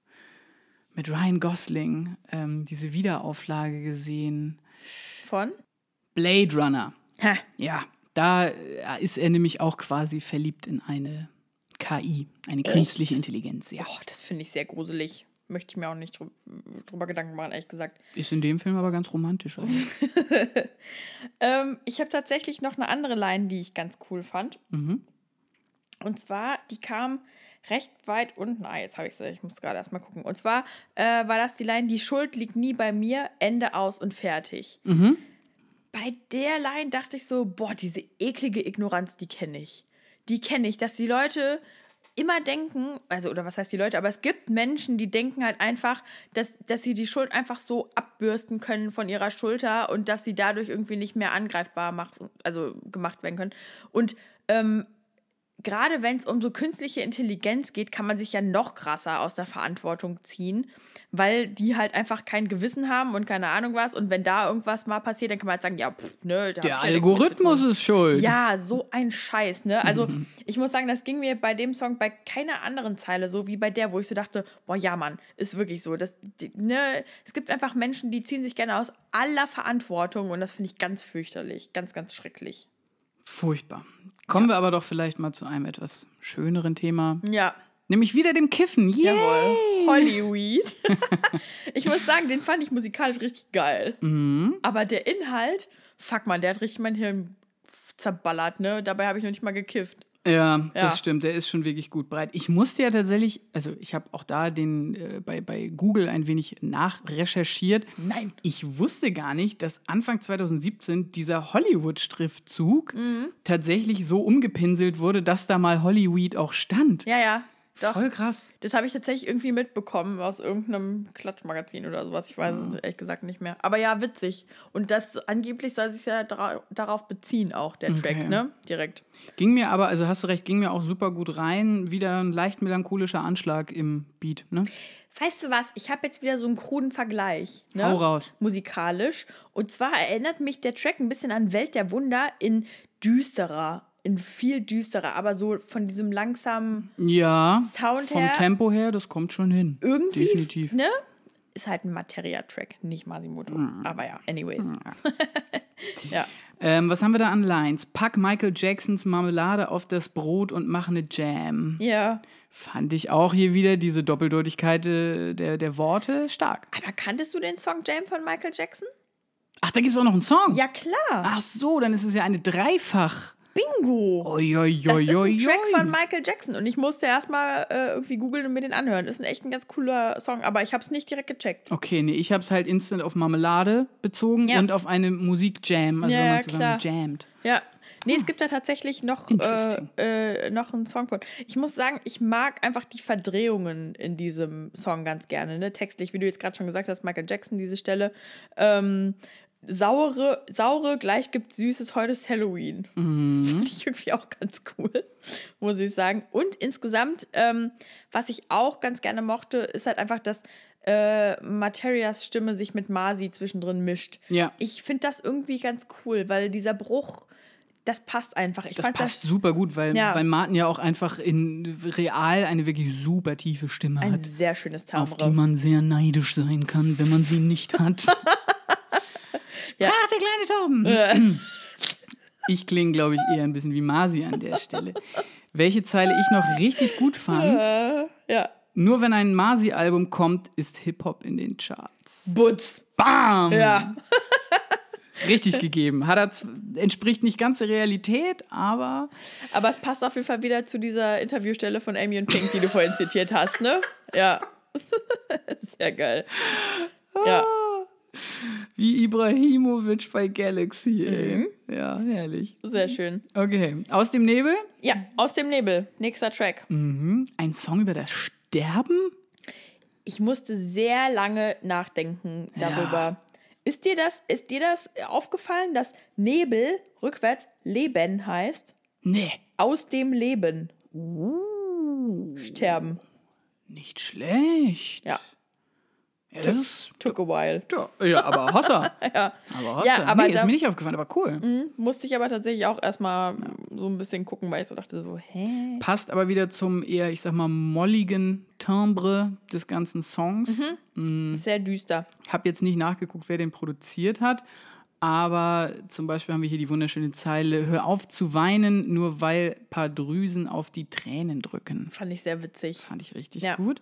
S2: mit Ryan Gosling ähm, diese Wiederauflage gesehen?
S1: Von?
S2: Blade Runner.
S1: Hä?
S2: Ja, da äh, ist er nämlich auch quasi verliebt in eine KI, eine künstliche Intelligenz. Ja.
S1: Oh, das finde ich sehr gruselig. Möchte ich mir auch nicht drü drüber Gedanken machen, ehrlich gesagt.
S2: Ist in dem Film aber ganz romantisch. Also. *laughs*
S1: Ähm, ich habe tatsächlich noch eine andere Line, die ich ganz cool fand.
S2: Mhm.
S1: Und zwar, die kam recht weit unten. Ah, jetzt habe ich sie. Ich muss gerade erstmal gucken. Und zwar äh, war das die Line: Die Schuld liegt nie bei mir, Ende aus und fertig.
S2: Mhm.
S1: Bei der Line dachte ich so: Boah, diese eklige Ignoranz, die kenne ich. Die kenne ich, dass die Leute immer denken, also, oder was heißt die Leute, aber es gibt Menschen, die denken halt einfach, dass, dass sie die Schuld einfach so abbürsten können von ihrer Schulter und dass sie dadurch irgendwie nicht mehr angreifbar machen, also gemacht werden können. Und ähm, gerade wenn es um so künstliche Intelligenz geht, kann man sich ja noch krasser aus der Verantwortung ziehen, weil die halt einfach kein Gewissen haben und keine Ahnung was. Und wenn da irgendwas mal passiert, dann kann man halt sagen, ja, pff, ne,
S2: Der
S1: ja
S2: Algorithmus ist schuld.
S1: Ja, so ein Scheiß, ne? Also, ich muss sagen, das ging mir bei dem Song bei keiner anderen Zeile so wie bei der, wo ich so dachte, boah, ja, Mann, ist wirklich so. Das, die, ne? Es gibt einfach Menschen, die ziehen sich gerne aus aller Verantwortung und das finde ich ganz fürchterlich, ganz, ganz schrecklich.
S2: Furchtbar. Kommen wir aber doch vielleicht mal zu einem etwas schöneren Thema,
S1: Ja,
S2: nämlich wieder dem Kiffen. Yay!
S1: jawohl. Hollyweed. *laughs* ich muss sagen, den fand ich musikalisch richtig geil.
S2: Mhm.
S1: Aber der Inhalt, fuck man, der hat richtig mein Hirn zerballert, ne? Dabei habe ich noch nicht mal gekifft.
S2: Ja, das
S1: Ja.
S2: stimmt. Der ist schon wirklich gut breit. Ich musste ja tatsächlich, also ich habe auch da den äh, bei, bei Google ein wenig nachrecherchiert.
S1: Nein.
S2: Ich wusste gar nicht, dass Anfang 2017 dieser Hollywood-Schriftzug
S1: Mhm.
S2: tatsächlich so umgepinselt wurde, dass da mal Hollyweed auch stand.
S1: Ja, ja. Doch.
S2: Voll krass.
S1: Das habe ich tatsächlich irgendwie mitbekommen aus irgendeinem Klatschmagazin oder sowas. Ich weiß es ehrlich gesagt nicht mehr. Aber ja, witzig. Und das angeblich soll sich ja dara darauf beziehen, auch der Track,
S2: Okay.
S1: ne? Direkt.
S2: Ging mir aber, also hast du recht, ging mir auch super gut rein. Wieder ein leicht melancholischer Anschlag im Beat, ne?
S1: Weißt du was? Ich habe jetzt wieder so einen kruden Vergleich. Ne?
S2: Hau raus.
S1: Musikalisch. Und zwar erinnert mich der Track ein bisschen an Welt der Wunder in düsterer. In viel düsterer. Aber so von diesem langsamen
S2: Ja,
S1: Sound
S2: vom
S1: her-
S2: Tempo her, das kommt schon hin.
S1: irgendwie.
S2: Definitiv.
S1: Ne? Ist halt ein Materia-Track, nicht Masimoto. Aber ja, anyways. *laughs* ja.
S2: Ähm, was haben wir da an Lines? Pack Michael Jacksons Marmelade auf das Brot und mach eine Jam.
S1: Ja.
S2: Fand ich auch hier wieder diese Doppeldeutigkeit äh, der, der Worte stark.
S1: Aber kanntest du den Song Jam von Michael Jackson?
S2: Ach, da gibt es auch noch einen Song.
S1: Ja, klar.
S2: Ach so, dann ist es ja eine Dreifach.
S1: Bingo.
S2: Oi, oi,
S1: Das ist ein Track von Michael Jackson und ich musste erstmal äh, irgendwie googeln und mir den anhören. Ist ein echt ein ganz cooler Song, aber ich habe es nicht direkt gecheckt.
S2: Okay, nee, ich habe es halt instant auf Marmelade bezogen
S1: Ja.
S2: und auf eine Musikjam, also
S1: Ja,
S2: wenn man zusammen
S1: klar.
S2: jammt.
S1: Ja. Nee, es gibt da tatsächlich noch, äh, äh, noch einen Song von. Ich muss sagen, ich mag einfach die Verdrehungen in diesem Song ganz gerne. Ne? Textlich, wie du jetzt gerade schon gesagt hast, Michael Jackson, diese Stelle. Ähm, saure, saure gleich gibt Süßes, heute ist Halloween. *laughs* Fand ich irgendwie auch ganz cool, muss ich sagen. Und insgesamt, ähm, was ich auch ganz gerne mochte, ist halt einfach, dass äh, Materias Stimme sich mit Masi zwischendrin mischt.
S2: Ja.
S1: Ich finde das irgendwie ganz cool, weil dieser Bruch, das passt einfach. Ich
S2: Das passt super gut, weil,
S1: Ja.
S2: weil Martin ja auch einfach in real eine wirklich super tiefe Stimme
S1: ein
S2: hat,
S1: sehr schönes
S2: auf die
S1: Timbre.
S2: man sehr neidisch sein kann, wenn man sie nicht hat. *laughs*
S1: Ja.
S2: Kleine Tauben. Ich klinge, glaube ich, eher ein bisschen wie Masi an der Stelle. Welche Zeile ich noch richtig gut fand,
S1: Äh, ja.
S2: nur wenn ein Masi-Album kommt, ist Hip-Hop in den Charts.
S1: Butz.
S2: Bam!
S1: Ja. *laughs* *laughs*
S2: Richtig gegeben. Hat er entspricht nicht ganz der Realität, aber
S1: Aber es passt auf jeden Fall wieder zu dieser Interviewstelle von Amy und Pink, die du vorhin zitiert hast, ne? Ja. *laughs* Sehr geil. Ja.
S2: Wie Ibrahimovic bei Galaxy, ey.
S1: Mhm.
S2: Ja, herrlich.
S1: Sehr schön.
S2: Okay, aus dem Nebel.
S1: Ja, aus dem Nebel. Nächster Track.
S2: Mhm. Ein Song über das Sterben?
S1: Ich musste sehr lange nachdenken darüber. Ist dir das, ist dir das aufgefallen, dass Nebel rückwärts Leben heißt?
S2: Nee.
S1: Aus dem Leben.
S2: Uh,
S1: Sterben.
S2: nicht schlecht.
S1: Ja.
S2: Ja, das ist.
S1: Took a while.
S2: Ja, aber Hossa. *laughs*
S1: Ja.
S2: Aber Hossa.
S1: Ja, aber
S2: nee, ist
S1: da-
S2: mir nicht aufgefallen, aber cool.
S1: Mhm. Musste ich aber tatsächlich auch erstmal so ein bisschen gucken, weil ich so dachte, so, hä?
S2: Passt aber wieder zum eher, ich sag mal, molligen Timbre des ganzen Songs.
S1: Mhm. Sehr düster.
S2: Hab jetzt nicht nachgeguckt, wer den produziert hat. Aber zum Beispiel haben wir hier die wunderschöne Zeile: Hör auf zu weinen, nur weil paar Drüsen auf die Tränen drücken.
S1: Fand ich sehr witzig.
S2: Fand ich richtig
S1: Ja.
S2: gut.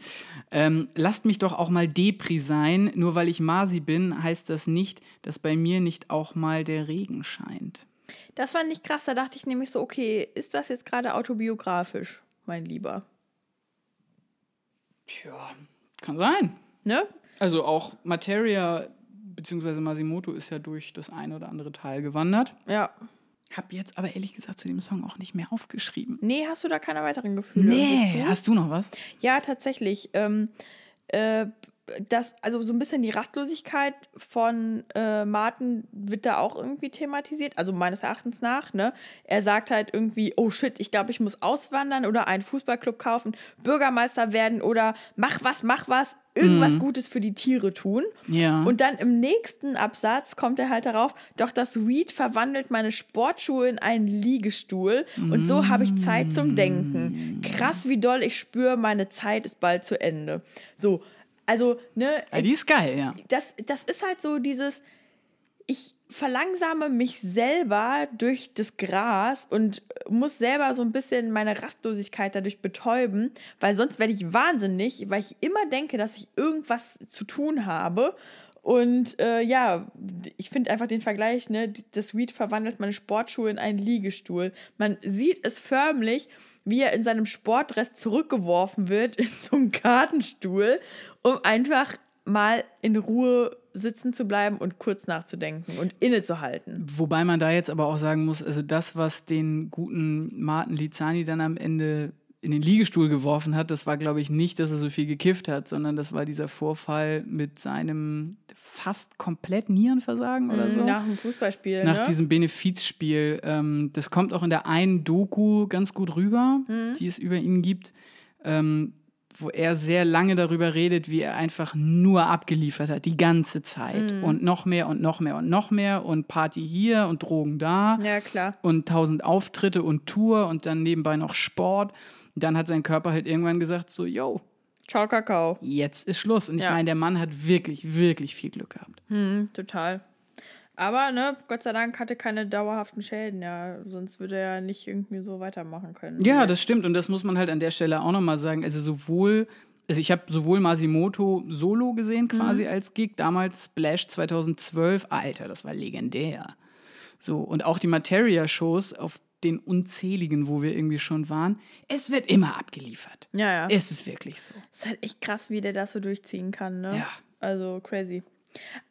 S2: Ähm, lasst mich doch auch mal Depri sein. Nur weil ich Masi bin, heißt das nicht, dass bei mir nicht auch mal der Regen scheint.
S1: Das fand ich krass. Da dachte ich nämlich so, okay, ist das jetzt gerade autobiografisch, mein Lieber?
S2: Tja, kann sein.
S1: Ne?
S2: Also auch Materia bzw. Masimoto ist ja durch das eine oder andere Teil gewandert.
S1: Ja.
S2: Hab jetzt aber ehrlich gesagt zu dem Song auch nicht mehr aufgeschrieben.
S1: Nee, hast du da keine weiteren Gefühle?
S2: Nee, hast du noch was?
S1: Ja, tatsächlich. Ähm, äh, das, also so ein bisschen die Rastlosigkeit von äh, Martin wird da auch irgendwie thematisiert, also meines Erachtens nach. Ne? Er sagt halt irgendwie, oh shit, ich glaube, ich muss auswandern oder einen Fußballclub kaufen, Bürgermeister werden oder mach was, mach was, irgendwas Gutes für die Tiere tun.
S2: Ja.
S1: Und dann im nächsten Absatz kommt er halt darauf, doch das Weed verwandelt meine Sportschuhe in einen Liegestuhl und so habe ich Zeit zum Denken. Krass, wie doll ich spüre, meine Zeit ist bald zu Ende. So, also, ne,
S2: Ja, die ist geil, ja.
S1: das, das ist halt so dieses, ich verlangsame mich selber durch das Gras und muss selber so ein bisschen meine Rastlosigkeit dadurch betäuben, weil sonst werde ich wahnsinnig, weil ich immer denke, dass ich irgendwas zu tun habe. Und äh, ja, ich finde einfach den Vergleich, ne, das Weed verwandelt meine Sportschuhe in einen Liegestuhl. Man sieht es förmlich, wie er in seinem Sportdress zurückgeworfen wird *laughs* in so einen Gartenstuhl, um einfach mal in Ruhe sitzen zu bleiben und kurz nachzudenken und innezuhalten.
S2: Wobei man da jetzt aber auch sagen muss, also das, was den guten Martin Lizani dann am Ende in den Liegestuhl geworfen hat, das war, glaube ich, nicht, dass er so viel gekifft hat, sondern das war dieser Vorfall mit seinem fast komplett Nierenversagen oder so.
S1: Nach dem Fußballspiel.
S2: Nach
S1: ne?
S2: diesem Benefizspiel. Ähm, das kommt auch in der einen Doku ganz gut rüber,
S1: Mhm.
S2: die es über ihn gibt, ähm, wo er sehr lange darüber redet, wie er einfach nur abgeliefert hat, die ganze Zeit.
S1: Mhm.
S2: Und noch mehr und noch mehr und noch mehr und Party hier und Drogen da
S1: ja, klar.
S2: und tausend Auftritte und Tour und dann nebenbei noch Sport. Dann hat sein Körper halt irgendwann gesagt, so, yo,
S1: Ciao, Kakao.
S2: jetzt ist Schluss. Und ich
S1: Ja.
S2: meine, der Mann hat wirklich, wirklich viel Glück gehabt.
S1: Hm, total. Aber, ne, Gott sei Dank hatte keine dauerhaften Schäden, ja. Sonst würde er nicht irgendwie so weitermachen können.
S2: Ja, das stimmt. Und das muss man halt an der Stelle auch nochmal sagen. Also sowohl, also ich habe sowohl Masimoto solo gesehen quasi als Gig, damals Splash 2012. Alter, das war legendär. So, und auch die Materia-Shows auf den unzähligen, wo wir irgendwie schon waren. Es wird immer abgeliefert.
S1: Ja, ja.
S2: Es ist wirklich so.
S1: ist halt echt krass, wie der das so durchziehen kann, ne?
S2: Ja.
S1: Also crazy.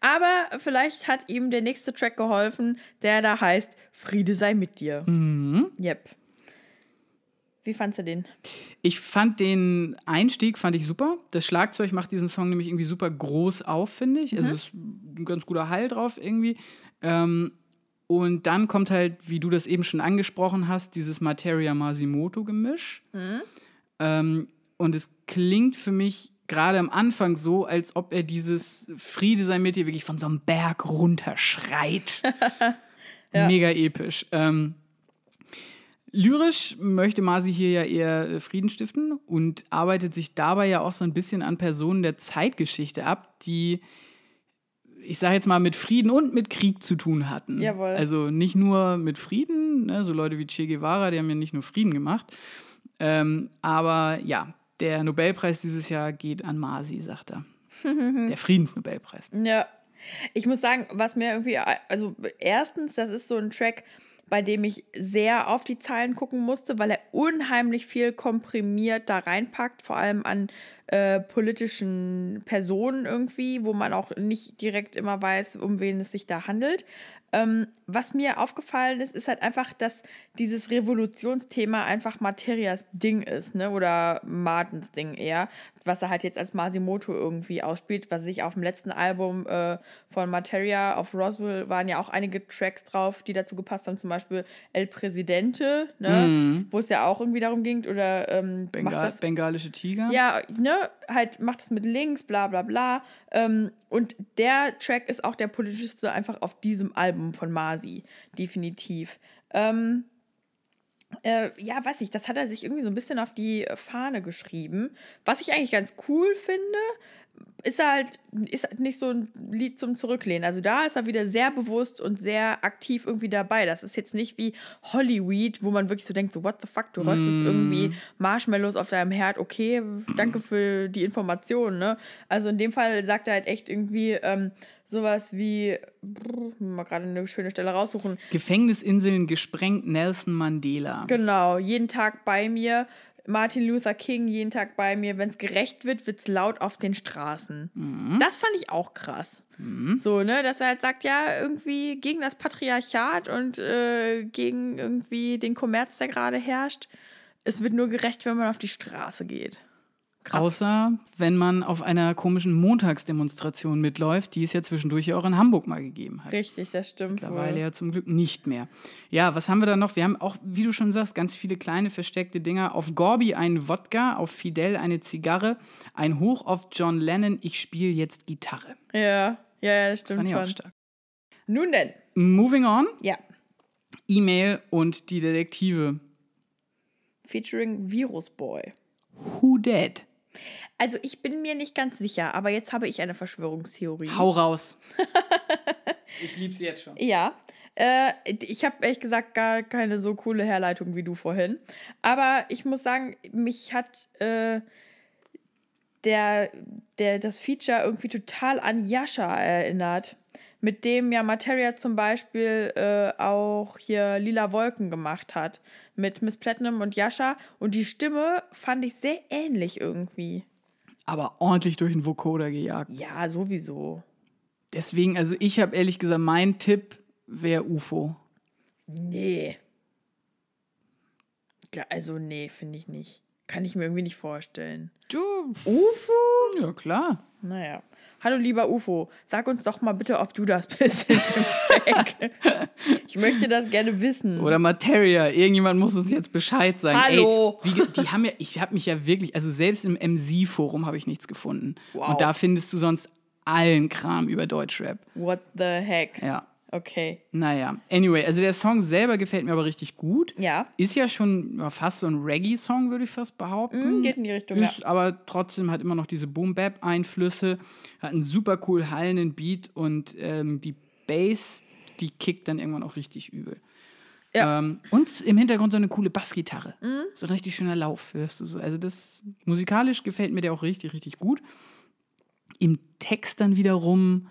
S1: Aber vielleicht hat ihm der nächste Track geholfen, der da heißt Friede sei mit dir.
S2: Mhm.
S1: Yep. Wie fandst du den?
S2: Ich fand den Einstieg fand ich super. Das Schlagzeug macht diesen Song nämlich irgendwie super groß auf, finde ich. Also es ist ein ganz guter Hall drauf irgendwie. Ähm, und dann kommt halt, wie du das eben schon angesprochen hast, dieses Materia Masimoto Gemisch. Ähm, und es klingt für mich gerade am Anfang so, als ob er dieses Friede sei mit dir wirklich von so einem Berg runterschreit. *laughs* *laughs* Mega episch. Ähm, Lyrisch möchte Masi hier ja eher äh, Frieden stiften und arbeitet sich dabei ja auch so ein bisschen an Personen der Zeitgeschichte ab, die, ich sage jetzt mal, mit Frieden und mit Krieg zu tun hatten.
S1: Jawohl.
S2: Also nicht nur mit Frieden, ne, so Leute wie Che Guevara, die haben ja nicht nur Frieden gemacht. Ähm, aber ja, der Nobelpreis dieses Jahr geht an Masi, sagt er. *laughs* der Friedensnobelpreis.
S1: Ja. Ich muss sagen, was mir irgendwie, also erstens, das ist so ein Track, bei dem ich sehr auf die Zeilen gucken musste, weil er unheimlich viel komprimiert da reinpackt, vor allem an äh, politischen Personen irgendwie, wo man auch nicht direkt immer weiß, um wen es sich da handelt. Ähm, was mir aufgefallen ist, ist halt einfach, dass dieses Revolutionsthema einfach Materias Ding ist, ne? Oder Martens Ding eher, was er halt jetzt als Masimoto irgendwie ausspielt, was sich auf dem letzten Album äh, von Materia auf Roswell waren ja auch einige Tracks drauf, die dazu gepasst haben, zum Beispiel El Presidente, ne? Wo es ja auch irgendwie darum ging, oder ähm, macht
S2: Bengal,
S1: das
S2: bengalische Tiger.
S1: ja, ne, halt macht es mit links, bla bla bla. Ähm, und der Track ist auch der politischste einfach auf diesem Album von Masi, definitiv. Ähm, äh, ja, weiß ich, das hat er sich irgendwie so ein bisschen auf die Fahne geschrieben. Was ich eigentlich ganz cool finde, ist halt, ist halt nicht so ein Lied zum Zurücklehnen. Also da ist er wieder sehr bewusst und sehr aktiv irgendwie dabei. Das ist jetzt nicht wie Hollyweed, wo man wirklich so denkt, so what the fuck, du röstest irgendwie Marshmallows auf deinem Herd. Okay, danke für die Information, ne? Also in dem Fall sagt er halt echt irgendwie ähm, sowas wie, brr, mal gerade eine schöne Stelle raussuchen.
S2: Gefängnisinseln gesprengt, Nelson Mandela.
S1: Genau, jeden Tag bei mir. Martin Luther King jeden Tag bei mir. Wenn es gerecht wird, wird es laut auf den Straßen. Das fand ich auch krass. So, ne, dass er halt sagt, ja, irgendwie gegen das Patriarchat und äh, gegen irgendwie den Kommerz, der gerade herrscht. Es wird nur gerecht, wenn man auf die Straße geht. Krass.
S2: Außer wenn man auf einer komischen Montagsdemonstration mitläuft, die es ja zwischendurch ja auch in Hamburg mal gegeben hat.
S1: Richtig, das stimmt.
S2: Mittlerweile
S1: wohl.
S2: ja zum Glück nicht mehr. Ja, was haben wir da noch? Wir haben auch, wie du schon sagst, ganz viele kleine versteckte Dinger. Auf Gorby ein Wodka, auf Fidel eine Zigarre, ein Hoch auf John Lennon, ich spiele jetzt Gitarre.
S1: Ja, ja, ja, das stimmt
S2: Fand ich auch stark.
S1: Nun denn,
S2: Moving on,
S1: ja.
S2: E-Mail und die Detektive.
S1: Featuring Virus Boy.
S2: Who dead?
S1: Also ich bin mir nicht ganz sicher, aber jetzt habe ich eine Verschwörungstheorie.
S2: Hau raus. *laughs* ich lieb's jetzt schon.
S1: Ja. Äh, ich habe ehrlich gesagt gar keine so coole Herleitung wie du vorhin. Aber ich muss sagen, mich hat äh, der, der, das Feature irgendwie total an Yasha erinnert. Mit dem ja Materia zum Beispiel äh, auch hier Lila Wolken gemacht hat. Mit Miss Platinum und Yasha. Und die Stimme fand ich sehr ähnlich irgendwie.
S2: Aber ordentlich durch den Vocoder gejagt.
S1: Ja, sowieso.
S2: Deswegen, also ich habe ehrlich gesagt, mein Tipp wäre UFO.
S1: Nee. Klar, Also, nee, finde ich nicht. Kann ich mir irgendwie nicht vorstellen.
S2: Du,
S1: UFO?
S2: ja klar.
S1: Naja. Hallo, lieber UFO. Sag uns doch mal bitte, ob du das *laughs* bist ich möchte das gerne wissen.
S2: Oder Materia. Irgendjemand muss uns jetzt Bescheid sagen.
S1: Hallo.
S2: Ey, wie, die haben ja, ich habe mich ja wirklich, also selbst im MC-Forum habe ich nichts gefunden.
S1: Wow.
S2: Und da findest du sonst allen Kram über Deutschrap.
S1: What the heck?
S2: Ja.
S1: Okay.
S2: Naja, anyway, also der Song selber gefällt mir aber richtig gut.
S1: Ja.
S2: Ist ja schon fast so ein Reggae-Song, würde ich fast behaupten.
S1: Mm, geht in die Richtung,
S2: Ist
S1: ja.
S2: aber trotzdem hat immer noch diese Boom-Bap-Einflüsse, hat einen super cool hallenden Beat und ähm, die Bass, die kickt dann irgendwann auch richtig übel.
S1: Ja. Mhm.
S2: Ähm, und im Hintergrund so eine coole Bassgitarre. So ein richtig schöner Lauf, hörst du so. Also das musikalisch gefällt mir der auch richtig, richtig gut. Im Text dann wiederum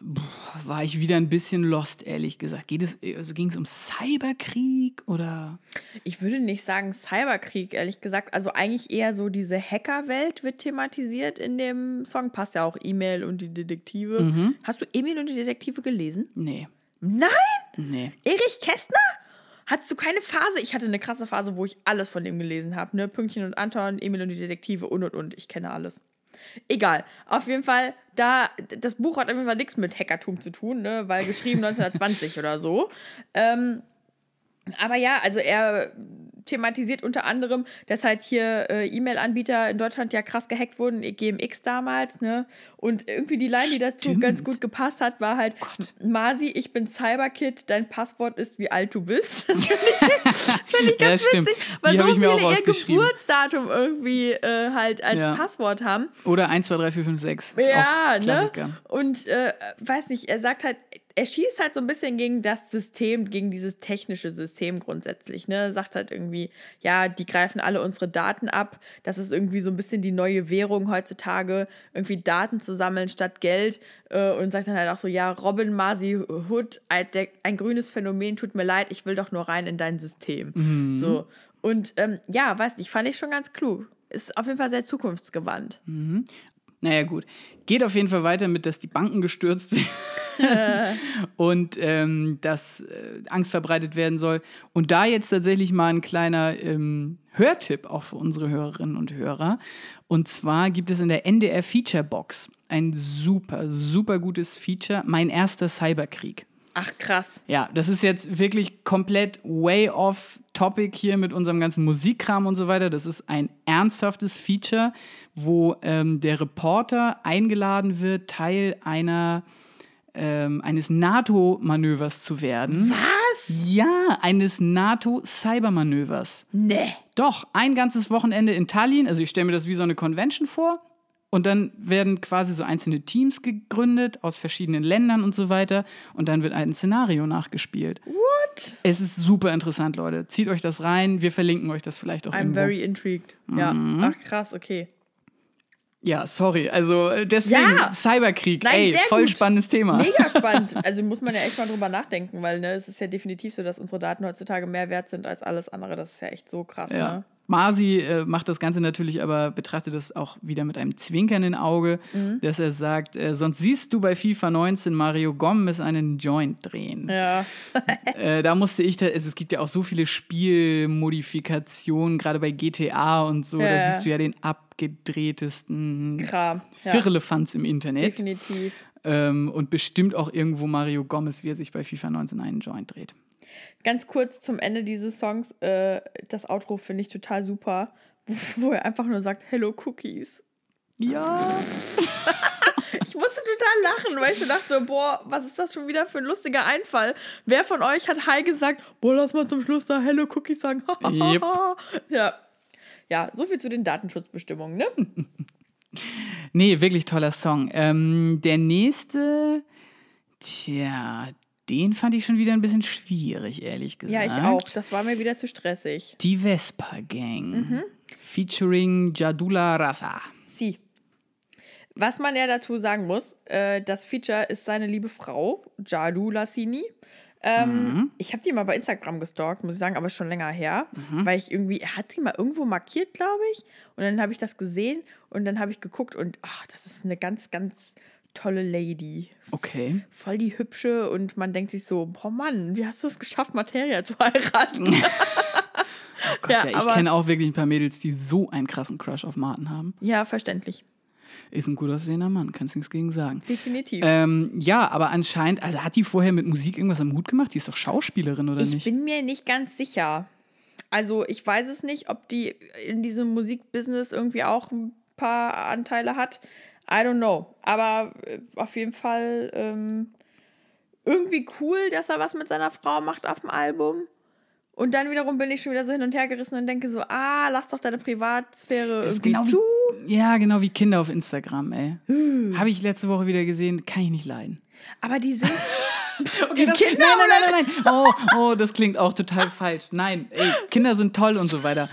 S2: war ich wieder ein bisschen lost, ehrlich gesagt. Geht es, also ging es um Cyberkrieg oder?
S1: Ich würde nicht sagen Cyberkrieg, ehrlich gesagt. Also eigentlich eher so diese Hackerwelt wird thematisiert in dem Song. Passt ja auch E-Mail und die Detektive.
S2: Mhm.
S1: Hast du E-Mail und die Detektive gelesen?
S2: Nee,
S1: Nein!
S2: nee.
S1: Erich Kästner? Hattest du keine Phase? Ich hatte eine krasse Phase, wo ich alles von dem gelesen habe. Ne? Pünktchen und Anton, Emil und die Detektive und und und. Ich kenne alles. Egal. Auf jeden Fall, da, das Buch hat auf jeden Fall nichts mit Hackertum zu tun, ne? weil geschrieben *laughs* 1920 oder so. Ähm, aber ja, also er thematisiert unter anderem, dass halt hier äh, E-Mail-Anbieter in Deutschland ja krass gehackt wurden, GMX damals, ne? Und irgendwie die Line, die dazu
S2: Stimmt.
S1: ganz gut gepasst hat, war halt, Masi, ich bin Cyberkid, dein Passwort ist, wie alt du bist. *laughs* Das finde ich, *laughs* find ich
S2: Ja,
S1: ganz
S2: stimmt.
S1: witzig, weil
S2: Die
S1: so
S2: hab ich mir
S1: viele ihr. Geburtsdatum irgendwie äh, halt als
S2: Ja.
S1: Passwort haben.
S2: Oder 1, 2, 3, 4, 5, 6. Ist
S1: Ja, ne?
S2: Klassiker.
S1: Und äh, weiß nicht, er sagt halt, er schießt halt so ein bisschen gegen das System, gegen dieses technische System grundsätzlich. Ne? Er sagt halt irgendwie, ja, die greifen alle unsere Daten ab. Das ist irgendwie so ein bisschen die neue Währung heutzutage, irgendwie Daten zu sammeln statt Geld. Äh, und sagt dann halt auch so, ja, Robin Masi Hood, ein, grünes Phänomen, tut mir leid, ich will doch nur rein in dein System. So. Und ähm, ja, weiß nicht, fand ich schon ganz klug. ist auf jeden Fall sehr zukunftsgewandt.
S2: Naja, gut. Geht auf jeden Fall weiter mit, dass die Banken gestürzt werden *laughs* und ähm, dass äh, Angst verbreitet werden soll. Und da jetzt tatsächlich mal ein kleiner ähm, Hörtipp auch für unsere Hörerinnen und Hörer. Und zwar gibt es in der NDR Feature Box ein super, super gutes Feature. Mein erster Cyberkrieg.
S1: Ach, krass.
S2: Ja, das ist jetzt wirklich komplett way off topic hier mit unserem ganzen Musikkram und so weiter. Das ist ein ernsthaftes Feature, wo ähm, der Reporter eingeladen wird, Teil einer ähm, eines NATO-Manövers zu werden.
S1: Was?
S2: Ja, eines NATO-Cybermanövers.
S1: Nee.
S2: Doch, ein ganzes Wochenende in Tallinn. Also ich stelle mir das wie so eine Convention vor. Und dann werden quasi so einzelne Teams gegründet aus verschiedenen Ländern und so weiter. Und dann wird ein Szenario nachgespielt.
S1: What?
S2: Es ist super interessant, Leute. Zieht euch das rein. Wir verlinken euch das vielleicht auch
S1: I'm
S2: irgendwo.
S1: very intrigued. Ja. Ach, krass, okay.
S2: ja, sorry. Also äh, deswegen
S1: Ja.
S2: Cyberkrieg.
S1: Nein,
S2: Ey, voll
S1: gut.
S2: spannendes Thema.
S1: Mega *laughs* spannend. Also muss man ja echt mal drüber nachdenken, weil ne, es ist ja definitiv so, dass unsere Daten heutzutage mehr wert sind als alles andere. Das ist ja echt so krass.
S2: Ja.
S1: Ne?
S2: Masi äh, macht das Ganze natürlich, aber betrachtet das auch wieder mit einem zwinkernden Auge,
S1: Mhm.
S2: dass er sagt, äh, sonst siehst du bei FIFA 19 Mario Gomez einen Joint drehen.
S1: Ja. *laughs*
S2: Äh, da musste ich, da, es, es gibt ja auch so viele Spielmodifikationen, gerade bei GTA und so,
S1: Ja,
S2: da
S1: ja.
S2: siehst du ja den abgedrehtesten
S1: Kram. Ja.
S2: Firlefanz im Internet.
S1: Definitiv.
S2: Ähm, und bestimmt auch irgendwo Mario Gomez, wie er sich bei FIFA 19 einen Joint dreht.
S1: Ganz kurz zum Ende dieses Songs. Äh, das Outro finde ich total super, wo, *laughs* wo er einfach nur sagt, Hello Cookies.
S2: Ja. *laughs*
S1: Ich musste total lachen, weil ich so dachte, boah, was ist das schon wieder für ein lustiger Einfall? Wer von euch hat Hi gesagt, boah, lass mal zum Schluss da Hello Cookies sagen? *laughs*
S2: Yep.
S1: Ja. Ja, so viel zu den Datenschutzbestimmungen, ne?
S2: Nee, wirklich toller Song. Ähm, der nächste, tja, den fand ich schon wieder ein bisschen schwierig, ehrlich gesagt.
S1: Ja, ich auch. Das war mir wieder zu stressig.
S2: Die Vespa Gang.
S1: Mhm.
S2: Featuring Jadula Rasa.
S1: Sie. Was man ja dazu sagen muss, äh, das Feature ist seine liebe Frau, Jadu Lassini. Ähm, Ich habe die mal bei Instagram gestalkt, muss ich sagen, aber schon länger her, weil ich irgendwie, er hat sie mal irgendwo markiert, glaube ich. Und dann habe ich das gesehen und dann habe ich geguckt und ach, das ist eine ganz, ganz tolle Lady.
S2: Okay.
S1: Voll die hübsche und man denkt sich so, boah Mann, wie hast du es geschafft, Materia zu heiraten? *laughs* *laughs*
S2: Gott,
S1: Ja,
S2: ja, ich kenne auch wirklich ein paar Mädels, die so einen krassen Crush auf Martin haben.
S1: ja, verständlich.
S2: Ist ein gut aussehender Mann, kannst nichts gegen sagen.
S1: Definitiv.
S2: Ähm, ja, aber anscheinend, also hat die vorher mit Musik irgendwas am Hut gemacht? Die ist doch Schauspielerin, oder
S1: Ich
S2: nicht?
S1: bin mir nicht ganz sicher. Also ich weiß es nicht, ob die in diesem Musikbusiness irgendwie auch ein paar Anteile hat. I don't know. Aber äh, auf jeden Fall ähm, irgendwie cool, dass er was mit seiner Frau macht auf dem Album. Und dann wiederum bin ich schon wieder so hin und her gerissen und denke so, ah, lass doch deine Privatsphäre
S2: Das
S1: irgendwie
S2: genau
S1: zu.
S2: wie, ja, genau wie Kinder auf Instagram, ey. Habe ich letzte Woche wieder gesehen, kann ich nicht leiden.
S1: Aber die sind. *laughs*
S2: Die Kinder nein, nein, nein, nein, nein. Oh, oh, das klingt auch total falsch. Nein, ey, Kinder sind toll und so weiter.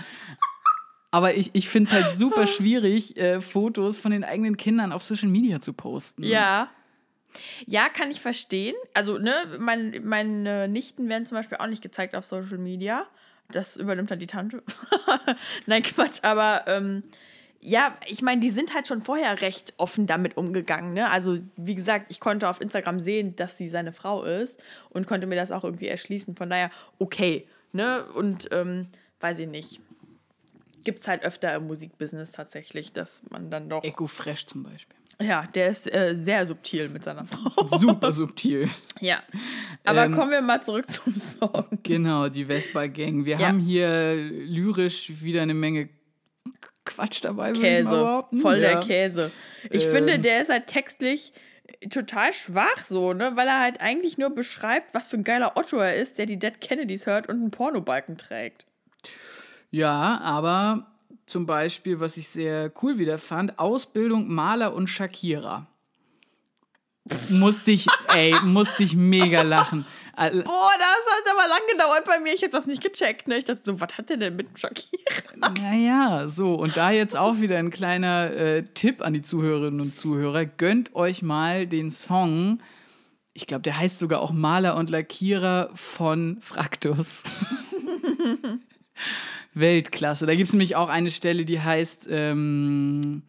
S2: Aber ich, ich finde es halt super *laughs* schwierig, äh, Fotos von den eigenen Kindern auf Social Media zu posten.
S1: Ja. Ja, kann ich verstehen. Also, ne, mein, meine Nichten werden zum Beispiel auch nicht gezeigt auf Social Media. Das übernimmt dann die Tante. *laughs* Nein, Quatsch, aber ähm, ja, ich meine, die sind halt schon vorher recht offen damit umgegangen. Ne? Also, wie gesagt, ich konnte auf Instagram sehen, dass sie seine Frau ist und konnte mir das auch irgendwie erschließen. Von daher, okay. Ne? Und ähm, weiß ich nicht. Gibt es halt öfter im Musikbusiness tatsächlich, dass man dann doch.
S2: Echo Fresh zum Beispiel.
S1: Ja, der ist äh, sehr subtil mit seiner Frau. *laughs*
S2: Super subtil.
S1: Ja. Aber
S2: Ähm,
S1: kommen wir mal zurück zum Song.
S2: Genau, die Vespa Gang. Wir
S1: Ja.
S2: haben hier lyrisch wieder eine Menge Quatsch dabei.
S1: Käse. Voll der
S2: Ja.
S1: Käse. Ich
S2: Ähm.
S1: finde, der ist halt textlich total schwach so, ne? Weil er halt eigentlich nur beschreibt, was für ein geiler Otto er ist, der die Dead Kennedys hört und einen Pornobalken trägt.
S2: Ja, aber zum Beispiel, was ich sehr cool wieder fand, Ausbildung Maler und Shakira. musste ich, ey, musste ich mega lachen.
S1: Boah, das hat aber lang gedauert bei mir. Ich habe das nicht gecheckt, ne? Ich dachte so, was hat der denn mit dem Shakira?
S2: Naja, so, und da jetzt auch wieder ein kleiner äh, Tipp an die Zuhörerinnen und Zuhörer. Gönnt euch mal den Song, ich glaube, der heißt sogar auch Maler und Lackierer von Fraktus. *laughs* Weltklasse. Da gibt es nämlich auch eine Stelle, die heißt ähm,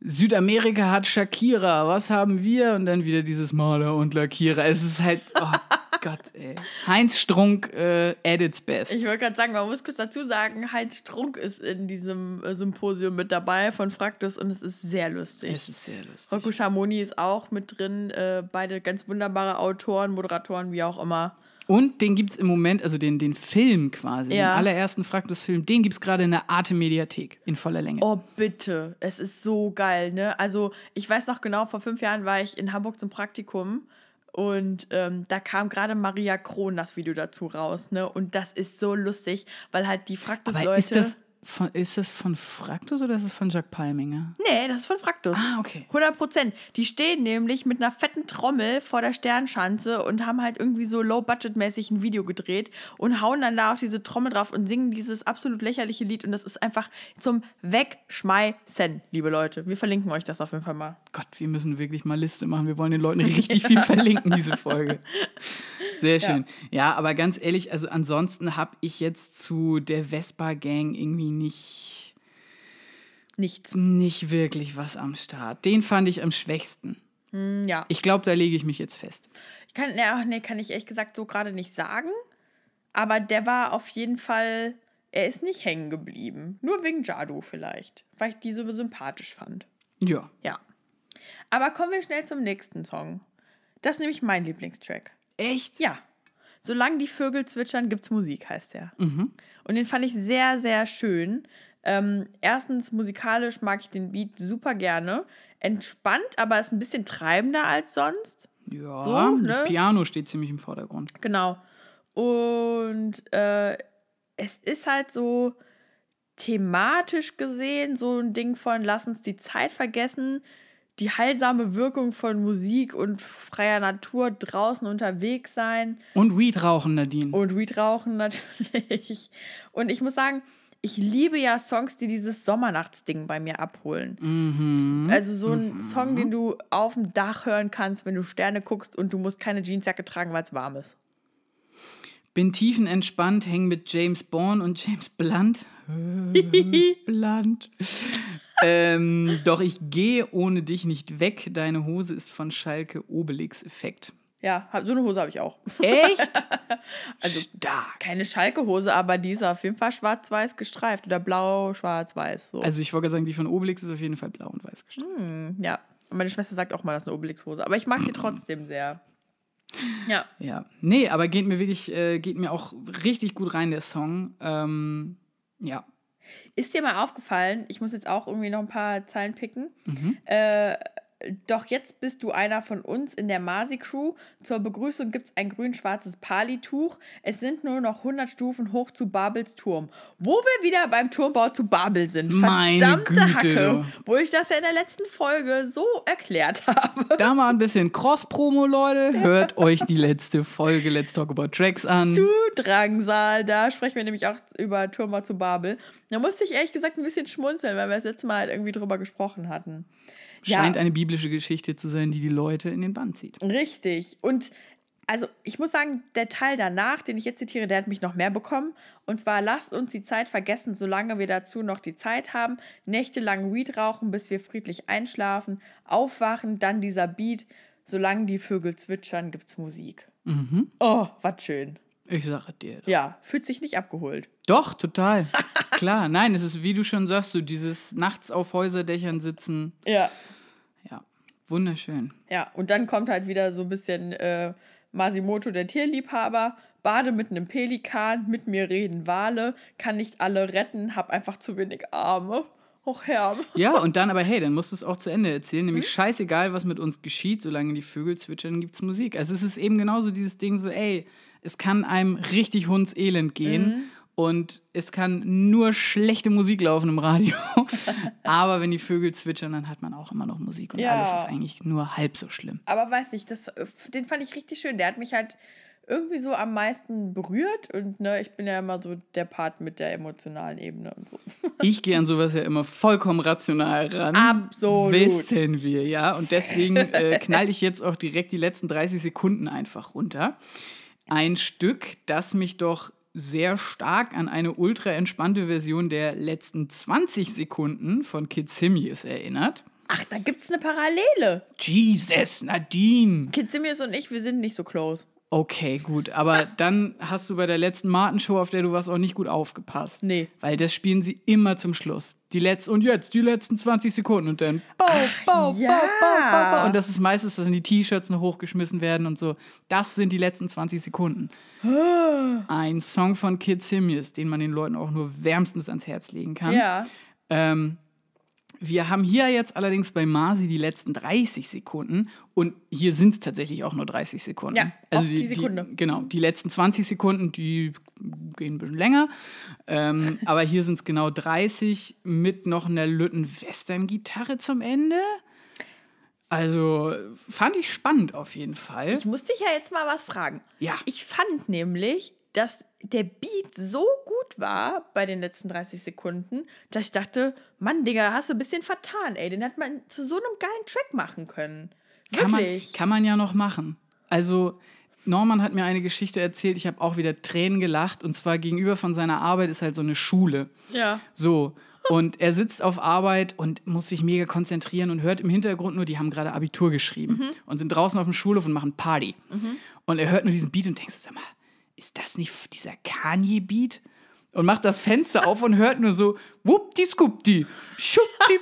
S2: Südamerika hat Shakira, was haben wir? Und dann wieder dieses Maler und Lackierer. Es ist halt, oh *laughs* Gott, ey. Heinz Strunk äh, at its best.
S1: Ich wollte gerade sagen, man muss kurz dazu sagen, Heinz Strunk ist in diesem äh, Symposium mit dabei von Fraktus und es ist sehr lustig.
S2: es ist sehr lustig.
S1: Rocco Schamoni ist auch mit drin, äh, beide ganz wunderbare Autoren, Moderatoren, wie auch immer.
S2: Und den gibt es im Moment, also den, den Film quasi,
S1: Ja.
S2: den allerersten Fraktus-Film, den gibt es gerade in der Arte-Mediathek in voller Länge.
S1: Oh, bitte. Es ist so geil, ne? Also, ich weiß noch genau, vor fünf Jahren war ich in Hamburg zum Praktikum und ähm, da kam gerade Maria Kron das Video dazu raus, ne? Und das ist so lustig, weil halt die Fraktus-Leute.
S2: ist das, von, ist das von Fraktus oder ist das von Jacques Palminger?
S1: Nee, das ist von Fraktus.
S2: Ah, okay.
S1: 100 Prozent. Die stehen nämlich mit einer fetten Trommel vor der Sternschanze und haben halt irgendwie so low-budget-mäßig ein Video gedreht und hauen dann da auf diese Trommel drauf und singen dieses absolut lächerliche Lied und das ist einfach zum Wegschmeißen, liebe Leute. Wir verlinken euch das auf jeden Fall mal.
S2: Gott, wir müssen wirklich mal Liste machen. Wir wollen den Leuten richtig viel *laughs* verlinken, diese Folge. Sehr schön. Ja, aber ganz ehrlich, also ansonsten habe ich jetzt zu der Vespa-Gang irgendwie nicht,
S1: Nichts.
S2: nicht wirklich was am Start. Den fand ich am schwächsten.
S1: Ja.
S2: Ich glaube, da lege ich mich jetzt fest.
S1: Ich kann, ja, nee, kann ich ehrlich gesagt so gerade nicht sagen. Aber der war auf jeden Fall, er ist nicht hängen geblieben. Nur wegen Jadu vielleicht. Weil ich die so sympathisch fand.
S2: Ja.
S1: Ja. Aber kommen wir schnell zum nächsten Song. Das ist nämlich mein Lieblingstrack.
S2: Echt?
S1: Ja. Solange die Vögel zwitschern, gibt's Musik, heißt der. Und den fand ich sehr, sehr schön. Ähm, erstens, musikalisch mag ich den Beat super gerne. Entspannt, aber ist ein bisschen treibender als sonst.
S2: Ja,
S1: So,
S2: das
S1: ne?
S2: Piano steht ziemlich im Vordergrund.
S1: Genau. Und äh, es ist halt so thematisch gesehen so ein Ding von lass uns die Zeit vergessen, die heilsame Wirkung von Musik und freier Natur draußen unterwegs sein
S2: Und Weed rauchen, Nadine.
S1: und Weed rauchen *laughs* natürlich. Und ich muss sagen, ich liebe ja Songs, die dieses Sommernachtsding bei mir abholen.
S2: Mhm.
S1: Also so ein Song, den du auf dem Dach hören kannst, wenn du Sterne guckst und du musst keine Jeansjacke tragen, weil es warm ist.
S2: Bin tiefenentspannt, häng mit James Bourne und James Blunt. *laughs* Blunt. Ähm, doch ich gehe ohne dich nicht weg. Deine Hose ist von Schalke Obelix-Effekt.
S1: Ja, so eine Hose habe ich auch.
S2: Echt? *laughs*
S1: Also
S2: Stark.
S1: keine Schalke-Hose, aber die ist auf jeden Fall schwarz-weiß gestreift oder blau, schwarz-weiß. So.
S2: Also ich wollte gerade sagen, die von Obelix ist auf jeden Fall blau und weiß gestreift.
S1: ja. Und meine Schwester sagt auch mal, das ist eine Obelix-Hose. Aber ich mag sie trotzdem sehr. Ja.
S2: Ja. Nee, aber geht mir wirklich, äh, geht mir auch richtig gut rein, der Song. Ähm, ja.
S1: Ist dir mal aufgefallen, ich muss jetzt auch irgendwie noch ein paar Zeilen picken. Äh, doch jetzt bist du einer von uns in der Masi-Crew. Zur Begrüßung gibt es ein grün-schwarzes Palituch. Es sind nur noch 100 Stufen hoch zu Babels Turm. Wo wir wieder beim Turmbau zu Babel sind.
S2: Meine
S1: Verdammte
S2: Güte,
S1: Hacke. Wo ich das ja in der letzten Folge so erklärt *laughs* habe.
S2: Da mal ein bisschen Cross-Promo, Leute. Hört *laughs* euch die letzte Folge Let's Talk About Tracks an.
S1: zu Drangsal. Da sprechen wir nämlich auch über Turmbau zu Babel. Da musste ich ehrlich gesagt ein bisschen schmunzeln, weil wir das letzte Mal halt irgendwie drüber gesprochen hatten.
S2: Scheint eine biblische Geschichte zu sein, die die Leute in den Bann zieht.
S1: Richtig. Und also ich muss sagen, der Teil danach, den ich jetzt zitiere, der hat mich noch mehr bekommen. Und zwar lasst uns die Zeit vergessen, solange wir dazu noch die Zeit haben. Nächtelang Weed rauchen, bis wir friedlich einschlafen. Aufwachen, dann dieser Beat. Solange die Vögel zwitschern, gibt's Musik. Oh, was schön.
S2: Ich sage dir.
S1: Ja, fühlt sich nicht abgeholt.
S2: Doch, total. *laughs* Klar, nein, es ist, wie du schon sagst, so dieses nachts auf Häuserdächern sitzen.
S1: Ja.
S2: Ja, wunderschön.
S1: Ja, und dann kommt halt wieder so ein bisschen äh, Masimoto, der Tierliebhaber. Bade mit einem Pelikan, mit mir reden Wale, kann nicht alle retten, hab einfach zu wenig Arme. Och, Herr. *laughs*
S2: Ja, und dann aber, hey, dann musst du es auch zu Ende erzählen. Nämlich scheißegal, was mit uns geschieht, solange die Vögel zwitschern, gibt es Musik. Also es ist eben genauso dieses Ding so, ey, es kann einem richtig hundselend gehen. Und es kann nur schlechte Musik laufen im Radio. *laughs* Aber wenn die Vögel zwitschern, dann hat man auch immer noch Musik. Und
S1: Ja.
S2: alles ist eigentlich nur halb so schlimm.
S1: Aber weiß ich, das, den fand ich richtig schön. Der hat mich halt irgendwie so am meisten berührt. Und ne, ich bin ja immer so der Part mit der emotionalen Ebene und so. *laughs*
S2: Ich gehe an sowas ja immer vollkommen rational ran.
S1: Absolut.
S2: Wissen wir, ja. Und deswegen äh, knall ich jetzt auch direkt die letzten 30 Sekunden einfach runter. Ein Stück, das mich doch sehr stark an eine ultra entspannte Version der letzten 20 Sekunden von Kid Simius erinnert.
S1: Ach, da gibt's eine Parallele.
S2: Jesus, Nadine!
S1: Kid Simius und ich, wir sind nicht so close.
S2: Okay, gut. Aber *laughs* dann hast du bei der letzten Martin-Show, auf der du warst, auch nicht gut aufgepasst.
S1: Nee.
S2: Weil das spielen sie immer zum Schluss. Die letzten, und jetzt die letzten 20 Sekunden und dann bau, bau,
S1: ja.
S2: bau, bau, bau, bau. Und das ist meistens, dass dann die T-Shirts noch hochgeschmissen werden und so. Das sind die letzten 20 Sekunden. *gasps* Ein Song von Kid Simius, den man den Leuten auch nur wärmstens ans Herz legen kann.
S1: Ja.
S2: Ähm, wir haben hier jetzt allerdings bei Masi die letzten 30 Sekunden und hier sind es tatsächlich auch nur 30 Sekunden.
S1: Ja, auf die Sekunde.
S2: Die, genau, die letzten 20 Sekunden, die gehen ein bisschen länger, ähm, *laughs* aber hier sind es genau 30 mit noch einer Lütten-Western-Gitarre zum Ende. Also fand ich spannend auf jeden Fall.
S1: Ich muss dich ja jetzt mal was fragen.
S2: Ja.
S1: Ich fand nämlich, dass der Beat so gut war bei den letzten 30 Sekunden, dass ich dachte, Mann, Digga, hast du ein bisschen vertan, ey. Den hätte man zu so einem geilen Track machen können.
S2: Kann man, kann man ja noch machen. Also, Norman hat mir eine Geschichte erzählt, ich habe auch wieder Tränen gelacht. Und zwar gegenüber von seiner Arbeit ist halt so eine Schule.
S1: ja.
S2: So. Und er sitzt auf Arbeit und muss sich mega konzentrieren und hört im Hintergrund nur, die haben gerade Abitur geschrieben und sind draußen auf dem Schulhof und machen Party. Und er hört nur diesen Beat und denkt, sag mal, ist das nicht dieser Kanye-Beat? Und macht das Fenster auf und hört nur so, wuppdi skupdi, schuppdi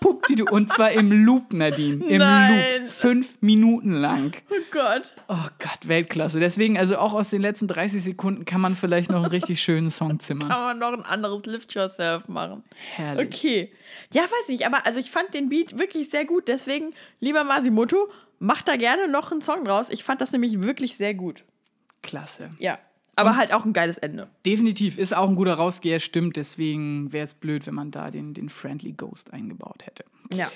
S2: puppdi und zwar im Loop, Nadine. Im
S1: Nein.
S2: Loop. Fünf Minuten lang.
S1: Oh Gott.
S2: Oh Gott, Weltklasse. Deswegen, also auch aus den letzten 30 Sekunden kann man vielleicht noch einen richtig schönen Song zimmern.
S1: Kann man noch ein anderes Lift Yourself machen.
S2: Herrlich.
S1: Okay. Ja, weiß nicht, aber also ich fand den Beat wirklich sehr gut. Deswegen, lieber Masimoto, mach da gerne noch einen Song draus. Ich fand das nämlich wirklich sehr gut.
S2: Klasse.
S1: Ja. Aber halt auch ein geiles Ende.
S2: Definitiv ist auch ein guter Rausgeher, stimmt. Deswegen wäre es blöd, wenn man da den, den Friendly Ghost eingebaut hätte.
S1: Ja.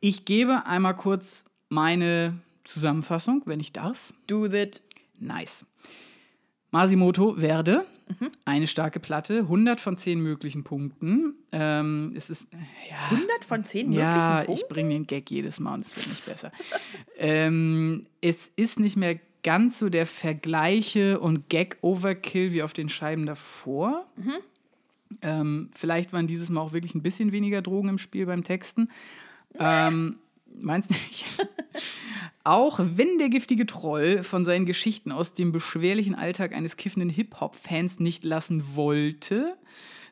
S2: Ich gebe einmal kurz meine Zusammenfassung, wenn ich darf.
S1: Do that.
S2: Nice. Masimoto werde eine starke Platte, 100 von 10 möglichen Punkten. Ähm, es ist, ja,
S1: 100 von 10 möglichen
S2: ja,
S1: Punkten?
S2: ich bringe den Gag jedes Mal und es wird nicht besser. *laughs* ähm, es ist nicht mehr ganz so der Vergleiche und Gag-Overkill wie auf den Scheiben davor.
S1: Mhm.
S2: Ähm, vielleicht waren dieses Mal auch wirklich ein bisschen weniger Drogen im Spiel beim Texten. Ähm, meinst du nicht? *laughs* Auch wenn der giftige Troll von seinen Geschichten aus dem beschwerlichen Alltag eines kiffenden Hip-Hop-Fans nicht lassen wollte,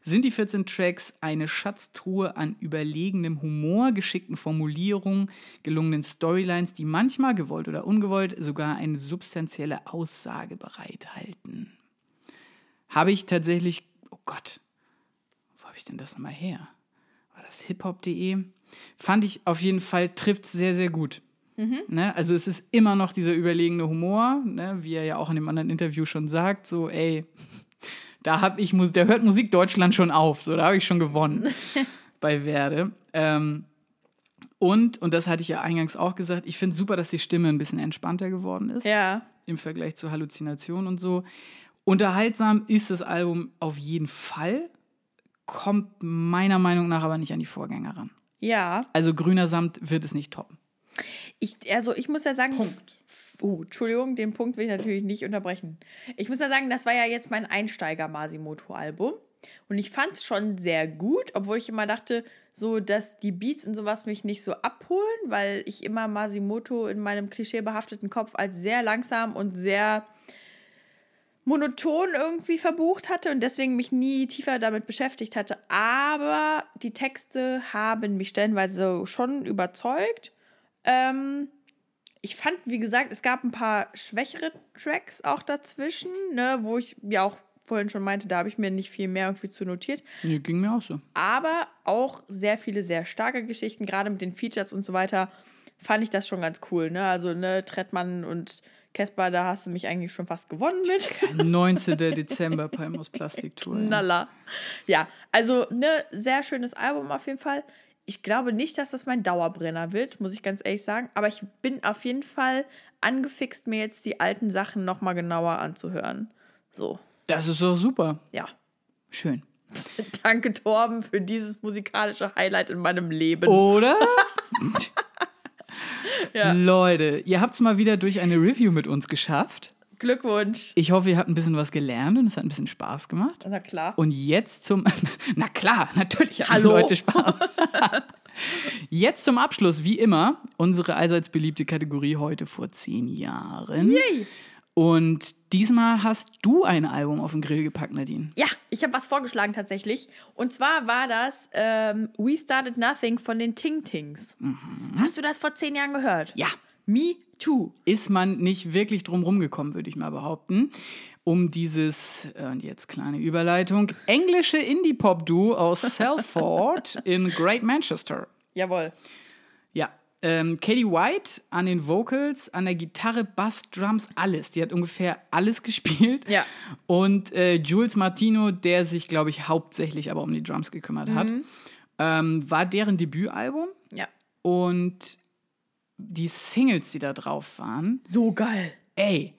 S2: sind die 14 Tracks eine Schatztruhe an überlegenem Humor, geschickten Formulierungen, gelungenen Storylines, die manchmal, gewollt oder ungewollt, sogar eine substanzielle Aussage bereithalten. Habe ich tatsächlich, oh Gott, wo habe ich denn das nochmal her? War das hiphop.de? Fand ich auf jeden Fall, trifft sehr, sehr gut. Ne? Also es ist immer noch dieser überlegene Humor, ne? wie er ja auch in dem anderen Interview schon sagt, so ey, da hab ich, da hört Musik Deutschland schon auf, so da habe ich schon gewonnen *laughs* bei Werde. Ähm, und, und das hatte ich ja eingangs auch gesagt, ich finde super, dass die Stimme ein bisschen entspannter geworden ist
S1: Ja.
S2: im Vergleich zu Halluzination und so. Unterhaltsam ist das Album auf jeden Fall, kommt meiner Meinung nach aber nicht an die Vorgänger ran.
S1: Ja.
S2: Also grüner Samt wird es nicht toppen.
S1: Ich, also ich muss ja sagen, Oh, Entschuldigung, den Punkt will ich natürlich nicht unterbrechen. Ich muss ja sagen, das war ja jetzt mein Einsteiger-Masimoto-Album. Und ich fand es schon sehr gut, obwohl ich immer dachte, so, dass die Beats und sowas mich nicht so abholen, weil ich immer Masimoto in meinem klischeebehafteten Kopf als sehr langsam und sehr monoton irgendwie verbucht hatte und deswegen mich nie tiefer damit beschäftigt hatte. Aber die Texte haben mich stellenweise schon überzeugt. Ähm, ich fand, wie gesagt, es gab ein paar schwächere Tracks auch dazwischen, ne, wo ich ja auch vorhin schon meinte, da habe ich mir nicht viel mehr irgendwie zu notiert.
S2: Nee, ging mir auch so.
S1: Aber auch sehr viele sehr starke Geschichten, gerade mit den Features und so weiter, fand ich das schon ganz cool. Ne? Also, ne, Trettmann und Casper, da hast du mich eigentlich schon fast gewonnen mit. *laughs*
S2: 19. *laughs* Dezember, Palm aus Plastiktour. ja.
S1: Nalla. Ja, also ne, sehr schönes Album auf jeden Fall. Ich glaube nicht, dass das mein Dauerbrenner wird, muss ich ganz ehrlich sagen. Aber ich bin auf jeden Fall angefixt, mir jetzt die alten Sachen nochmal genauer anzuhören. So,
S2: Das ist doch super.
S1: ja.
S2: Schön. *laughs*
S1: Danke, Torben, für dieses musikalische Highlight in meinem Leben.
S2: Oder? *laughs* *laughs*
S1: Ja.
S2: Leute, ihr habt es mal wieder durch eine Review mit uns geschafft.
S1: Glückwunsch.
S2: Ich hoffe, ihr habt ein bisschen was gelernt und es hat ein bisschen Spaß gemacht.
S1: Na klar.
S2: Und jetzt zum. *laughs* Na klar, natürlich haben
S1: Hallo.
S2: Leute Spaß. *laughs* Jetzt zum Abschluss, wie immer, unsere allseits beliebte Kategorie heute vor zehn Jahren.
S1: Yay.
S2: Und diesmal hast du ein Album auf den Grill gepackt, Nadine.
S1: Ja, ich habe was vorgeschlagen tatsächlich. Und zwar war das ähm, We Started Nothing von den Ting Tings. Hast du das vor zehn Jahren gehört?
S2: Ja.
S1: Me too.
S2: Ist man nicht wirklich drum rumgekommen, würde ich mal behaupten, um dieses, äh, und jetzt kleine Überleitung, englische Indie-Pop-Duo aus *laughs* Salford in Great Manchester.
S1: Jawohl.
S2: Ja, ähm, Katie White an den Vocals, an der Gitarre, Bass, Drums, alles. Die hat ungefähr alles *laughs* gespielt.
S1: Ja.
S2: Und äh, Jules Martino, der sich, glaube ich, hauptsächlich aber um die Drums gekümmert hat, ähm, war deren Debütalbum.
S1: Ja.
S2: Und die Singles, die da drauf waren,
S1: So geil.
S2: ey,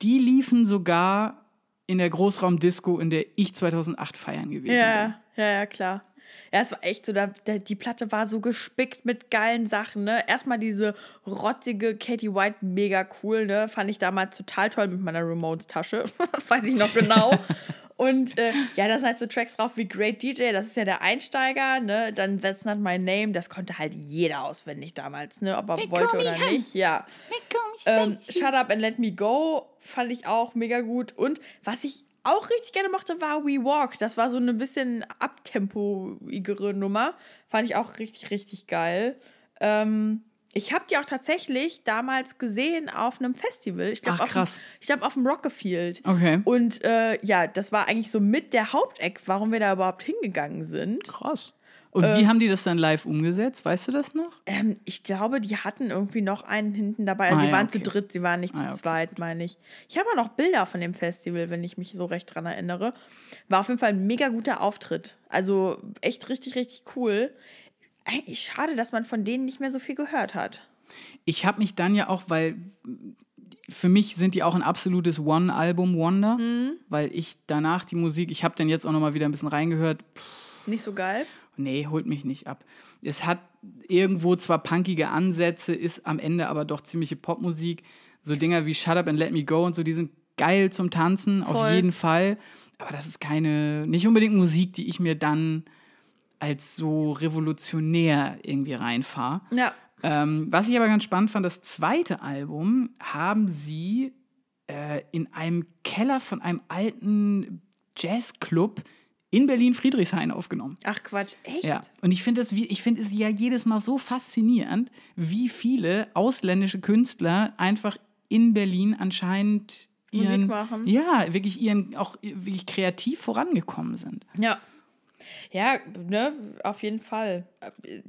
S2: die liefen sogar in der Großraumdisco, in der ich 2008 feiern gewesen bin.
S1: Ja, ja, ja, klar. Ja, es war echt so, da, die Platte war so gespickt mit geilen Sachen, ne? Erstmal diese rotzige Katie White, mega cool, ne? Fand ich damals total toll mit meiner Ramones-Tasche. *laughs* Weiß ich noch genau. *laughs* Und äh, ja, da sind halt so Tracks drauf wie Great DJ, das ist ja der Einsteiger, ne? Dann That's Not My Name, das konnte halt jeder auswendig damals, ne? Ob er wollte oder nicht. Ja. Ähm, Shut Up and Let Me Go fand ich auch mega gut. Und was ich auch richtig gerne mochte, war We Walk. Das war so eine bisschen abtempoigere Nummer. Fand ich auch richtig, richtig geil. Ähm, ich habe die auch tatsächlich damals gesehen auf einem Festival. Ich glaube, auf, dem- ich glaub, auf dem Rockefield.
S2: Okay.
S1: Und äh, ja, das war eigentlich so mit der Haupteck, warum wir da überhaupt hingegangen sind.
S2: Krass. Und wie haben die das dann live umgesetzt? Weißt du das noch?
S1: Ähm, ich glaube, die hatten irgendwie noch einen hinten dabei. Also
S2: Ah,
S1: sie
S2: ja,
S1: waren
S2: okay.
S1: zu dritt, sie waren nicht
S2: Ah,
S1: zu
S2: ja, okay.
S1: zweit, meine ich. Ich habe auch noch Bilder von dem Festival, wenn ich mich so recht dran erinnere. War auf jeden Fall ein mega guter Auftritt. Also echt richtig, richtig cool. Eigentlich schade, dass man von denen nicht mehr so viel gehört hat.
S2: Ich habe mich dann ja auch, weil für mich sind die auch ein absolutes One-Album-Wonder,
S1: Mhm.
S2: weil ich danach die Musik, ich habe dann jetzt auch noch mal wieder ein bisschen reingehört.
S1: Nicht so geil.
S2: Nee, holt mich nicht ab. Es hat irgendwo zwar punkige Ansätze, ist am Ende aber doch ziemliche Popmusik. So Dinger wie Shut Up and Let Me Go und so, die sind geil zum Tanzen, auf
S1: Voll.
S2: jeden Fall. Aber das ist keine, nicht unbedingt Musik, die ich mir dann als so revolutionär irgendwie reinfahre.
S1: Ja.
S2: Ähm, was ich aber ganz spannend fand, das zweite Album haben sie äh, in einem Keller von einem alten Jazzclub in Berlin-Friedrichshain aufgenommen.
S1: Ach Quatsch, echt?
S2: Ja, und ich finde es ja jedes Mal so faszinierend, wie viele ausländische Künstler einfach in Berlin anscheinend
S1: Musik
S2: ihren,
S1: machen.
S2: ja, wirklich ihren, auch wirklich kreativ vorangekommen sind.
S1: Ja. Ja, ne, auf jeden Fall.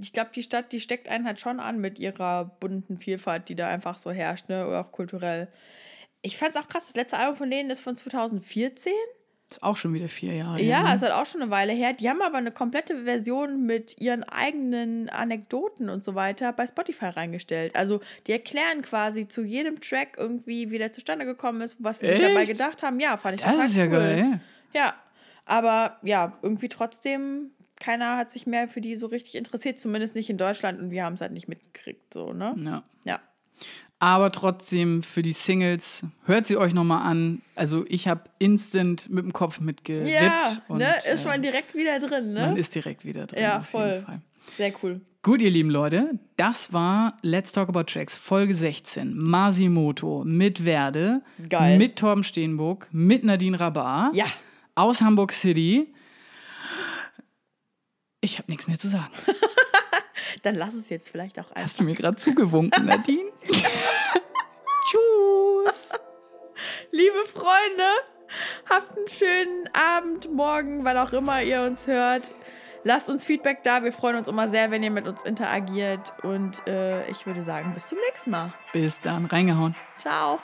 S1: Ich glaube, die Stadt, die steckt einen halt schon an mit ihrer bunten Vielfalt, die da einfach so herrscht, ne, oder auch kulturell. Ich fand es auch krass, das letzte Album von denen ist von 2014.
S2: Ist auch schon wieder vier Jahre
S1: Ja,
S2: her. ne?
S1: es hat auch schon eine Weile her. Die haben aber eine komplette Version mit ihren eigenen Anekdoten und so weiter bei Spotify reingestellt. Also die erklären quasi zu jedem Track irgendwie, wie der zustande gekommen ist, was sie dabei gedacht haben. Ja, fand ich
S2: Das
S1: total
S2: ist ja
S1: cool.
S2: geil.
S1: Ja, aber ja, irgendwie trotzdem, keiner hat sich mehr für die so richtig interessiert, zumindest nicht in Deutschland und wir haben es halt nicht mitgekriegt, so, ne?
S2: Ja.
S1: Ja.
S2: Aber trotzdem für die Singles, hört sie euch nochmal an. Also ich habe instant mit dem Kopf mitgewippt.
S1: Ja,
S2: und,
S1: ne? Ist
S2: äh,
S1: man direkt wieder drin, ne?
S2: man ist direkt wieder drin.
S1: ja, voll. Sehr cool.
S2: Gut, ihr lieben Leute, das war Let's Talk About Tracks, Folge 16. Masimoto mit Werde,
S1: Geil.
S2: mit Torben Steenburg, mit Nadine Rabar
S1: Ja.
S2: Aus Hamburg City. Ich habe nichts mehr zu sagen. *laughs*
S1: Dann lass es jetzt vielleicht auch einfach.
S2: Hast du mir gerade zugewunken, Nadine? *laughs* Tschüss.
S1: Liebe Freunde, habt einen schönen Abend, morgen, wann auch immer ihr uns hört. Lasst uns Feedback da. Wir freuen uns immer sehr, wenn ihr mit uns interagiert. Und äh, ich würde sagen, bis zum nächsten Mal.
S2: Bis dann, reingehauen.
S1: Ciao.